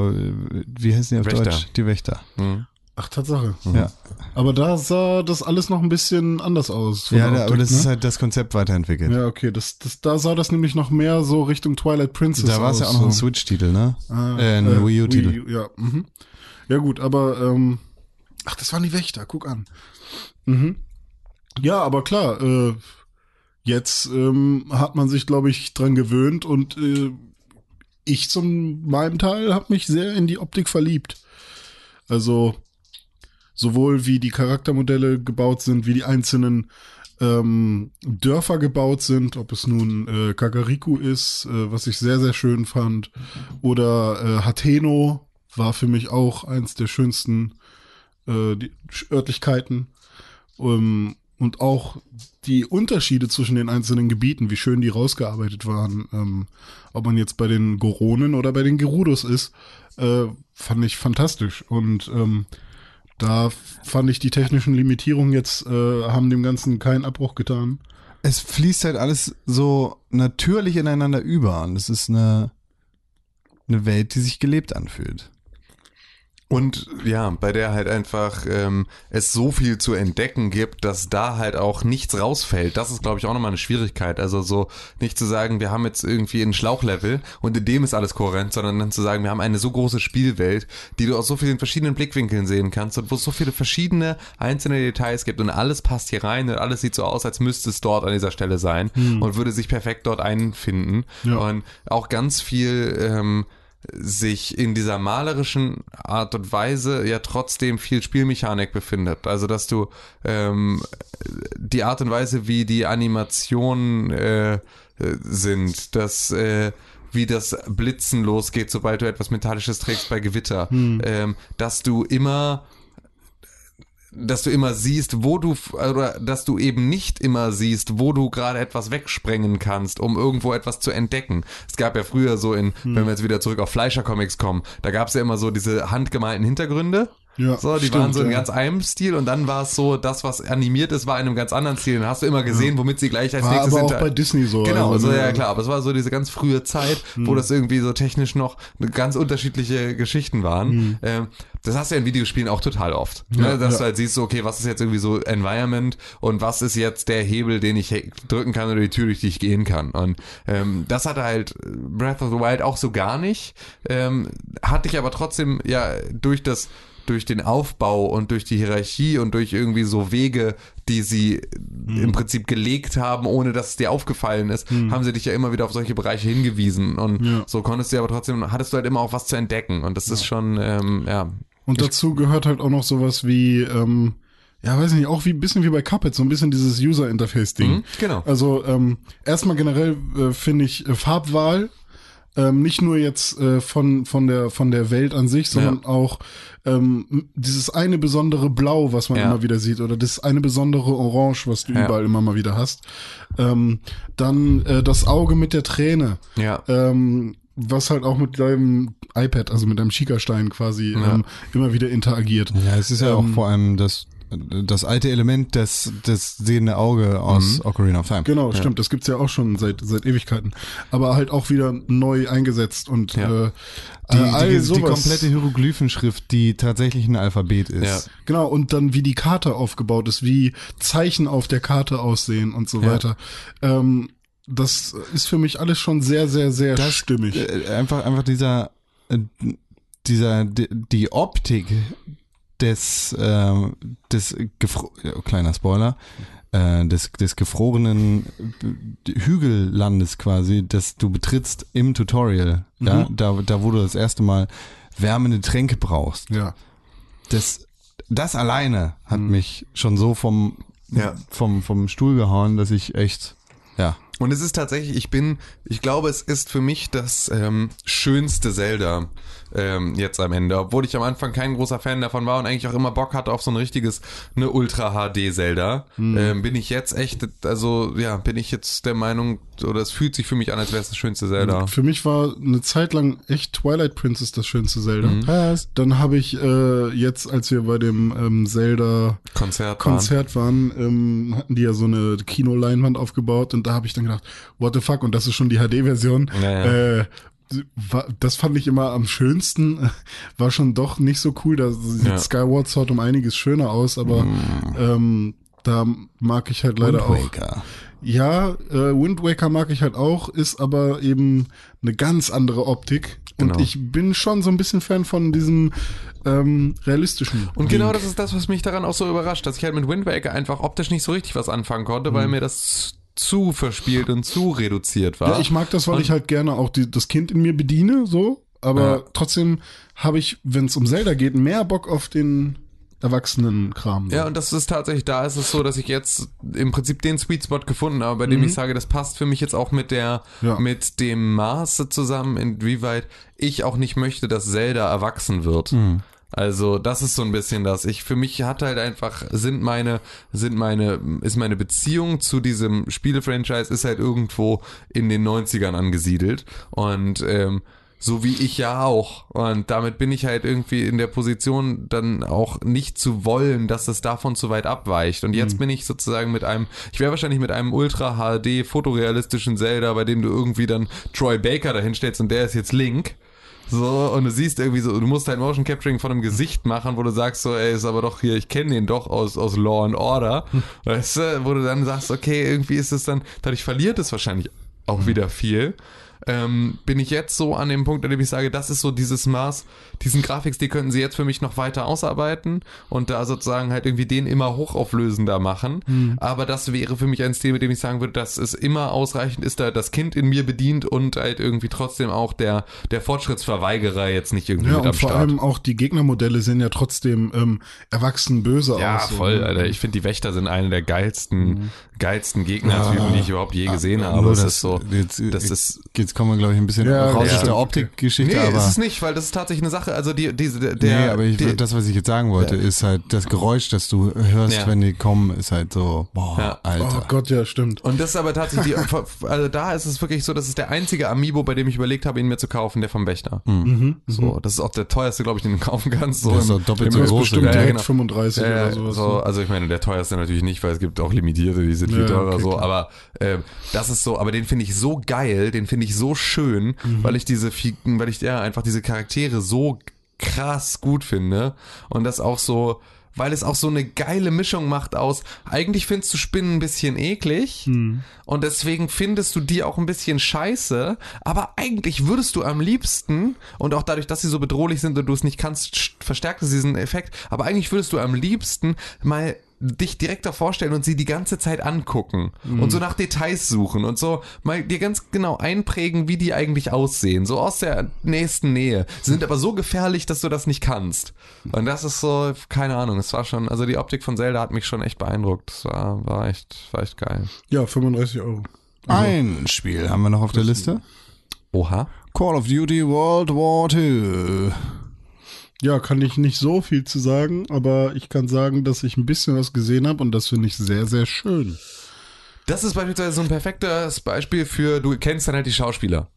wie heißen die auf Wächter. Deutsch? Die Wächter. Mhm. Ach, Tatsache. Ja, Aber da sah das alles noch ein bisschen anders aus. ja da, aber Optik, das ne? ist halt das Konzept weiterentwickelt. Ja, okay, das, das, da sah das nämlich noch mehr so Richtung Twilight Princess da war es ja aus, auch noch ein so. Switch-Titel, ne? Ah, äh, ein Wii U-Titel. Wii U, ja, mhm. ja gut, aber ähm, ach, das waren die Wächter, guck an. Mhm. Ja, aber klar, äh, jetzt ähm, hat man sich, glaube ich, dran gewöhnt und äh, ich zum meinem Teil habe mich sehr in die Optik verliebt. Also sowohl wie die Charaktermodelle gebaut sind, wie die einzelnen ähm, Dörfer gebaut sind, ob es nun äh, Kakariko ist, äh, was ich sehr, sehr schön fand, oder äh, Hateno war für mich auch eins der schönsten äh, die Örtlichkeiten. Ähm, und auch die Unterschiede zwischen den einzelnen Gebieten, wie schön die rausgearbeitet waren, ähm, ob man jetzt bei den Goronen oder bei den Gerudos ist, äh, fand ich fantastisch. Und ähm, da fand ich die technischen Limitierungen jetzt äh, haben dem Ganzen keinen Abbruch getan. Es fließt halt alles so natürlich ineinander über und es ist eine, eine Welt, die sich gelebt anfühlt. Und ja, bei der halt einfach ähm, es so viel zu entdecken gibt, dass da halt auch nichts rausfällt. Das ist, glaube ich, auch nochmal eine Schwierigkeit. Also so nicht zu sagen, wir haben jetzt irgendwie ein Schlauchlevel und in dem ist alles kohärent, sondern dann zu sagen, wir haben eine so große Spielwelt, die du aus so vielen verschiedenen Blickwinkeln sehen kannst und wo es so viele verschiedene einzelne Details gibt und alles passt hier rein und alles sieht so aus, als müsste es dort an dieser Stelle sein und würde sich perfekt dort einfinden. Ja. Und auch ganz viel ähm, sich in dieser malerischen Art und Weise ja trotzdem viel Spielmechanik befindet. Also dass du ähm, die Art und Weise, wie die Animationen äh, sind, dass äh, wie das Blitzen losgeht, sobald du etwas Metallisches trägst bei Gewitter, ähm, dass du immer dass du immer siehst, wo du, oder dass du eben nicht immer siehst, wo du gerade etwas wegsprengen kannst, um irgendwo etwas zu entdecken. Es gab ja früher so in, Hm. wenn wir jetzt wieder zurück auf Fleischer-Comics kommen, da gab es ja immer so diese handgemalten Hintergründe. Ja, so, die stimmt, waren so in ja. ganz einem Stil und dann war es so, das, was animiert ist, war in einem ganz anderen Stil. Dann hast du immer gesehen, womit sie gleich als War nächstes aber auch bei Disney so. Genau, also, so, ne, ja klar, aber es war so diese ganz frühe Zeit, Hm. wo das irgendwie so technisch noch ganz unterschiedliche Geschichten waren. Ähm, das hast du ja in Videospielen auch total oft. Hm. Ja, ne? Dass ja. du halt siehst, okay, was ist jetzt irgendwie so Environment und was ist jetzt der Hebel, den ich he- drücken kann oder die Tür, durch die ich gehen kann. Und ähm, das hatte halt Breath of the Wild auch so gar nicht. Ähm, hatte ich aber trotzdem ja durch das durch den Aufbau und durch die Hierarchie und durch irgendwie so Wege, die sie im Prinzip gelegt haben, ohne dass es dir aufgefallen ist, haben sie dich ja immer wieder auf solche Bereiche hingewiesen. Und Ja. so konntest du aber trotzdem, hattest du halt immer auch was zu entdecken. Und das ist schon, ähm, ja. Und dazu gehört halt auch noch sowas wie, ähm, ja, weiß nicht, auch wie ein bisschen wie bei Cuphead, so ein bisschen dieses User-Interface-Ding. Mhm, genau. Also ähm, erstmal generell äh, finde ich äh, Farbwahl ähm, nicht nur jetzt äh, von von der von der Welt an sich, sondern auch ähm, dieses eine besondere Blau, was man Ja. immer wieder sieht, oder das eine besondere Orange, was du Ja. überall immer mal wieder hast. Ähm, dann äh, das Auge mit der Träne. Ja. Ähm, was halt auch mit deinem iPad, also mit deinem Schiekerstein quasi ähm, immer wieder interagiert. Ja, es ist ja auch Ähm, vor allem das, das alte Element des, des sehende Auge aus Ocarina of Time. Genau, stimmt. Das gibt's ja auch schon seit seit Ewigkeiten. Aber halt auch wieder neu eingesetzt und Ja. äh, Die, äh, all die, die komplette Hieroglyphenschrift, die tatsächlich ein Alphabet ist. Ja. Genau, und dann wie die Karte aufgebaut ist, wie Zeichen auf der Karte aussehen und so Ja. weiter. Ähm, das ist für mich alles schon sehr, sehr, sehr Das- stimmig. Äh, einfach, einfach dieser, äh, dieser, die, die Optik des, äh, des gefro kleiner Spoiler, äh, des, des gefrorenen Hügellandes quasi, das du betrittst im Tutorial, ja, da, da wo du das erste Mal wärmende Tränke brauchst. ja. Das, das alleine hat mich schon so vom, Ja. vom, vom Stuhl gehauen, dass ich echt, ja, Und es ist tatsächlich, ich bin, ich glaube, es ist für mich das ähm, schönste Zelda ähm, jetzt am Ende. Obwohl ich am Anfang kein großer Fan davon war und eigentlich auch immer Bock hatte auf so ein richtiges, eine Ultra-HD-Zelda, ähm, bin ich jetzt echt, also ja, bin ich jetzt der Meinung, oder es fühlt sich für mich an, als wäre es das schönste Zelda. Für mich war eine Zeit lang echt Twilight Princess das schönste Zelda. Mhm. Dann habe ich äh, jetzt, als wir bei dem ähm, Zelda Konzert. Konzert waren, ähm, hatten die ja so eine Kinoleinwand aufgebaut und da habe ich dann gedacht, what the fuck, und das ist schon die HD-Version. Ja, ja. Äh, das fand ich immer am schönsten. War schon doch nicht so cool. Da sieht Ja. Skyward Sword um einiges schöner aus, aber ähm, da mag ich halt leider auch. Waker. Ja, äh, Wind Waker mag ich halt auch, ist aber eben eine ganz andere Optik. Und Genau. ich bin schon so ein bisschen Fan von diesem ähm, realistischen. Und genau Link. das ist das, was mich daran auch so überrascht, dass ich halt mit Wind Waker einfach optisch nicht so richtig was anfangen konnte, weil mir das zu verspielt und zu reduziert war. Ja, ich mag das, weil Und- ich halt gerne auch die, das Kind in mir bediene, so. Aber Ja. trotzdem habe ich, wenn es um Zelda geht, mehr Bock auf den Erwachsenen-Kram. so. Ja, und das ist tatsächlich, da ist es so, dass ich jetzt im Prinzip den Sweet Spot gefunden habe, bei dem ich sage, das passt für mich jetzt auch mit der, Ja. mit dem Maße zusammen, inwieweit ich auch nicht möchte, dass Zelda erwachsen wird. Also, das ist so ein bisschen das. Ich, für mich hat halt einfach, sind meine, sind meine, ist meine Beziehung zu diesem Spielefranchise ist halt irgendwo in den 90ern angesiedelt. Und, ähm, so wie ich ja auch. Und damit bin ich halt irgendwie in der Position, dann auch nicht zu wollen, dass es davon zu weit abweicht. Und jetzt bin ich sozusagen mit einem, ich wäre wahrscheinlich mit einem Ultra HD fotorealistischen Zelda, bei dem du irgendwie dann Troy Baker dahinstellst und der ist jetzt Link. So, und du siehst irgendwie so, du musst halt Motion Capturing von einem Gesicht machen, wo du sagst so, ey, ist aber doch hier, ich kenne den doch aus, aus Law and Order. Weißt du, wo du dann sagst, okay, irgendwie ist es dann, dadurch verliert es wahrscheinlich auch wieder viel. Ähm, bin ich jetzt so an dem Punkt, an dem ich sage, das ist so dieses Maß, diesen Grafikstil könnten sie jetzt für mich noch weiter ausarbeiten und da sozusagen halt irgendwie den immer hochauflösender machen. Aber das wäre für mich ein Stil, mit dem ich sagen würde, dass es immer ausreichend ist, da das Kind in mir bedient und halt irgendwie trotzdem auch der, der Fortschrittsverweigerer jetzt nicht irgendwie Ja, mit am und vor Start. allem auch die Gegnermodelle sehen ja trotzdem ähm, erwachsen böse Ja, aus. so, voll, ne? Alter. Ich finde, die Wächter sind eine der geilsten, geilsten Gegnertypen, die ich überhaupt je gesehen habe. Es das- ist so, jetzt, das ist jetzt kommen wir, glaube ich, ein bisschen Ja, raus ja. aus der Optikgeschichte, Nee, aber. ist es nicht, weil das ist tatsächlich eine Sache. Also die, diese, der, nee, aber ich, die, das, was ich jetzt sagen wollte, ist halt das Geräusch, das du hörst, Ja. wenn die kommen, ist halt so, boah, Ja. Oh Alter. Gott, ja, stimmt. und das ist aber tatsächlich, die, also da ist es wirklich so, das ist der einzige Amiibo, bei dem ich überlegt habe, ihn mir zu kaufen, der vom Wächter. Mhm. So, das ist auch der teuerste, glaube ich, den du kaufen kannst. So Das ist im- doppelt im- so groß bestimmt Ja, ja, direkt genau. 35 Äh, oder sowas. so, also ich meine, der teuerste natürlich nicht, weil es gibt auch limitierte, die sind viel Ja, okay, so, klar. aber äh, das ist so, aber den finde ich so geil, den finde ich so schön, Mhm. weil ich diese, weil ich ja einfach diese Charaktere so krass gut finde und das auch so, weil es auch so eine geile Mischung macht aus, eigentlich findest du Spinnen ein bisschen eklig Mhm. und deswegen findest du die auch ein bisschen scheiße, aber eigentlich würdest du am liebsten und auch dadurch, dass sie so bedrohlich sind und du es nicht kannst, verstärkt es diesen Effekt, aber eigentlich würdest du am liebsten mal dich direkt davor stellen und sie die ganze Zeit angucken und so nach Details suchen und so mal dir ganz genau einprägen, wie die eigentlich aussehen, so aus der nächsten Nähe, sind aber so gefährlich, dass du das nicht kannst. Und das ist so, keine Ahnung, es war schon, also die Optik von Zelda hat mich schon echt beeindruckt. Das war, war echt, war echt geil. Ja, 35 Euro. Ein Spiel haben wir noch auf der Liste. Oha. Call of Duty World War II. Ja, kann ich nicht so viel zu sagen, aber ich kann sagen, dass ich ein bisschen was gesehen habe und das finde ich sehr, sehr schön. Das ist beispielsweise so ein perfektes Beispiel für, du kennst dann halt die Schauspieler.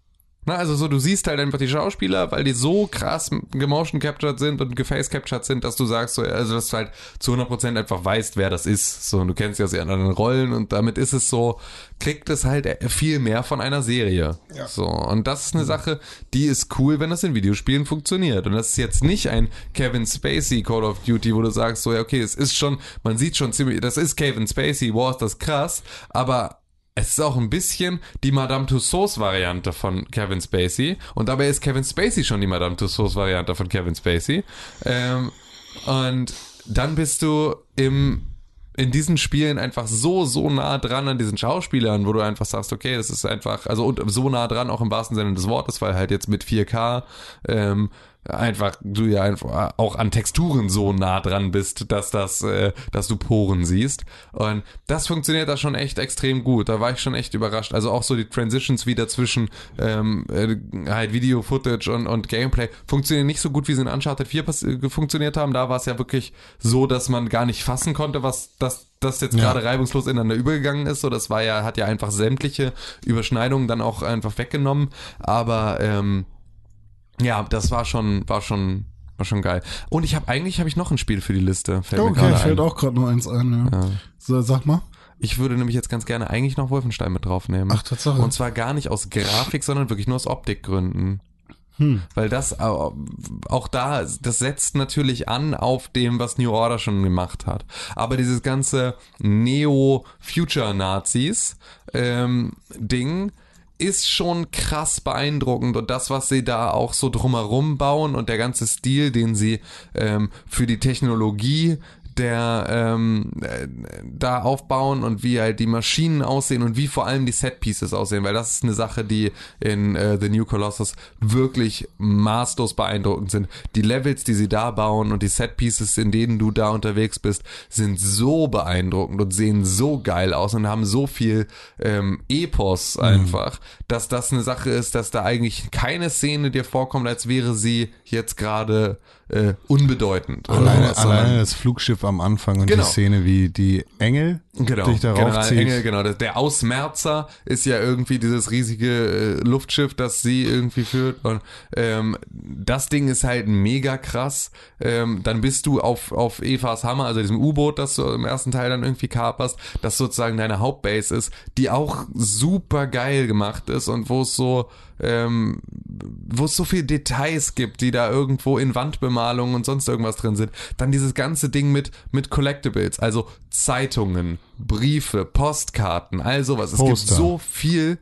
Na, also so, du siehst halt einfach die Schauspieler, weil die so krass gemotion captured sind und geface captured sind, dass du sagst, so, also dass du halt zu 100% einfach weißt, wer das ist. So, und du kennst ja aus ihren anderen Rollen und damit ist es so, kriegt es halt viel mehr von einer Serie. So, und das ist eine Sache, die ist cool, wenn das in Videospielen funktioniert. Und das ist jetzt nicht ein Kevin Spacey Call of Duty, wo du sagst, so, ja, okay, es ist schon, man sieht schon ziemlich, das ist Kevin Spacey, wow, ist das krass, aber es ist auch ein bisschen die Madame Tussauds Variante von Kevin Spacey. Und dabei ist Kevin Spacey schon die Madame Tussauds Variante von Kevin Spacey. Ähm, und dann bist du im, in diesen Spielen einfach so, so nah dran an diesen Schauspielern, wo du einfach sagst, okay, das ist einfach, also und so nah dran auch im wahrsten Sinne des Wortes, weil halt jetzt mit 4K ähm, einfach du ja einfach auch an Texturen so nah dran bist, dass das, äh, dass du Poren siehst. Und das funktioniert da schon echt extrem gut. Da war ich schon echt überrascht. Also auch so die Transitions wieder zwischen ähm, äh, halt Video-Footage und, und Gameplay funktionieren nicht so gut, wie sie in Uncharted 4 pass- äh, funktioniert haben. Da war es ja wirklich so, dass man gar nicht fassen konnte, was das das jetzt Ja. gerade reibungslos ineinander übergegangen ist. So, das war ja, hat ja einfach sämtliche Überschneidungen dann auch einfach weggenommen. Aber ähm, ja, das war schon, war schon, war schon geil. Und ich habe eigentlich habe ich noch ein Spiel für die Liste. Fällt mir Okay, fällt ein. auch gerade nur eins ein, ja. Ja. So, sag mal. Ich würde nämlich jetzt ganz gerne eigentlich noch Wolfenstein mit draufnehmen. Ach, Tatsache. Und zwar gar nicht aus Grafik, sondern wirklich nur aus Optikgründen. Hm. Weil das au- auch da, das setzt natürlich an auf dem, was New Order schon gemacht hat. Aber dieses ganze Neo-Future-Nazis ähm, ist schon krass beeindruckend und das, was sie da auch so drumherum bauen und der ganze Stil, den sie ähm, für die Technologie der ähm, äh, da aufbauen und wie halt die Maschinen aussehen und wie vor allem die Set-Pieces aussehen, weil das ist eine Sache, die in äh, The New Colossus wirklich maßlos beeindruckend sind. Die Levels, die sie da bauen und die Set-Pieces, in denen du da unterwegs bist, sind so beeindruckend und sehen so geil aus und haben so viel ähm, Epos einfach, dass das eine Sache ist, dass da eigentlich keine Szene dir vorkommt, als wäre sie jetzt gerade äh, unbedeutend. oder Alleine, sondern- alleine das Flugschiff am Anfang und Genau. die Szene, wie die Engel Genau, dich darauf General zieht. Engel, genau. Der- Der Ausmerzer ist ja irgendwie dieses riesige äh, Luftschiff, das sie irgendwie führt. Und ähm, das Ding ist halt mega krass. Ähm, dann bist du auf, auf Evas Hammer, also diesem U-Boot, das du im ersten Teil dann irgendwie kaperst, das sozusagen deine Hauptbase ist, die auch super geil gemacht ist und wo es so ähm, wo es so viel Details gibt, die da irgendwo in Wandbemalungen und sonst irgendwas drin sind. Dann dieses ganze Ding mit, mit Collectibles, also Zeitungen, Briefe, Postkarten, all sowas. Es gibt Poster. so viel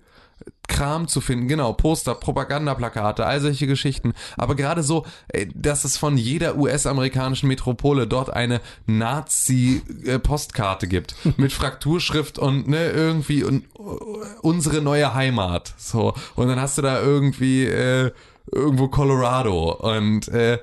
Kram zu finden, genau, Poster, Propagandaplakate, all solche Geschichten. Aber gerade so, äh, dass es von jeder US-amerikanischen Metropole dort eine Nazi-Postkarte gibt. Mit Frakturschrift und ne, irgendwie un, unsere neue Heimat. So. Und dann hast du da irgendwie äh, irgendwo Colorado und äh,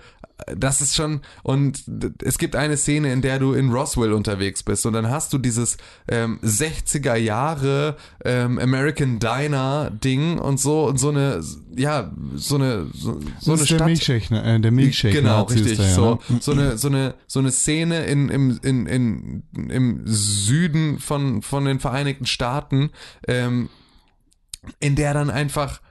das ist schon, und es gibt eine Szene, in der du in Roswell unterwegs bist und dann hast du dieses ähm, 60er Jahre ähm, American Diner Ding und so und so eine, ja, so eine, so, so das eine ist der Stadt. Milchshake, ne? äh, der Milchshake. Genau, richtig. ja, so, ne? so, eine, so, eine, so eine Szene in, im, in, in, im Süden von, von den Vereinigten Staaten, ähm, in der dann einfach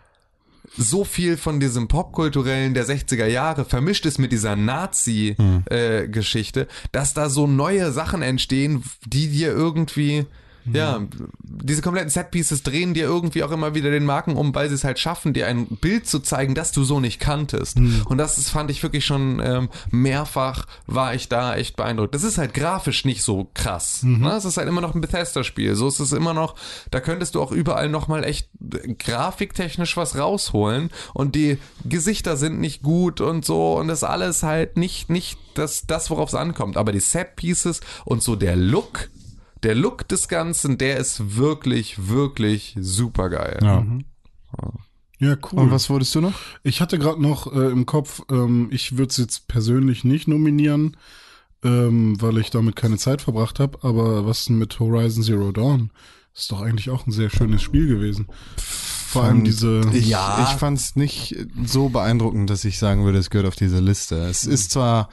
so viel von diesem Popkulturellen der 60er Jahre vermischt ist mit dieser Nazi-Geschichte, dass da so neue Sachen entstehen, die dir irgendwie, ja, diese kompletten Setpieces drehen dir irgendwie auch immer wieder den Marken um, weil sie es halt schaffen, dir ein Bild zu zeigen, das du so nicht kanntest. Und das ist, fand ich wirklich schon ähm, mehrfach, war ich da echt beeindruckt. Das ist halt grafisch nicht so krass. Ne? Es ist halt immer noch ein Bethesda-Spiel. So ist es immer noch, da könntest du auch überall nochmal echt äh, grafiktechnisch was rausholen und die Gesichter sind nicht gut und so und das alles halt nicht, nicht das, das worauf es ankommt. Aber die Set-Pieces und so der Look, der Look des Ganzen, der ist wirklich, wirklich super geil. Ja. Ja, cool. Und was wolltest du noch? Ich hatte gerade noch äh, im Kopf, ähm, ich würde es jetzt persönlich nicht nominieren, ähm, weil ich damit keine Zeit verbracht habe. Aber was denn mit Horizon Zero Dawn? Ist doch eigentlich auch ein sehr schönes Spiel gewesen. Vor allem diese. Ich, Ja. ich fand es nicht so beeindruckend, dass ich sagen würde, es gehört auf diese Liste. Es ist zwar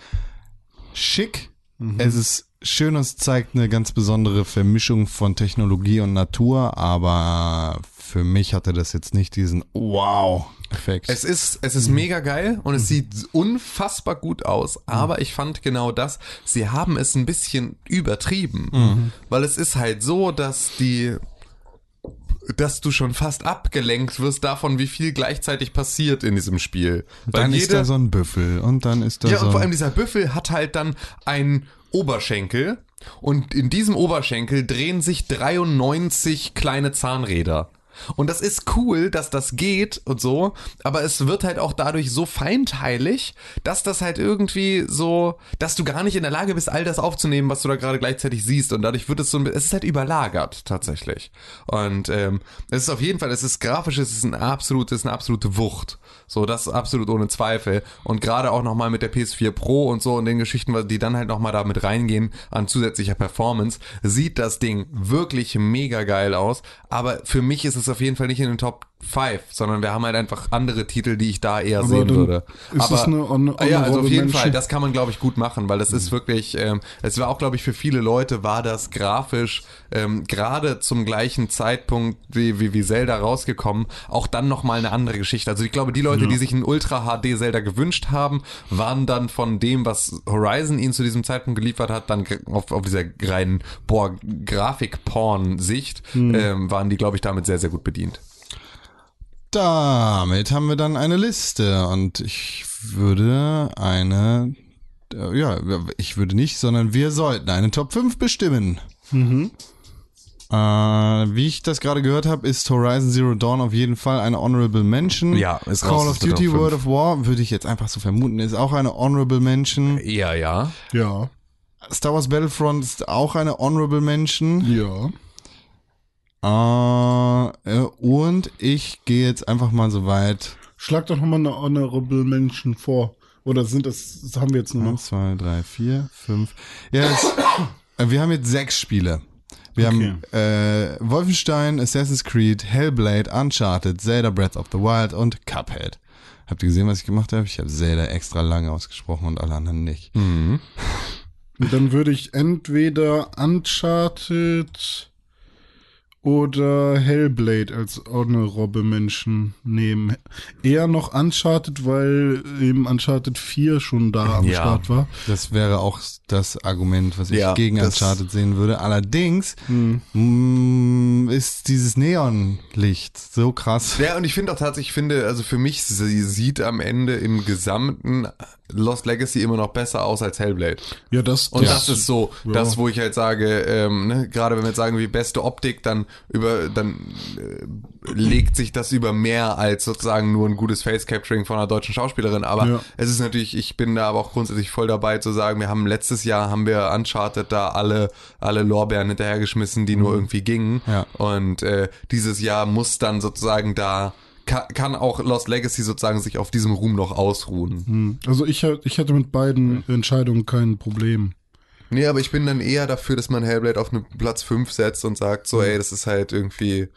schick, es ist schön und es zeigt eine ganz besondere Vermischung von Technologie und Natur, aber für mich hatte das jetzt nicht diesen Wow-Effekt. Es ist, es ist mega geil und es sieht unfassbar gut aus, aber ich fand genau das, sie haben es ein bisschen übertrieben, weil es ist halt so, dass die, dass du schon fast abgelenkt wirst davon, wie viel gleichzeitig passiert in diesem Spiel. Weil dann ist jede- da so ein Büffel und dann ist da ja, so und vor allem dieser Büffel hat halt dann einen Oberschenkel und in diesem Oberschenkel drehen sich 93 kleine Zahnräder. Und das ist cool, dass das geht und so, aber es wird halt auch dadurch so feinteilig, dass das halt irgendwie so, dass du gar nicht in der Lage bist, all das aufzunehmen, was du da gerade gleichzeitig siehst. Und dadurch wird es so, ein- es ist halt überlagert tatsächlich. Und ähm, es ist auf jeden Fall, es ist grafisch, es ist ein absolut, es ist eine absolute Wucht. So, das absolut ohne Zweifel. Und gerade auch nochmal mit der PS4 Pro und so und den Geschichten, die dann halt nochmal da mit reingehen an zusätzlicher Performance, sieht das Ding wirklich mega geil aus. Aber für mich ist es auf jeden Fall nicht in den Top 5, sondern wir haben halt einfach andere Titel, die ich da eher Aber sehen würde. ist Aber es eine on- Ah ja, also auf jeden Mention? Fall, das kann man glaube ich gut machen, weil das ist wirklich, ähm, es war auch glaube ich für viele Leute war das grafisch ähm, gerade zum gleichen Zeitpunkt wie, wie, wie Zelda rausgekommen, auch dann nochmal eine andere Geschichte. Also ich glaube, die Leute, die sich ein Ultra HD Zelda gewünscht haben, waren dann von dem, was Horizon ihnen zu diesem Zeitpunkt geliefert hat, dann auf, auf dieser reinen boah, Grafik-Porn-Sicht, ähm, waren die glaube ich damit sehr, sehr gut bedient. Damit haben wir dann eine Liste und ich würde eine, äh, ja, ich würde nicht, sondern wir sollten eine Top 5 bestimmen. Äh, wie ich das gerade gehört habe, ist Horizon Zero Dawn auf jeden Fall eine Honorable Mention. Ja, ist raus Call aus of Duty Top 5. World of War würde ich jetzt einfach so vermuten, ist auch eine Honorable Mention. Ja, ja. Ja. Star Wars Battlefront ist auch eine Honorable Mention. Ja. Äh, äh, und ich gehe jetzt einfach mal so weit. Schlag doch nochmal eine Honorable Mention vor. Oder sind das, das haben wir jetzt nur noch? Eins, zwei, drei, vier, fünf. Ja, es, äh, wir haben jetzt sechs Spiele. Wir Okay. haben äh, Wolfenstein, Assassin's Creed, Hellblade, Uncharted, Zelda Breath of the Wild und Cuphead. Habt ihr gesehen, was ich gemacht habe? Ich habe Zelda extra lange ausgesprochen und alle anderen nicht. Mhm. Und dann würde ich entweder Uncharted oder Hellblade als Honorable Menschen nehmen. Eher noch Uncharted, weil eben Uncharted 4 schon da am Ja. Start war. Das wäre auch das Argument, was ich Ja, gegen das- Uncharted sehen würde. Allerdings mh, ist dieses Neonlicht so krass. Ja, und ich finde auch tatsächlich, ich finde, also für mich, sie sieht am Ende im gesamten Lost Legacy immer noch besser aus als Hellblade. Ja, das, Und das, ist so, ja. das, wo ich halt sage, ähm, ne, gerade wenn wir jetzt sagen, wie beste Optik, dann über, dann äh, legt sich das über mehr als sozusagen nur ein gutes Face-Capturing von einer deutschen Schauspielerin. Aber Ja. es ist natürlich, ich bin da aber auch grundsätzlich voll dabei zu sagen, wir haben letztes Jahr haben wir Uncharted da alle, alle Lorbeeren hinterhergeschmissen, die nur irgendwie gingen. Ja. Und äh, dieses Jahr muss dann sozusagen da kann, kann auch Lost Legacy sozusagen sich auf diesem Ruhm noch ausruhen. Hm. Also ich, ich hatte mit beiden Entscheidungen kein Problem. Nee, aber ich bin dann eher dafür, dass man Hellblade auf einen Platz 5 setzt und sagt, so, ey, das ist halt irgendwie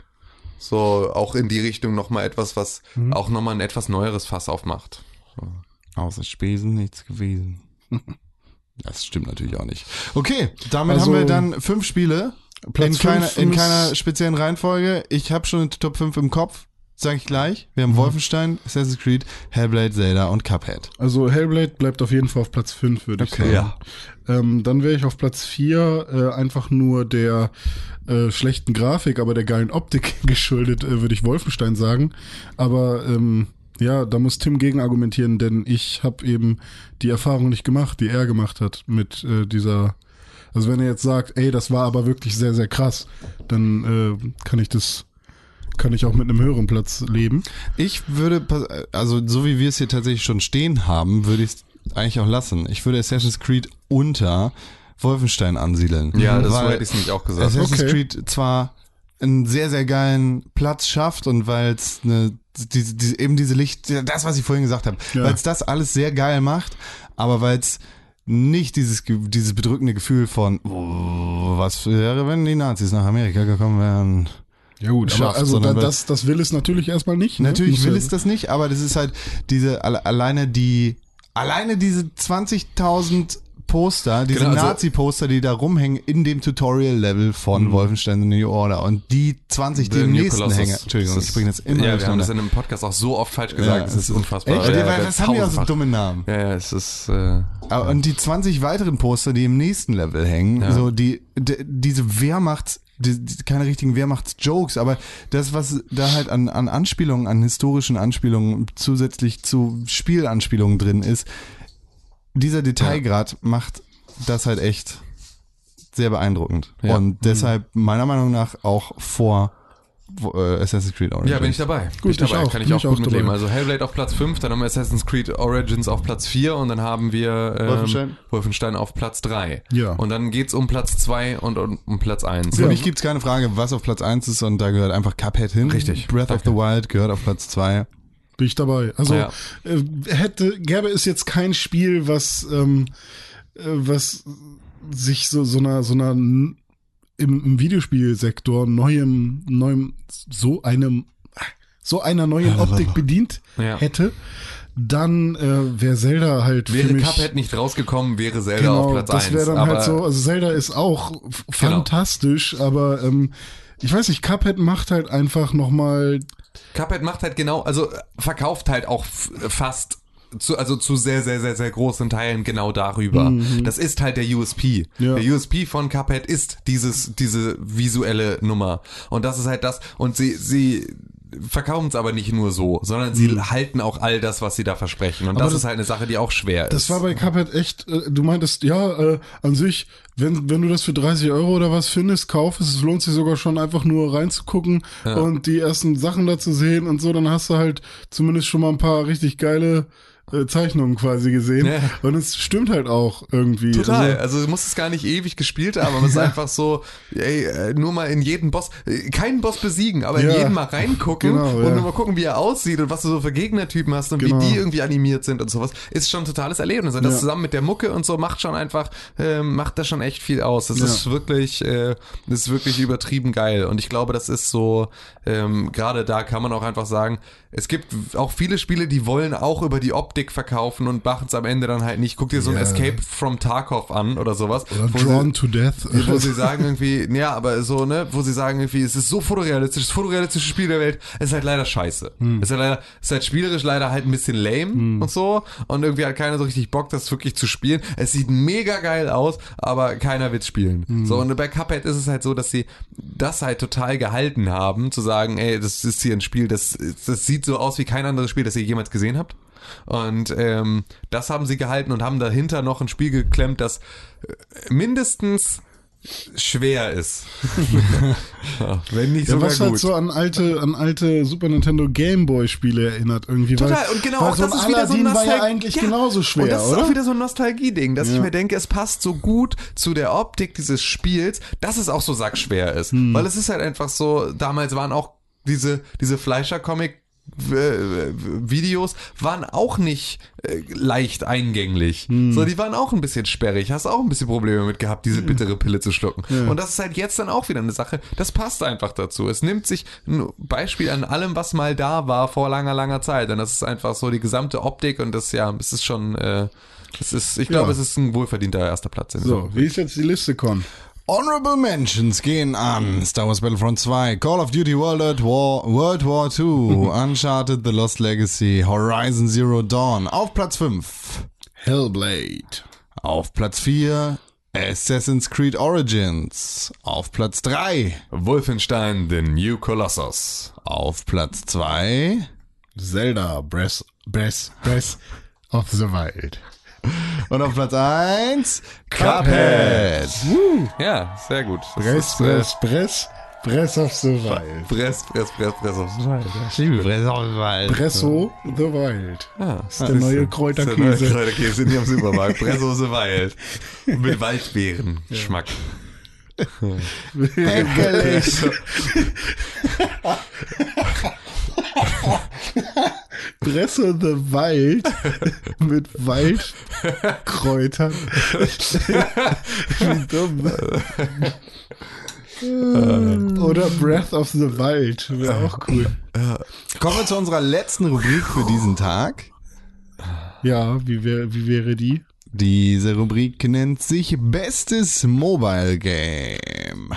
so auch in die Richtung nochmal etwas, was auch nochmal ein etwas neueres Fass aufmacht. Außer Spesen nichts gewesen. Das stimmt natürlich auch nicht. Okay, damit Also- haben wir dann fünf Spiele. Platz in, keiner, fünf in keiner speziellen Reihenfolge. Ich habe schon die Top 5 im Kopf, sage ich gleich. Wir haben Wolfenstein, Assassin's Creed, Hellblade, Zelda und Cuphead. Also Hellblade bleibt auf jeden Fall auf Platz 5, würde ich Okay. sagen. Ja. Ähm, dann wäre ich auf Platz 4 äh, einfach nur der äh, schlechten Grafik, aber der geilen Optik geschuldet, äh, würde ich Wolfenstein sagen. Aber ähm, ja, da muss Tim gegen argumentieren, denn ich habe eben die Erfahrung nicht gemacht, die er gemacht hat mit äh, dieser. Also wenn er jetzt sagt, ey, das war aber wirklich sehr, sehr krass, dann äh, kann ich das, kann ich auch mit einem höheren Platz leben. Ich würde, also so wie wir es hier tatsächlich schon stehen haben, würde ich es eigentlich auch lassen. Ich würde Assassin's Creed unter Wolfenstein ansiedeln. Ja, das Weil hätte ich nämlich auch gesagt. Assassin's Okay. Creed zwar einen sehr, sehr geilen Platz schafft und weil es eine, diese, diese, eben diese Licht, das, was ich vorhin gesagt habe, Ja. weil es das alles sehr geil macht, aber weil es nicht dieses, dieses bedrückende Gefühl von, oh, was wäre, wenn die Nazis nach Amerika gekommen wären. Ja gut, schafft, also da, das, das will es natürlich erstmal nicht. Ne? Natürlich will ja- es das nicht, aber das ist halt diese, alle- alleine die, alleine diese 20.000 Poster, diese Genau, also- Nazi-Poster, die da rumhängen in dem Tutorial-Level von Wolfenstein The New Order und die 20, die The im New nächsten Colossus. hängen. Entschuldigung, Das ich ist- bringe das immer Ja, wir haben das in einem Podcast auch so oft falsch gesagt, Ja, das ist unfassbar. Echt? Ja, Die- ja, was haben die auch so dumme Namen? Ja, ja, es ist, äh, Aber- Und die 20 weiteren Poster, die im nächsten Level hängen, Ja. so die, die diese Wehrmachts, die, die, keine richtigen Wehrmachts-Jokes, aber das, was da halt an, an Anspielungen, an historischen Anspielungen zusätzlich zu Spielanspielungen drin ist, dieser Detailgrad macht das halt echt sehr beeindruckend. Ja. Und deshalb meiner Meinung nach auch vor Assassin's Creed Origins. Ja, bin ich dabei. Gut, bin ich dabei. ich auch. Kann ich Bin auch ich gut auch mitleben. dabei. Also Hellblade auf Platz 5, dann haben wir Assassin's Creed Origins auf Platz 4 und dann haben wir ähm, Wolfenstein. Wolfenstein auf Platz 3. Ja. Und dann geht's um Platz 2 und um, um Platz 1. Für mich gibt's keine Frage, was auf Platz 1 ist und da gehört einfach Cuphead hin. Richtig. Breath of the Wild gehört auf Platz 2. Bin ich dabei. Also Ja. äh, hätte, gäbe es jetzt kein Spiel, was, ähm, äh, was sich so, so einer, so einer im, im Videospielsektor neuem, neuem, so einem, so einer neuen Optik bedient Ja. hätte, dann äh, wäre Zelda halt Wäre für mich, Cuphead nicht rausgekommen, wäre Zelda genau, auf Platz 1. das wäre dann halt so, also Zelda ist auch f- fantastisch, aber ähm, ich weiß nicht, Cuphead macht halt einfach nochmal Cuphead macht halt genau, also verkauft halt auch fast zu, also zu sehr, sehr, sehr, sehr großen Teilen genau darüber. Das ist halt der USP. Mhm. Ja. Der USP von Cuphead ist dieses, diese visuelle Nummer. Und das ist halt das. Und sie, sie verkaufen es aber nicht nur so, sondern sie halten auch all das, was sie da versprechen. Und das, Mhm. das- ist halt eine Sache, die auch schwer ist. Das war bei Cuphead echt, äh, du meintest, ja, äh, an sich, wenn, wenn du das für 30 Euro oder was findest, kauf es. Es lohnt sich sogar schon einfach nur reinzugucken und die ersten Sachen da zu sehen und so, dann hast du halt zumindest schon mal ein paar richtig geile äh, Zeichnungen quasi gesehen. Ja. Und es stimmt halt auch irgendwie. Total. Also, Also, du musst es gar nicht ewig gespielt haben, aber es ist einfach so, ey, äh, nur mal in jeden Boss, äh, keinen Boss besiegen, aber in jeden mal reingucken Genau, und nur mal gucken, wie er aussieht und was du so für Gegnertypen hast und Genau. wie die irgendwie animiert sind und sowas, ist schon ein totales Erlebnis. Und das zusammen mit der Mucke und so macht schon einfach, äh, macht das schon echt viel aus. Das ist wirklich, äh, das ist wirklich übertrieben geil. Und ich glaube, das ist so, ähm, gerade da kann man auch einfach sagen, es gibt auch viele Spiele, die wollen auch über die Optik verkaufen und machen es am Ende dann halt nicht. Guck dir so ein Ja. Escape from Tarkov an oder sowas. oder wo sie- Drawn to Death. wo sie sagen irgendwie, ja, aber so, ne, wo sie sagen irgendwie, es ist so fotorealistisch, das fotorealistische Spiel der Welt, es ist halt leider scheiße. Hm. Es ist halt leider, es ist halt spielerisch leider halt ein bisschen lame und so und irgendwie hat keiner so richtig Bock, das wirklich zu spielen. Es sieht mega geil aus, aber keiner wird spielen. Hm. So, und bei Cuphead ist es halt so, dass sie das halt total gehalten haben, zu sagen, ey, das ist hier ein Spiel, das, das sieht so aus wie kein anderes Spiel, das ihr jemals gesehen habt. Und ähm, das haben sie gehalten und haben dahinter noch ein Spiel geklemmt, das äh, mindestens schwer ist. Ja, Wenn nicht Ja, sogar was gut. halt so an alte, an alte Super Nintendo Game Boy Spiele erinnert irgendwie. Total, weil, und genau, weil auch so das ist wieder so ein war ja eigentlich Ja, genauso schwer, Und das ist oder? auch wieder so ein Nostalgie-Ding, dass ich Ja. mir denke, es passt so gut zu der Optik dieses Spiels, dass es auch so sackschwer ist. Hm. Weil es ist halt einfach so, damals waren auch diese, diese Fleischer-Comic Videos waren auch nicht äh, leicht eingänglich. So, die waren auch ein bisschen sperrig. Hast auch ein bisschen Probleme mit gehabt, diese bittere Pille zu schlucken. Und das ist halt jetzt dann auch wieder eine Sache. Das passt einfach dazu. Es nimmt sich ein Beispiel an allem, was mal da war vor langer, langer Zeit. Und das ist einfach so die gesamte Optik und das, ja, es ist schon, äh, es ist, ich glaube, Ja. es ist ein wohlverdienter erster Platz. In So, wie ist jetzt die Liste, Con? Honorable Mentions gehen an Star Wars Battlefront 2, Call of Duty World at War, World War II, Uncharted The Lost Legacy, Horizon Zero Dawn. Auf Platz 5. Hellblade. Auf Platz 4 Assassin's Creed Origins. Auf Platz 3. Wolfenstein, The New Colossus. Auf Platz 2. Zelda Breath, Breath, Breath of the Wild. Und auf Platz 1 Cuphead. Ja, sehr gut. Das Breath, ist, äh, Breath, Breath of the Wild. Press, Press, Press, Press aufs Schwein. Ich liebe Breath of the Wild. Bresso the Wild. Ja, Das ist der neue Kräuterkäse. Der neue Kräuterkäse nicht am Supermarkt. Pressose Wild. Mit Waldbeeren-Geschmack. Heckelig. Bresso the Wild mit Waldkräutern. Wie dumm. Oder Breath of the Wild. Wäre auch cool. Kommen wir zu unserer letzten Rubrik für diesen Tag. Ja, wie, wär, wie wäre die? Diese Rubrik nennt sich Bestes Mobile Game.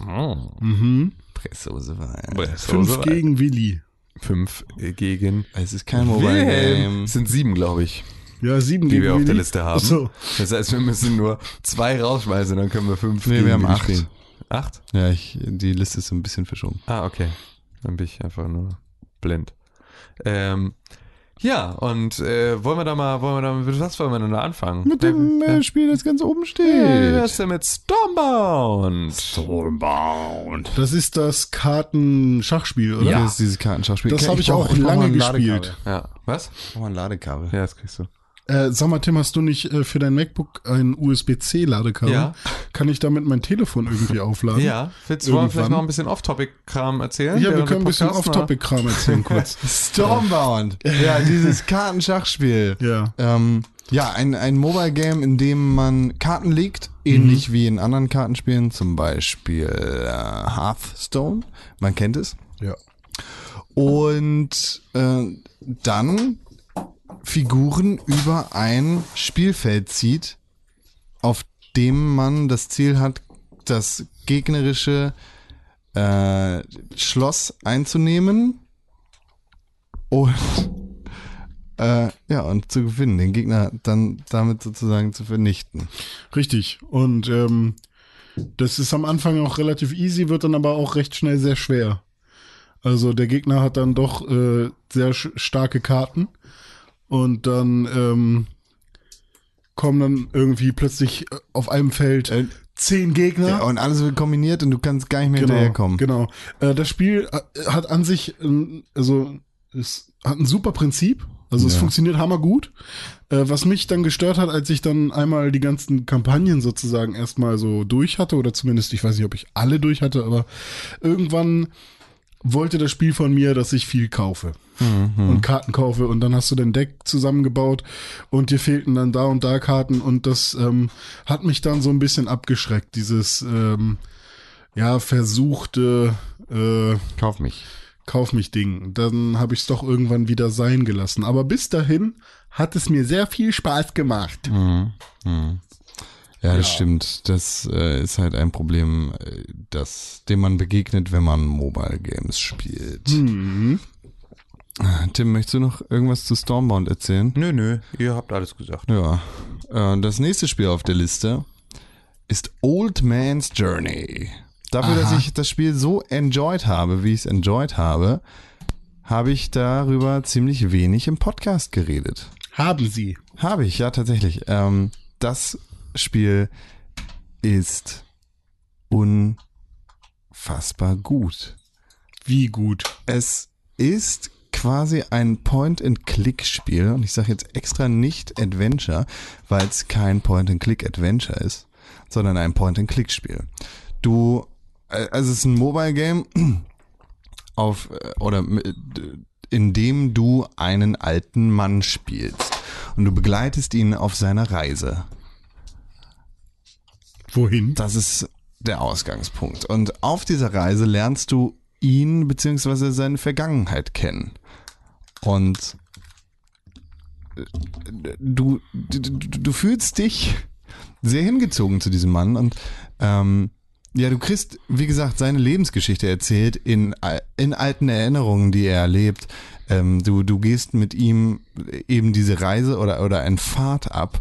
Mhm. Pressose Wild. Fünf gegen Willi. Fünf äh, gegen Es ist kein Mobile. Game. Es sind sieben, glaube ich, Ja, sieben die gegen wir auf Willi. der Liste haben. Ach so. Das heißt, wir müssen nur zwei rausschmeißen, dann können wir fünf Nee, gegen wir haben acht. spielen. Acht? Ja, ich, die Liste ist so ein bisschen verschoben. Ah, okay. Dann bin ich einfach nur blind. Ähm, ja, und äh, wollen wir da mal, wollen wir da, mit was wollen wir denn da anfangen? Mit dem äh, Spiel, das ganz oben steht. ist denn mit Stormbound? Stormbound. Das ist das Kartenschachspiel, oder? Das ist dieses Kartenschachspiel. Das habe ich brauch- auch lange gespielt. Ja, was? Ich mal ein Ladekabel. Ja, das kriegst du. Äh, sag mal, Tim, hast du nicht äh, für dein MacBook ein USB-C-Ladekabel? Ja. Kann ich damit mein Telefon irgendwie aufladen? Ja, willst du wollen wir vielleicht noch ein bisschen Off-Topic-Kram erzählen? Ja, wir können ein bisschen Off-Topic-Kram erzählen kurz. Stormbound. Ja, dieses Kartenschachspiel. ja. Ähm, ja, ein, ein Mobile Game, in dem man Karten legt, ähnlich wie in anderen Kartenspielen, zum Beispiel äh, Hearthstone. Man kennt es. Ja. Und äh, dann Figuren über ein Spielfeld zieht, auf dem man das Ziel hat, das gegnerische äh, Schloss einzunehmen und äh, ja und zu gewinnen, den Gegner dann damit sozusagen zu vernichten. Richtig. Und ähm, das ist am Anfang auch relativ easy, wird dann aber auch recht schnell sehr schwer. Also der Gegner hat dann doch äh, sehr starke Karten und dann ähm, kommen dann irgendwie plötzlich äh, auf einem Feld Äh, zehn Gegner. Ja, und alles wird kombiniert und du kannst gar nicht mehr genau, hinterherkommen. genau. Äh, das Spiel hat an sich, ähm, also es hat ein super Prinzip. Also es Ja. funktioniert hammergut. Äh, was mich dann gestört hat, als ich dann einmal die ganzen Kampagnen sozusagen erstmal so durch hatte, oder zumindest, ich weiß nicht, ob ich alle durch hatte, aber irgendwann wollte das Spiel von mir, dass ich viel kaufe und Karten kaufe und dann hast du dein Deck zusammengebaut und dir fehlten dann da und da Karten und das ähm, hat mich dann so ein bisschen abgeschreckt, dieses ähm, ja versuchte äh, Kauf mich. Kauf mich Ding. Dann habe ich es doch irgendwann wieder sein gelassen. Aber bis dahin hat es mir sehr viel Spaß gemacht. Ja, das stimmt. Das äh, ist halt ein Problem, äh, das, dem man begegnet, wenn man Mobile Games spielt. Mhm. Tim, möchtest du noch irgendwas zu Stormbound erzählen? Nö, nö, ihr habt alles gesagt. Ja. Äh, das nächste Spiel auf der Liste ist Old Man's Journey. Dafür, dass Aha. ich das Spiel so enjoyed habe, wie ich es enjoyed habe, habe ich darüber ziemlich wenig im Podcast geredet. Haben sie. Habe ich, ja, tatsächlich. Ähm, das Spiel ist unfassbar gut. Wie gut. Es ist quasi ein Point-and-Click-Spiel und ich sage jetzt extra nicht Adventure, weil es kein Point-and-Click-Adventure ist, sondern ein Point-and-Click-Spiel. Du, äh, also es ist ein Mobile-Game auf äh, oder in dem du einen alten Mann spielst. Und du begleitest ihn auf seiner Reise. Wohin? Das ist der Ausgangspunkt. Und auf dieser Reise lernst du ihn bzw. seine Vergangenheit kennen. Und äh, du, du, du fühlst dich sehr hingezogen zu diesem Mann und ähm, ja, du kriegst, wie gesagt, seine Lebensgeschichte erzählt in, in alten Erinnerungen, die er erlebt. Ähm, du, du gehst mit ihm eben diese Reise oder, oder ein Pfad ab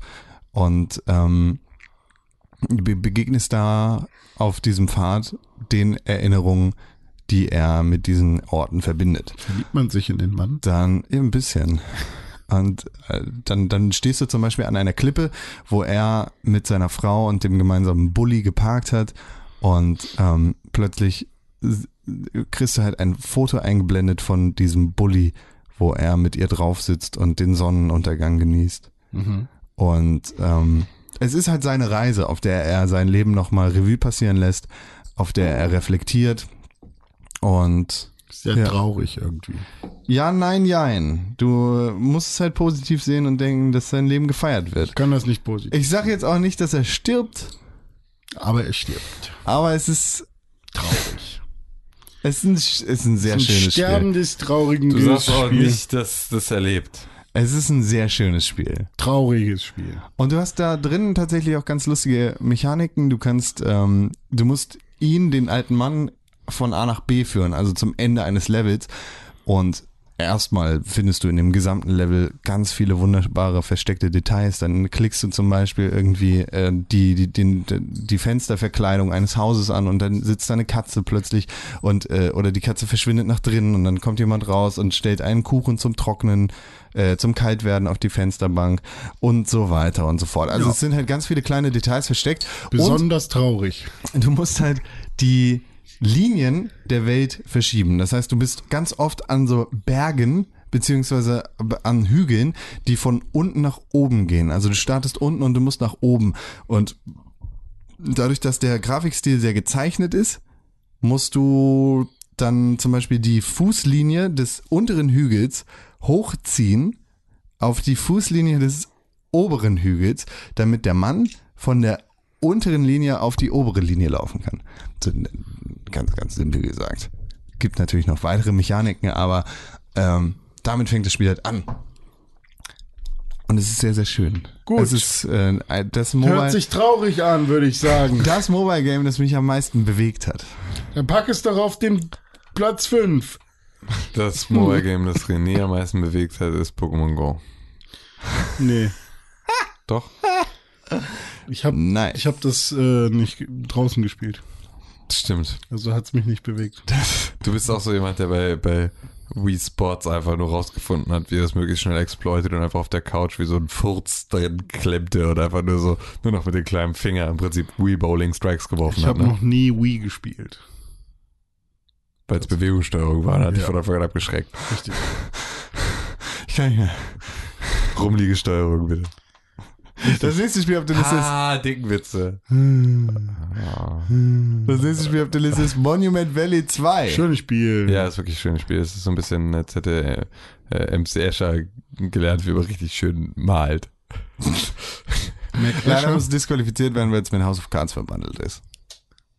und ähm, be begegnest da auf diesem Pfad den Erinnerungen, die er mit diesen Orten verbindet. Verliebt man sich in den Mann? Dann ein bisschen. Und äh, dann, dann stehst du zum Beispiel an einer Klippe, wo er mit seiner Frau und dem gemeinsamen Bulli geparkt hat und ähm, plötzlich kriegst du halt ein Foto eingeblendet von diesem Bulli, wo er mit ihr drauf sitzt und den Sonnenuntergang genießt. Und ähm, es ist halt seine Reise, auf der er sein Leben nochmal Revue passieren lässt, auf der er reflektiert und Sehr Ja. traurig irgendwie. ja, nein, jein. Du musst es halt positiv sehen und denken, dass sein Leben gefeiert wird. Ich kann das nicht positiv. Ich sage jetzt auch nicht, dass er stirbt, Aber er stirbt. aber es ist, Traurig. es ist ein, es ist ein sehr Ein schönes Sterben Spiel. des traurigen Du sagst auch nicht, dass das erlebt. Es ist ein sehr schönes Spiel. Trauriges Spiel. Und du hast da drin tatsächlich auch ganz lustige Mechaniken. Du kannst, ähm, du musst ihn, den alten Mann, von A nach B führen, also zum Ende eines Levels. Und erstmal findest du in dem gesamten Level ganz viele wunderbare versteckte Details. Dann klickst du zum Beispiel irgendwie äh, die, die, den, die Fensterverkleidung eines Hauses an und dann sitzt da eine Katze plötzlich und äh, oder die Katze verschwindet nach drinnen und dann kommt jemand raus und stellt einen Kuchen zum Trocknen, äh, zum Kaltwerden auf die Fensterbank und so weiter und so fort. Also Ja. es sind halt ganz viele kleine Details versteckt. Besonders traurig. Und du musst halt die Linien der Welt verschieben. Das heißt, du bist ganz oft an so Bergen beziehungsweise an Hügeln, die von unten nach oben gehen. Also du startest unten und du musst nach oben. Und dadurch, dass der Grafikstil sehr gezeichnet ist, musst du dann zum Beispiel die Fußlinie des unteren Hügels hochziehen auf die Fußlinie des oberen Hügels, damit der Mann von der unteren Linie auf die obere Linie laufen kann. Ganz, ganz simpel gesagt. Gibt natürlich noch weitere Mechaniken, aber ähm, damit fängt das Spiel halt an. Und es ist sehr, sehr schön. Gut. Es ist äh, das Mobile, Hört sich traurig an, würde ich sagen. das Mobile Game, das mich am meisten bewegt hat. Dann pack es doch auf den Platz 5. Das Mobile Game, das René am meisten bewegt hat, ist Pokémon Go. Nee. Doch? Ich habe Nice. ich hab das äh, nicht draußen gespielt. Stimmt. Also hat es mich nicht bewegt. Du bist auch so jemand, der bei, bei Wii Sports einfach nur rausgefunden hat, wie er das möglichst schnell exploitet und einfach auf der Couch wie so ein Furz drin klemmte und einfach nur so, nur noch mit dem kleinen Finger im Prinzip Wii Bowling Strikes geworfen Ich hat, habe ne? noch nie Wii gespielt. Weil es Bewegungssteuerung war, und hat Ja. von Anfang an abgeschreckt. Richtig. Ich kann nicht mehr. Rumliegesteuerung, bitte. Das nächste Spiel auf der Liste ist, Ah, Dickenwitze. das nächste Spiel auf der Liste ist Monument Valley 2. Schönes Spiel. Ja, ist wirklich ein schönes Spiel. Es ist so ein bisschen, als hätte äh, MC Escher gelernt, wie man richtig schön malt. Leider muss disqualifiziert werden, weil es mit House of Cards verbandelt ist.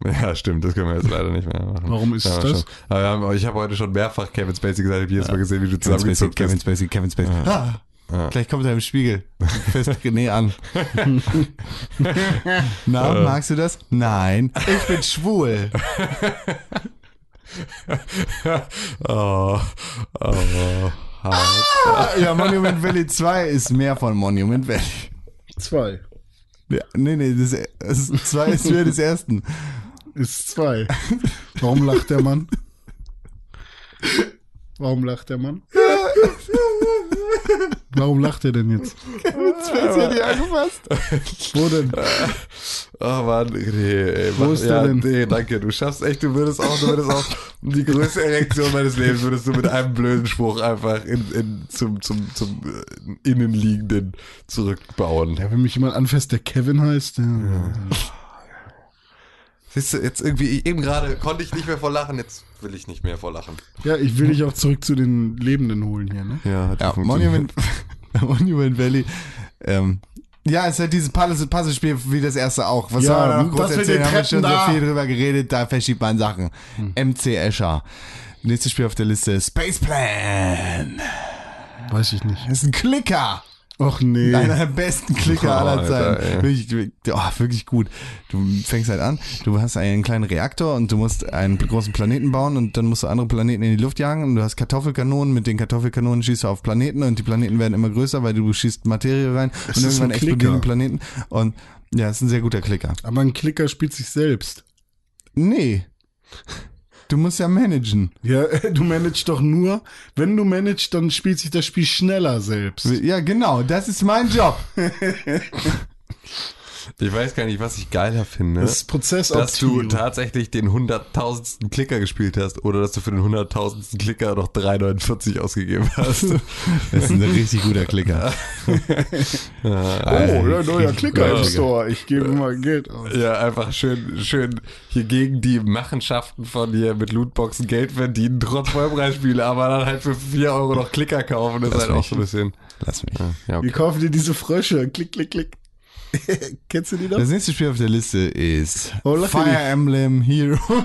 Ja, stimmt, das können wir jetzt leider nicht mehr machen. Warum ist Ja, das? Aber haben, ich habe heute schon mehrfach Kevin Spacey gesagt, ich habe jedes Mal gesehen, wie du Spacey, zusammengezuckt Kevin bist. Spacey, Kevin Spacey. Ah, Ja. Gleich kommt er im Spiegel. Fest René an. Na, magst du das? Nein. Ich bin schwul. Oh, oh, hart. Ja, Monument Valley 2 ist mehr von Monument Valley. Zwei. Ja, nee, nee, das, das 2 ist Höhe des ersten. Ist zwei. Warum lacht der Mann? Warum lacht der Mann? Warum lacht er denn jetzt? Spacey hat die angefasst. Wo denn? Oh Mann, nee, ey, Wo ist der ja, denn? Nee, danke, du schaffst echt, du würdest auch, du würdest auch die größte Erektion meines Lebens würdest du mit einem blöden Spruch einfach in, in, zum, zum, zum äh, Innenliegenden zurückbauen. Ja, wenn mich jemand anfasst, der Kevin heißt, ja. Siehst du, jetzt irgendwie, eben gerade konnte ich nicht mehr vor lachen, jetzt will ich nicht mehr vor lachen. Ja, ich will dich auch zurück zu den Lebenden holen hier, ne? Ja, hat Ja, funktioniert. Monument, Monument Valley. Ähm, ja, es ist halt dieses Puzzle- Puzzlespiel wie das erste auch. Was Ja, soll man da noch groß erzählen? Haben wir schon da. so viel drüber geredet, da verschiebt man Sachen. MC Escher. Nächstes Spiel auf der Liste, Space Plan. Weiß ich nicht. Das ist ein Klicker. Och nee. Einer der besten Klicker Oh, aller Zeiten. Wirklich, wirklich, oh, wirklich gut. Du fängst halt an, du hast einen kleinen Reaktor und du musst einen großen Planeten bauen und dann musst du andere Planeten in die Luft jagen und du hast Kartoffelkanonen. Mit den Kartoffelkanonen schießt du auf Planeten und die Planeten werden immer größer, weil du schießt Materie rein Es und irgendwann explodieren die Planeten. Und ja, es ist ein sehr guter Klicker. Aber ein Klicker spielt sich selbst. Nee. Du musst ja managen. Ja, du managst doch nur, wenn du managst, dann spielt sich das Spiel schneller selbst. Ja, genau, das ist mein Job. Ich weiß gar nicht, was ich geiler finde. Das ist dass du Prozessoptimierung. tatsächlich den hunderttausendsten Klicker gespielt hast oder dass du für den hunderttausendsten Klicker noch 3,49 ausgegeben hast. Das ist ein richtig guter Klicker. Oh, ja, neuer Klicker im. Store. Ich gebe mal Geld aus. Ja, einfach schön, schön hier gegen die Machenschaften von hier mit Lootboxen Geld verdienen, trotz Vollpreisspiele, aber dann halt für 4 Euro noch Klicker kaufen, das ist halt auch so ein bisschen. Lass mich. Ja, Wir okay. kaufen dir diese Frösche. Klick, klick, klick. Kennst du die noch? Das nächste Spiel auf der Liste ist Oh, Fire nicht. Emblem Hero.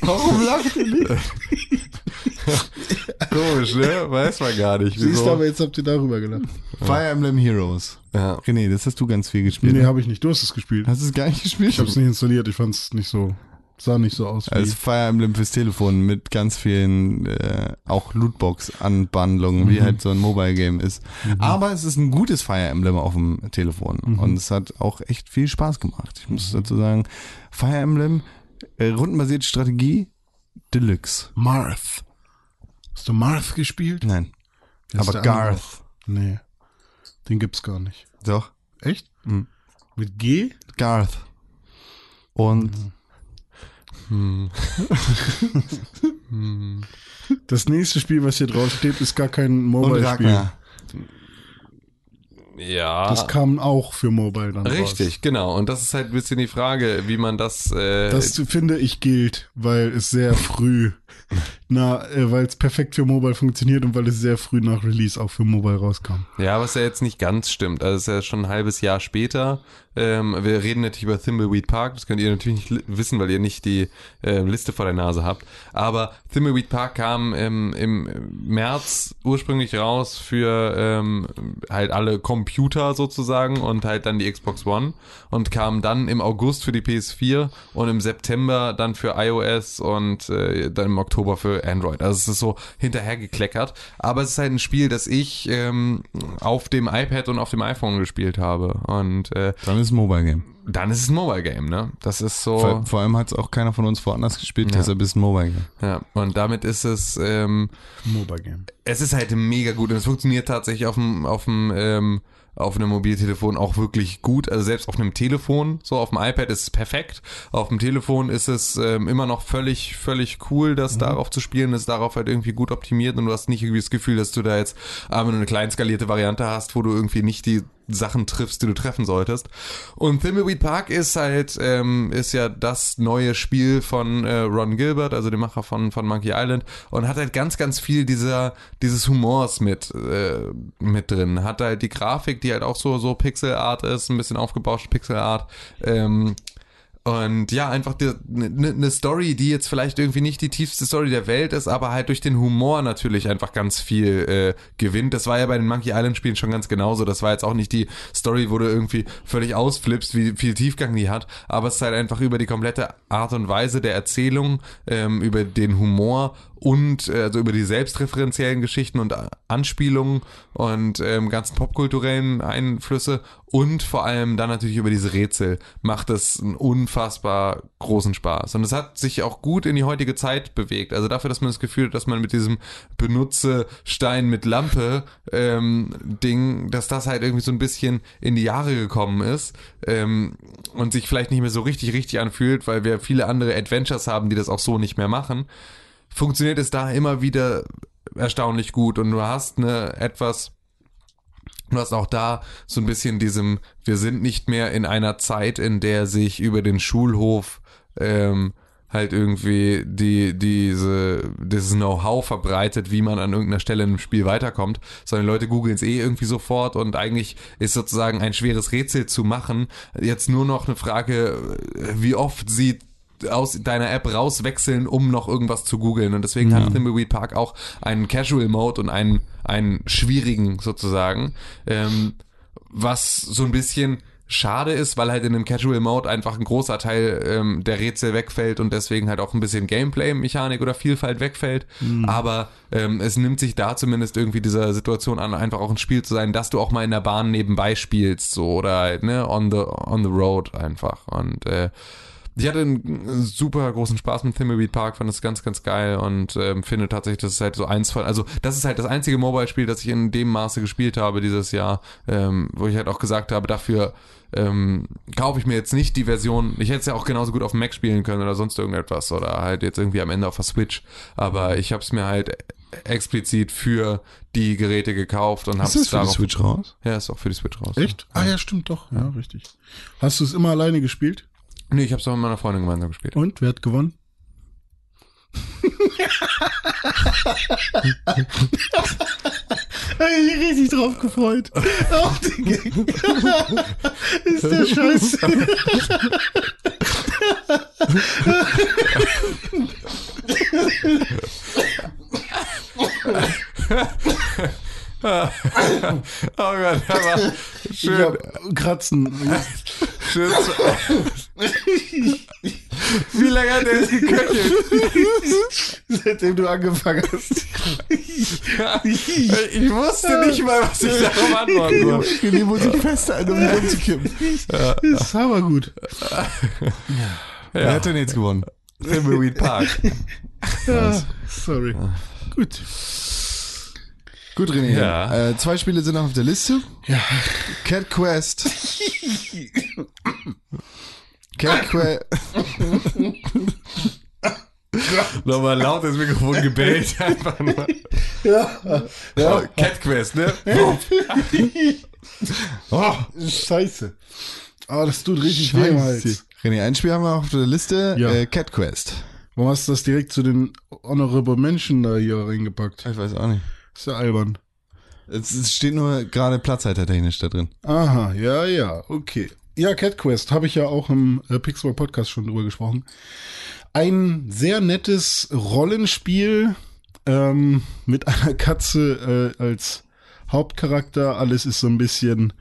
Warum lacht ihr nicht? Komisch, ne? Weiß man gar nicht. Siehst Wieso? du, aber jetzt habt ihr darüber gelacht. Fire Emblem Heroes. ja. René, das hast du ganz viel gespielt. Nee, habe ich nicht. Du hast es gespielt. Hast du es gar nicht gespielt? Ich habe es nicht installiert. Ich fand es nicht so, sah nicht so aus wie. Als Fire Emblem fürs Telefon mit ganz vielen äh, auch Lootbox-Anbandlungen, wie halt so ein Mobile-Game ist. Aber es ist ein gutes Fire Emblem auf dem Telefon und es hat auch echt viel Spaß gemacht. Ich muss dazu sagen, Fire Emblem, äh, rundenbasierte Strategie, Deluxe. Marth. Hast du Marth gespielt? Nein, ist aber der andere? Garth. Nee. Den gibt's gar nicht. Doch, Echt? Mhm. Mit G? Garth. Und Das nächste Spiel, was hier drauf steht, ist gar kein Mobile-Spiel. Ja. Das kam auch für Mobile dann raus. Richtig, genau. Und das ist halt ein bisschen die Frage, wie man das. Äh, Das finde ich gilt, weil es sehr früh, na, äh, weil es perfekt für Mobile funktioniert und weil es sehr früh nach Release auch für Mobile rauskam. ja, was ja jetzt nicht ganz stimmt. Also es ist ja schon ein halbes Jahr später. Ähm, wir reden natürlich über Thimbleweed Park. Das könnt ihr natürlich nicht wissen, weil ihr nicht die äh, Liste vor der Nase habt. Aber Thimbleweed Park kam ähm, im März ursprünglich raus für ähm, halt alle Computer sozusagen und halt dann die Xbox One und kam dann im August für die PS4 und im September dann für iOS und äh, dann im Oktober für Android. Also es ist so hinterhergekleckert. Aber es ist halt ein Spiel, das ich ähm, auf dem iPad und auf dem iPhone gespielt habe. Und äh, Dann ist ein Mobile-Game. dann ist es ein Mobile Game, ne? Das ist so. Vor, vor allem hat es auch keiner von uns woanders gespielt, Ja. deshalb ist es ein Mobile-Game. Ja, und damit ist es, ähm, Mobile Game. es ist halt mega gut und es funktioniert tatsächlich auf dem, auf dem, ähm, auf einem Mobiltelefon auch wirklich gut. Also selbst auf einem Telefon, so auf dem iPad ist es perfekt. Auf dem Telefon ist es ähm, immer noch völlig, völlig cool, das darauf zu spielen, ist darauf halt irgendwie gut optimiert und du hast nicht irgendwie das Gefühl, dass du da jetzt aber nur eine kleinskalierte Variante hast, wo du irgendwie nicht die Sachen triffst, die du treffen solltest. Und Thimbleweed Park ist halt, ähm, ist ja das neue Spiel von äh, Ron Gilbert, also dem Macher von, von Monkey Island, und hat halt ganz, ganz viel dieser, dieses Humors mit, äh, mit drin. Hat halt die Grafik, die halt auch so, so Pixel Art ist, ein bisschen aufgebauschte Pixel Art, ähm, und ja, einfach eine ne, ne Story, die jetzt vielleicht irgendwie nicht die tiefste Story der Welt ist, aber halt durch den Humor natürlich einfach ganz viel äh, gewinnt. Das war ja bei den Monkey Island Spielen schon ganz genauso. Das war jetzt auch nicht die Story, wo du irgendwie völlig ausflippst, wie viel Tiefgang die hat, aber es ist halt einfach über die komplette Art und Weise der Erzählung, ähm, über den Humor und äh, also über die selbstreferenziellen Geschichten und Anspielungen und ähm, ganzen popkulturellen Einflüsse und vor allem dann natürlich über diese Rätsel macht es einen unfassbar großen Spaß. Und es hat sich auch gut in die heutige Zeit bewegt. Also dafür, dass man das Gefühl hat, dass man mit diesem benutze Stein mit Lampe ähm, Ding, dass das halt irgendwie so ein bisschen in die Jahre gekommen ist ähm, und sich vielleicht nicht mehr so richtig, richtig anfühlt, weil wir viele andere Adventures haben, die das auch so nicht mehr machen funktioniert es da immer wieder erstaunlich gut. Und du hast eine etwas Du hast auch da so ein bisschen diesem, wir sind nicht mehr in einer Zeit, in der sich über den Schulhof ähm, halt irgendwie die, diese, dieses Know-how verbreitet, wie man an irgendeiner Stelle einem Spiel weiterkommt, sondern Leute googeln es eh irgendwie sofort und eigentlich ist sozusagen ein schweres Rätsel zu machen. Jetzt nur noch eine Frage, wie oft sie aus deiner App rauswechseln, um noch irgendwas zu googeln. Und deswegen hat Thimbleweed Park auch einen Casual Mode und einen, einen schwierigen sozusagen. Ähm, was so ein bisschen schade ist, weil halt in dem Casual Mode einfach ein großer Teil ähm, der Rätsel wegfällt und deswegen halt auch ein bisschen Gameplay-Mechanik oder Vielfalt wegfällt. Aber ähm, es nimmt sich da zumindest irgendwie dieser Situation an, einfach auch ein Spiel zu sein, dass du auch mal in der Bahn nebenbei spielst, so oder halt, ne, on the, on the road einfach. Und äh, ich hatte einen super großen Spaß mit Thimbleweed Park, fand es ganz, ganz geil und ähm, finde tatsächlich, das ist halt so eins von, also das ist halt das einzige Mobile-Spiel, das ich in dem Maße gespielt habe dieses Jahr, ähm, wo ich halt auch gesagt habe, dafür ähm, kaufe ich mir jetzt nicht die Version, ich hätte es ja auch genauso gut auf dem Mac spielen können oder sonst irgendetwas oder halt jetzt irgendwie am Ende auf der Switch, aber ich habe es mir halt explizit für die Geräte gekauft und habe Ist das es für die darauf. Switch raus? Ja, ist auch für die Switch raus. Echt? Ah ja, stimmt doch. Ja, richtig. Hast du es immer alleine gespielt? Nee, ich habe es auch mit meiner Freundin gemeinsam gespielt. Und wer hat gewonnen? Hab ich richtig drauf gefreut. Auf den Gag. Ist der Scheiß. Oh Gott, aber Ich schön, Kratzen. schön. Wie lange hat der jetzt geköchelt? Seitdem du angefangen hast. Ich wusste nicht mal, was ich darauf antworten soll. Die Musik festhalten, um nicht umzukippen. ist aber gut. Wer hat denn jetzt gewonnen? Thimbleweed Park. Ja, sorry. Gut. Gut, René. Ja. Äh, zwei Spiele sind noch auf der Liste. Ja. Cat Quest. Cat Quest. Nochmal laut ins Mikrofon gebellt. Einfach nur. Ja. Oh, Cat Quest, ne? Oh, scheiße. Oh, das tut richtig weh im Hals. René, ein Spiel haben wir auf der Liste. Ja. Äh, Cat Quest. Warum hast du das direkt zu den Honorable Menschen da hier reingepackt? Ich weiß auch nicht. Ist ja albern. Es, steht nur gerade platzhaltertechnisch da drin. Aha, ja, ja, okay. Ja, Cat Quest habe ich ja auch im äh, Pixel Podcast schon drüber gesprochen. Ein sehr nettes Rollenspiel ähm, mit einer Katze äh, als Hauptcharakter. Alles ist so ein bisschen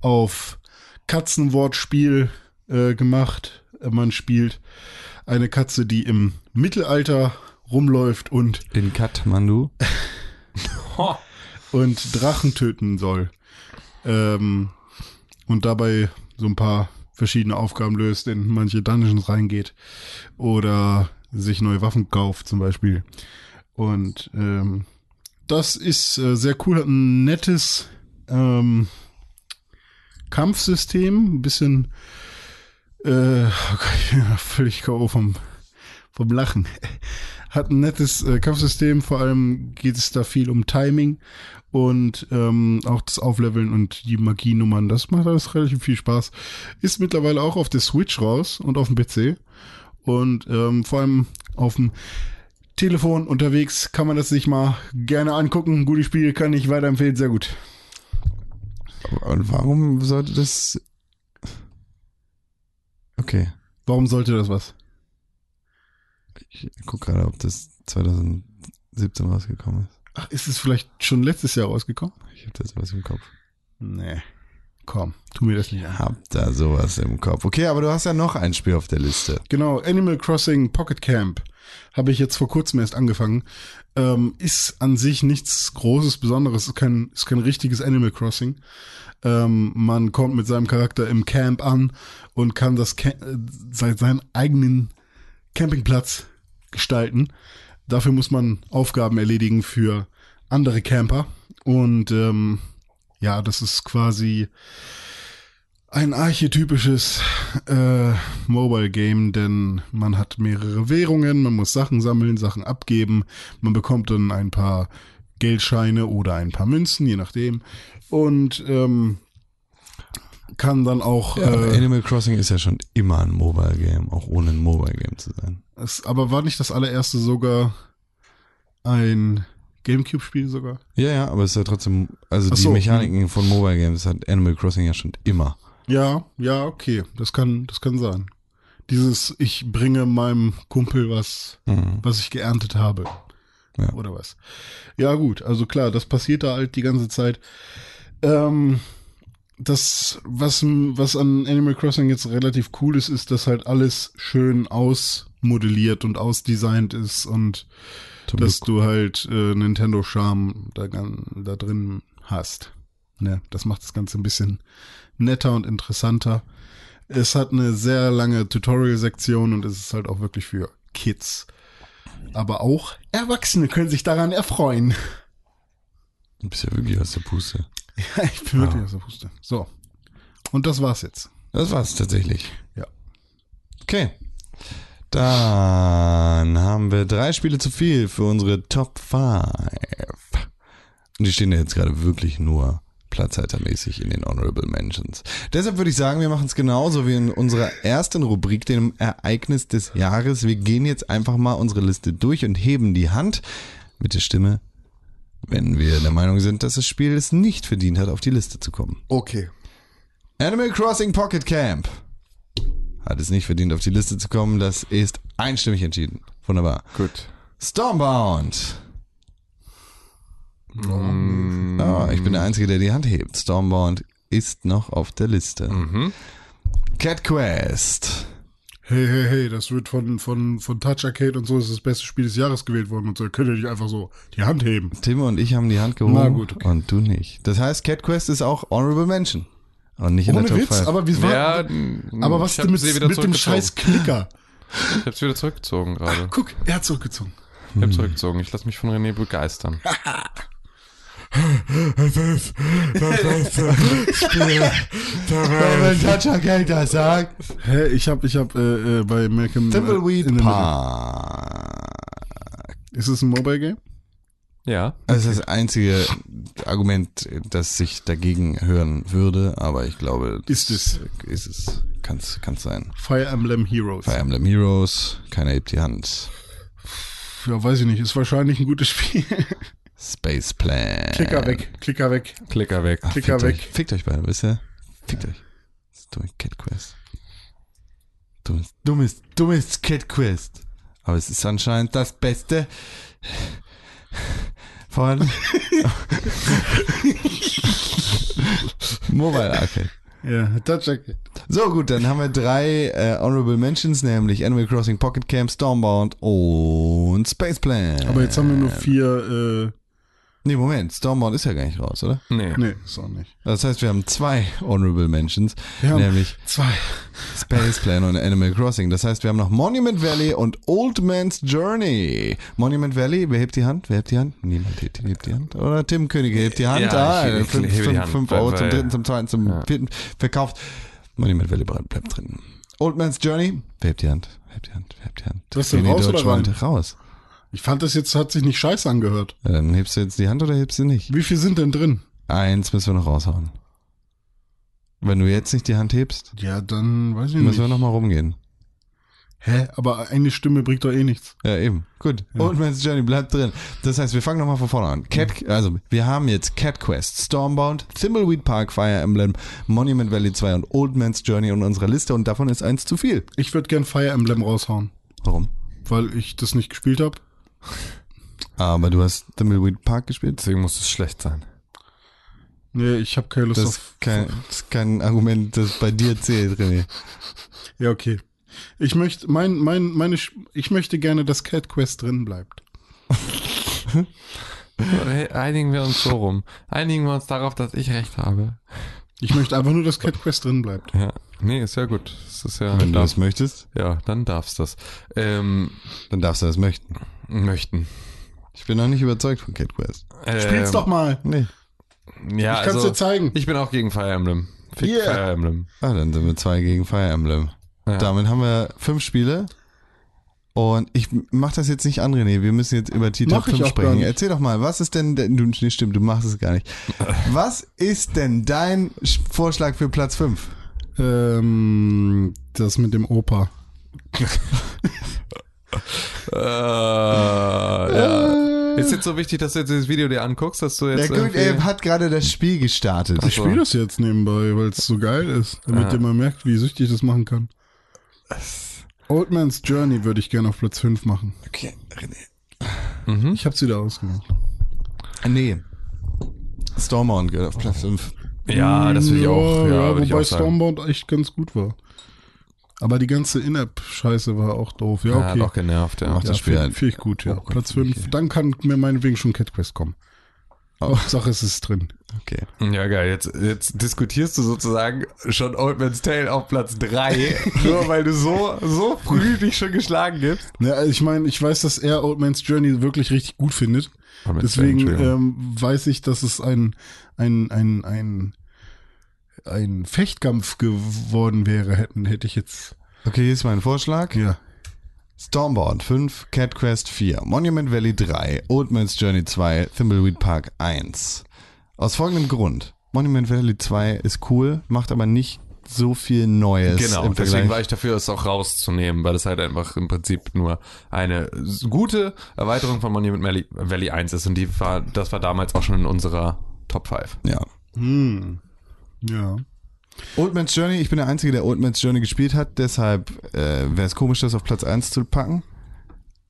auf Katzenwortspiel äh, gemacht. Man spielt eine Katze, die im Mittelalter rumläuft und In Kathmandu. und Drachen töten soll. Ähm, und dabei so ein paar verschiedene Aufgaben löst, in manche Dungeons reingeht oder sich neue Waffen kauft zum Beispiel. Und ähm, das ist äh, sehr cool, hat ein nettes ähm, Kampfsystem, ein bisschen äh, bin völlig K.O. vom, vom Lachen. Hat ein nettes äh, Kampfsystem, vor allem geht es da viel um Timing und ähm, auch das Aufleveln und die Magienummern. Das macht alles relativ viel Spaß. Ist mittlerweile auch auf der Switch raus und auf dem PC. Und ähm, vor allem auf dem Telefon unterwegs kann man das sich mal gerne angucken. Gutes Spiel, kann ich weiterempfehlen, sehr gut. Und warum sollte das. Okay. Warum sollte das was? Ich guck gerade, ob das 2017 rausgekommen ist. Ach, ist es vielleicht schon letztes Jahr rausgekommen? Ich habe da sowas im Kopf. Nee. Komm, tu mir das nicht an. Hab da sowas im Kopf. Okay, aber du hast ja noch ein Spiel auf der Liste. Genau, Animal Crossing Pocket Camp habe ich jetzt vor kurzem erst angefangen. Ähm, ist an sich nichts Großes, Besonderes, ist kein, ist kein richtiges Animal Crossing. Ähm, man kommt mit seinem Charakter im Camp an und kann das Ca äh, sein- seinen eigenen Campingplatz gestalten. Dafür muss man Aufgaben erledigen für andere Camper. Und ähm, ja, das ist quasi ein archetypisches äh, Mobile Game, denn man hat mehrere Währungen, man muss Sachen sammeln, Sachen abgeben, man bekommt dann ein paar Geldscheine oder ein paar Münzen, je nachdem. Und ähm, kann dann auch, Ja, äh, Animal Crossing ist ja schon immer ein Mobile Game, auch ohne ein Mobile Game zu sein. es, aber war nicht das allererste sogar ein Gamecube-Spiel sogar? Ja, ja, aber es ist ja trotzdem, also Ach die so, Mechaniken von Mobile Games hat Animal Crossing ja schon immer. Ja, ja, okay, das kann, das kann sein. Dieses, ich bringe meinem Kumpel was, Mhm. was ich geerntet habe. Ja. Oder was. Ja, gut, also klar, das passiert da halt die ganze Zeit. Ähm, das, was, was an Animal Crossing jetzt relativ cool ist, ist, dass halt alles schön ausmodelliert und ausdesignt ist und Zum dass Glück. du halt äh, Nintendo Charme da, da drin hast. Ne, das macht das Ganze ein bisschen netter und interessanter. Es hat eine sehr lange Tutorial-Sektion und es ist halt auch wirklich für Kids. Aber auch Erwachsene können sich daran erfreuen. Du bist ja wirklich aus der Puste. Ja, ich bin wirklich aus der Puste. So. Und das war's jetzt. Das war's tatsächlich. Ja. Okay. Dann haben wir drei Spiele zu viel für unsere Top 5. Und die stehen ja jetzt gerade wirklich nur platzhaltermäßig in den Honorable Mentions. Deshalb würde ich sagen, wir machen es genauso wie in unserer ersten Rubrik, dem Ereignis des Jahres. Wir gehen jetzt einfach mal unsere Liste durch und heben die Hand mit der Stimme, wenn wir der Meinung sind, dass das Spiel es nicht verdient hat, auf die Liste zu kommen. Okay. Animal Crossing Pocket Camp hat es nicht verdient, auf die Liste zu kommen. Das ist einstimmig entschieden. Wunderbar. Gut. Stormbound. Mm, Ah, ich bin der Einzige, der die Hand hebt. Stormbound ist noch auf der Liste. mhm. Cat Quest. Hey, hey, hey, das wird von, von, von Touch Arcade und so ist das beste Spiel des Jahres gewählt worden und so. Könnt ihr nicht einfach so die Hand heben. Tim und ich haben die Hand gehoben Na gut, okay. und du nicht. Das heißt, Cat Quest ist auch Honorable Mention. Und nicht in Ohne der Top Witz, 5. aber wie war, Ja, aber was mit, mit dem scheiß Klicker? Ich hab's wieder zurückgezogen gerade. Guck, er hat zurückgezogen. Ich hab zurückgezogen. Ich lasse mich von René begeistern. wenn Touch Arcade das sagt. Hä, ich hab, ich hab äh, äh, bei Malcolm Thimbleweed in the Park. Ist es ein Mobile Game? Ja. Das ist das einzige Argument, das sich dagegen hören würde, aber ich glaube, Ist es. Ist es. Kann's, kann's sein. Fire Emblem Heroes. Fire Emblem Heroes, keiner hebt die Hand. Ja, weiß ich nicht. Ist wahrscheinlich ein gutes Spiel. Space Plan. Klicker weg, Klicker weg. Klicker weg. Ach, Klicker fickt weg. Euch, fickt euch beide, wisst ihr? Fickt euch. Das ist dumme Cat Quest. Dummes, dummes, dummes Cat Quest. Aber es ist anscheinend das Beste von Mobile Arcade. Ja, Touch Arcade. So, gut, dann haben wir drei äh, Honorable Mentions, nämlich Animal Crossing Pocket Camp, Stormbound und Space Plan. Aber jetzt haben wir nur vier, Nee, Moment, Stormbound ist ja gar nicht raus, oder? Nee. nee, ist auch nicht. Das heißt, wir haben zwei Honorable Mentions, Wir haben nämlich zwei. Space Plan und Animal Crossing. Das heißt, wir haben noch Monument Valley und Old Man's Journey. Monument Valley, wer hebt die Hand? Wer hebt die Hand? Niemand hebt, hebt die Hand. Oder Tim Königke hebt die Hand. Ja, ah, ich- ich fünf, hebe die fünf, Hand, fünf Euro zum dritten, zum zweiten, zum Ja. vierten verkauft. Monument Valley bleibt bleibt drin. Old Man's Journey, wer hebt die Hand? Wer hebt die Hand? Wer hebt die Hand? Denn, René raus oder rein? Raus. Ich fand das jetzt, hat sich nicht scheiße angehört. Ja, dann hebst du jetzt die Hand oder hebst du nicht? Wie viel sind denn drin? Eins müssen wir noch raushauen. Wenn du jetzt nicht die Hand hebst, Ja, dann weiß ich nicht. müssen wir noch mal rumgehen. Hä? Aber eine Stimme bringt doch eh nichts. Ja, eben. Gut. Old Man's Journey bleibt drin. Das heißt, wir fangen nochmal von vorne an. Cat, also, wir haben jetzt Cat Quest, Stormbound, Thimbleweed Park, Fire Emblem, Monument Valley 2 und Old Man's Journey in unserer Liste und davon ist eins zu viel. Ich würde gern Fire Emblem raushauen, Warum? weil ich das nicht gespielt habe. Aber du hast Thimbleweed Park gespielt? Deswegen muss es schlecht sein. Nee, ich habe keine Lust Das auf. ist, kein, das ist kein Argument, das bei dir zählt, René. Ja, okay. Ich möchte, mein, mein, meine, Sch- ich möchte gerne, dass Cat Quest drin bleibt. Einigen wir uns so rum. Einigen wir uns darauf, dass ich recht habe. Ich möchte einfach nur, dass Cat Quest drin bleibt. Ja. Nee, ist ja gut. Das ist ja. Wenn du das möchtest, ja, dann darfst das. Ähm, dann darfst du das möchten. Möchten. Ich bin noch nicht überzeugt von Cat Quest. Ähm, Spiel's doch mal. Nee. Ja, Ich kann's also, dir zeigen. Ich bin auch gegen Fire Emblem. Fick Yeah. Fire Emblem. Ah, dann sind wir zwei gegen Fire Emblem. Ja. Damit haben wir fünf Spiele. Und ich mach das jetzt nicht an, René. Wir müssen jetzt über die Mach Top ich 5 auch gar sprechen. Erzähl doch mal, was ist denn, denn- du, nee, stimmt, du machst es gar nicht. Was ist denn dein Sch- Vorschlag für Platz 5? Ähm, das mit dem Opa. Äh, ja. Ist jetzt so wichtig, dass du jetzt dieses Video dir anguckst, dass du Der jetzt. gut, irgendwie- er hat gerade das Spiel gestartet. Ich spiele das jetzt nebenbei, weil es so geil ist, damit Ja. ihr mal merkt, wie süchtig das machen kann. Old Man's Journey würde ich gerne auf Platz 5 machen. Okay, René. Ich hab's wieder ausgemacht. Nee. Stormbound gehört auf Platz 5. ja, das würde ich auch. Ja, ich wobei auch sagen. Stormbound echt ganz gut war. Aber die ganze In-App-Scheiße war auch doof. Ja, Ja, okay. hat auch genervt, ja. Macht ja, das Spiel finde find ich gut, ja. Oh Gott, Platz 5. okay. Dann kann mir meinetwegen schon Cat Quest kommen. Hauptsache es ist drin. Okay. Ja, geil. Jetzt, jetzt diskutierst du sozusagen schon Old Man's Tale auf Platz 3, nur weil du so, so früh dich schon geschlagen gibst. Ja, also ich meine, ich weiß, dass er Old Man's Journey wirklich richtig gut findet. Deswegen Journey, ähm, weiß ich, dass es ein, ein, ein, ein, ein Fechtkampf geworden wäre, hätten, hätte ich jetzt. Okay, hier ist mein Vorschlag. Ja. Stormbound 5, Cat Quest 4, Monument Valley 3, Old Man's Journey 2, Thimbleweed Park 1. Aus folgendem Grund. Monument Valley 2 ist cool, macht aber nicht so viel Neues. Genau, im deswegen Vergleich. war ich dafür, es auch rauszunehmen, weil es halt einfach im Prinzip nur eine gute Erweiterung von Monument Valley, Valley 1 ist und die war, das war damals auch schon in unserer Top 5. Ja. Hm. Ja. Old Man's Journey, ich bin der Einzige, der Old Man's Journey gespielt hat, deshalb äh, wäre es komisch, das auf Platz 1 zu packen.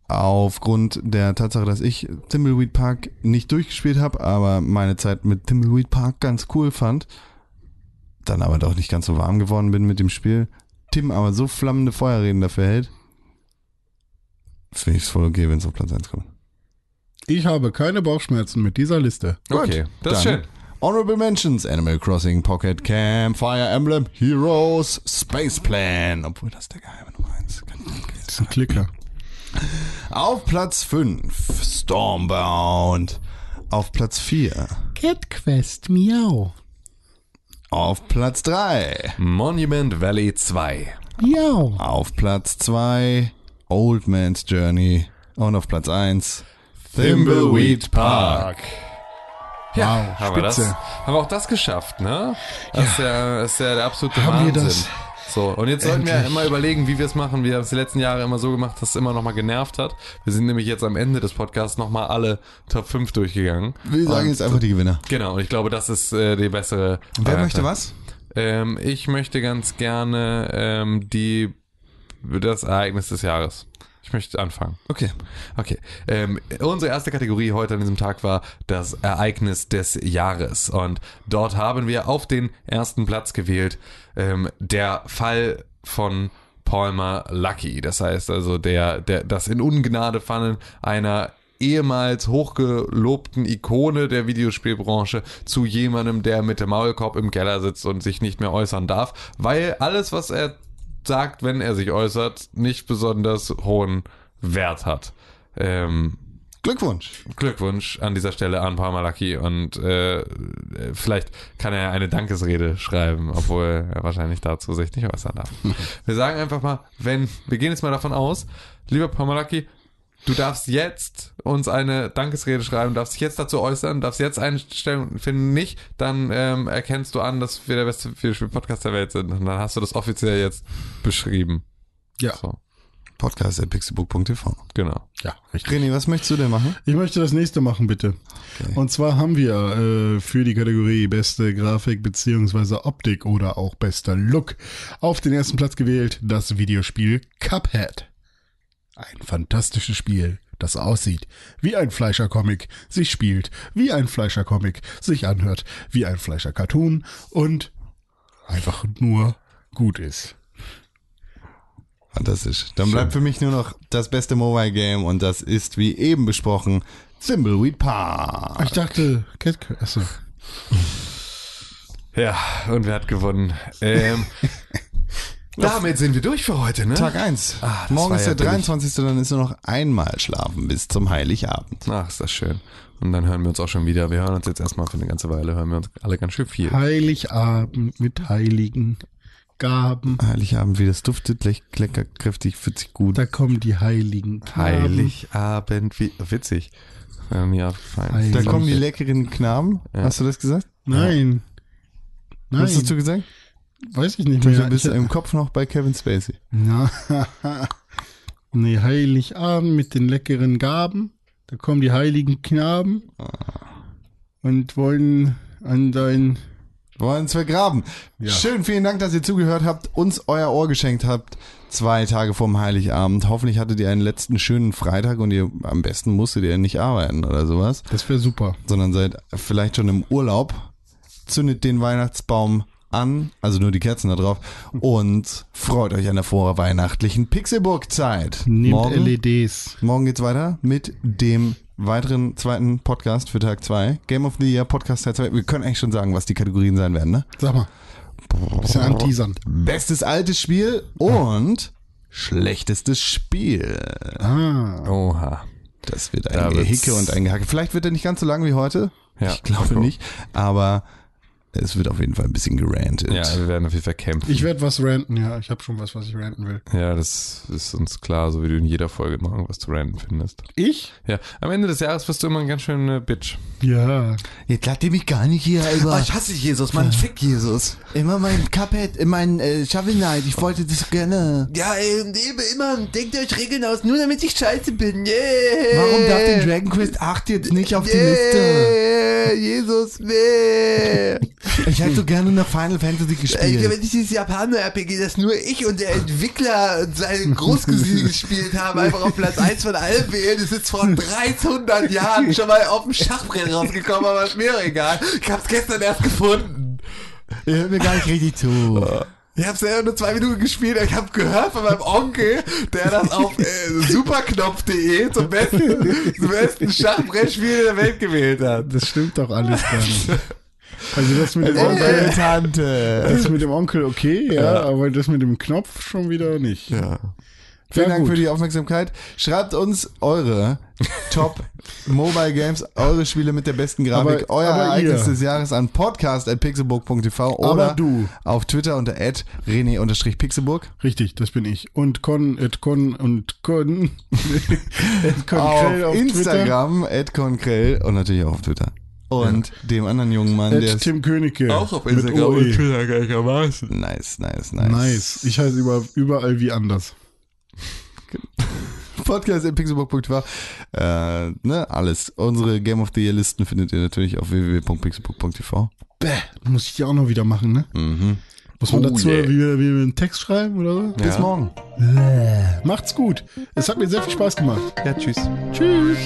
Aufgrund der Tatsache, dass ich Thimbleweed Park nicht durchgespielt habe, aber meine Zeit mit Thimbleweed Park ganz cool fand. Dann aber doch nicht ganz so warm geworden bin mit dem Spiel. Tim aber so flammende Feuerreden dafür hält. Finde ich es voll okay, wenn es auf Platz 1 kommt. Ich habe keine Bauchschmerzen mit dieser Liste. Okay, das ist schön. Honorable Mentions, Animal Crossing, Pocket Camp, Fire Emblem, Heroes, Space Plan. Obwohl das der geheime Nummer 1 kann. Das ist ein Klicker. Auf Platz 5, Stormbound. Auf Platz 4. Cat Quest, miau. Auf Platz 3. Monument Valley 2. Miau. Auf Platz 2. Old Man's Journey. Und auf Platz 1. Thimbleweed Park. Ja, Wow, haben wir, das, haben wir auch das geschafft, ne? Das ist ja, ist ja der absolute Haben wir Wahnsinn. das? So, und jetzt sollten wir Endlich. immer überlegen, wie wir es machen. Wir haben es die letzten Jahre immer so gemacht, dass es immer nochmal genervt hat. Wir sind nämlich jetzt am Ende des Podcasts nochmal alle Top 5 durchgegangen. Wir sagen jetzt einfach die Gewinner. Genau, und ich glaube, das ist äh, die bessere. Wer Variante. möchte was? Ähm, ich möchte ganz gerne ähm, die das Ereignis des Jahres. Ich möchte anfangen. Okay. Okay. Ähm, unsere erste Kategorie heute an diesem Tag war das Ereignis des Jahres. Und dort haben wir auf den ersten Platz gewählt ähm, der Fall von Palmer Lucky. Das heißt also der, der, das in Ungnade fallen einer ehemals hochgelobten Ikone der Videospielbranche zu jemandem, der mit dem Maulkorb im Keller sitzt und sich nicht mehr äußern darf, weil alles, was er sagt, wenn er sich äußert, nicht besonders hohen Wert hat. Ähm, Glückwunsch. Glückwunsch an dieser Stelle an Parmalaki und äh, vielleicht kann er eine Dankesrede schreiben, obwohl er wahrscheinlich dazu sich nicht äußern darf. Wir sagen einfach mal, wenn, wir gehen jetzt mal davon aus, lieber Parmalaki, du darfst jetzt uns eine Dankesrede schreiben, darfst dich jetzt dazu äußern, darfst jetzt einstellen, finden nicht, dann ähm, erkennst du an, dass wir der beste Videospiel-Podcast der Welt sind und dann hast du das offiziell jetzt beschrieben. Ja. So, Podcast at pixelbook.tv. genau. Ja, richtig. René, was möchtest du denn machen? Ich möchte das nächste machen, bitte. Okay. Und zwar haben wir äh, für die Kategorie beste Grafik beziehungsweise Optik oder auch bester Look auf den ersten Platz gewählt das Videospiel Cuphead. Ein fantastisches Spiel, das aussieht wie ein Fleischer-Comic, sich spielt wie ein Fleischer-Comic, sich anhört wie ein Fleischer-Cartoon und einfach nur gut ist. Fantastisch. Dann bleibt für mich nur noch das beste Mobile Game und das ist, wie eben besprochen, Thimbleweed Park. Ich dachte, Cat achso. Ja, und wer hat gewonnen? Ähm, damit sind wir durch für heute, ne? Tag 1. Ah, Morgen ist ja der billig. 23. Dann ist nur noch einmal schlafen bis zum Heiligabend. Ach, ist das schön. Und dann hören wir uns auch schon wieder. Wir hören uns jetzt erstmal für eine ganze Weile, hören wir uns alle ganz schön viel. Heiligabend mit Heiligen. Gaben. Heiligabend, wie das duftet, leck- lecker, kräftig, fühlt sich gut. Da kommen die heiligen Knaben. Heiligabend, wie witzig. Wäre mir aufgefallen. Heilig- Da kommen die leckeren Knaben. Ja. Hast du das gesagt? Nein. Nein, Was hast du gesagt? Weiß ich nicht Du mehr. bist Ich- im Kopf noch bei Kevin Spacey. Na, nee, Heiligabend mit den leckeren Gaben. Da kommen die heiligen Knaben und wollen an dein Wollen uns vergraben. Ja. Schön, vielen Dank, dass ihr zugehört habt, uns euer Ohr geschenkt habt. Zwei Tage vorm Heiligabend. Hoffentlich hattet ihr einen letzten schönen Freitag und ihr am besten musstet ihr nicht arbeiten oder sowas, Das wäre super. sondern seid vielleicht schon im Urlaub. Zündet den Weihnachtsbaum an, also nur die Kerzen da drauf und freut euch an der vorweihnachtlichen Pixelburg-Zeit. Nehmt Morgen, LEDs. morgen geht's weiter mit dem weiteren zweiten Podcast für Tag 2. Game of the Year Podcast Tag 2. Wir können eigentlich schon sagen, was die Kategorien sein werden, ne? Sag mal. Bisschen anteasern. Bestes altes Spiel und schlechtestes Spiel. Ah. Oha. Das wird Da ein wird's- Gehicke und ein Gehacke. Vielleicht wird er nicht ganz so lang wie heute. Ja. ich glaube nicht. Aber es wird auf jeden Fall ein bisschen gerantet. Ja, wir werden auf jeden Fall kämpfen. Ich werde was ranten, ja. Ich habe schon was, was ich ranten will. ja, das ist uns klar, so wie du in jeder Folge immer irgendwas zu random findest. Ich? Ja, am Ende des Jahres wirst du immer ein ganz schön äh, Bitch. Ja. Jetzt lasst ihr mich gar nicht hier über. ich hasse Jesus, Mann, fick Jesus. immer mein Cuphead, mein äh, Shovel Knight. Ich wollte das gerne. Ja, ey, und eben immer, denkt euch Regeln aus, nur damit ich scheiße bin. Yeah. Warum darf den Dragon Quest 8 jetzt nicht auf die yeah. Liste? Jesus, nee. Ich hätte so gerne noch Final Fantasy Ey, gespielt. wenn ich dieses Japaner-RPG, das nur ich und der Entwickler und seine Großcousine gespielt haben, einfach auf Platz 1 von allen wählen, ist jetzt vor 300 Jahren schon mal auf dem Schachbrett rausgekommen, aber ist mir egal. Ich hab's gestern erst gefunden. Ihr hört mir gar nicht richtig zu. Ich habe selber nur zwei Minuten gespielt, aber ich habe gehört von meinem Onkel, der das auf äh, superknopf.de zum besten, zum besten Schachbrettspiel der Welt gewählt hat. Das stimmt doch alles gar nicht. Also das mit dem Oh, Onkel, meine Tante. das mit dem Onkel okay, ja, aber das mit dem Knopf schon wieder nicht. Ja. Vielen Ja, Dank gut. für die Aufmerksamkeit. Schreibt uns eure Top Mobile Games, eure Spiele mit der besten Grafik, Aber- euer aber Ereignis ihr. des Jahres an podcast.pixelburg.tv oder du. auf Twitter unter rené-pixelburg. Richtig, das bin ich. Und Con, et Con und Con. et Con Auf, auf. Instagram, @conkrell und natürlich auch auf Twitter. Und dem anderen jungen Mann, der Tim Königke. Auch auf Instagram und Twitter gleichermaßen. nice, nice, nice. Nice. Ich heiße über, überall wie anders. Podcast.pixelburg.tv. Äh, ne, alles. Unsere Game of the Year Listen findet ihr natürlich auf www.pixelburg.tv. Bäh, muss ich die auch noch wieder machen, ne? Mhm. Muss man Oh, dazu, yeah. wie, wir, wie wir einen Text schreiben oder so? Bis morgen. Macht's gut. Es hat mir sehr viel Spaß gemacht. Ja, tschüss. Tschüss.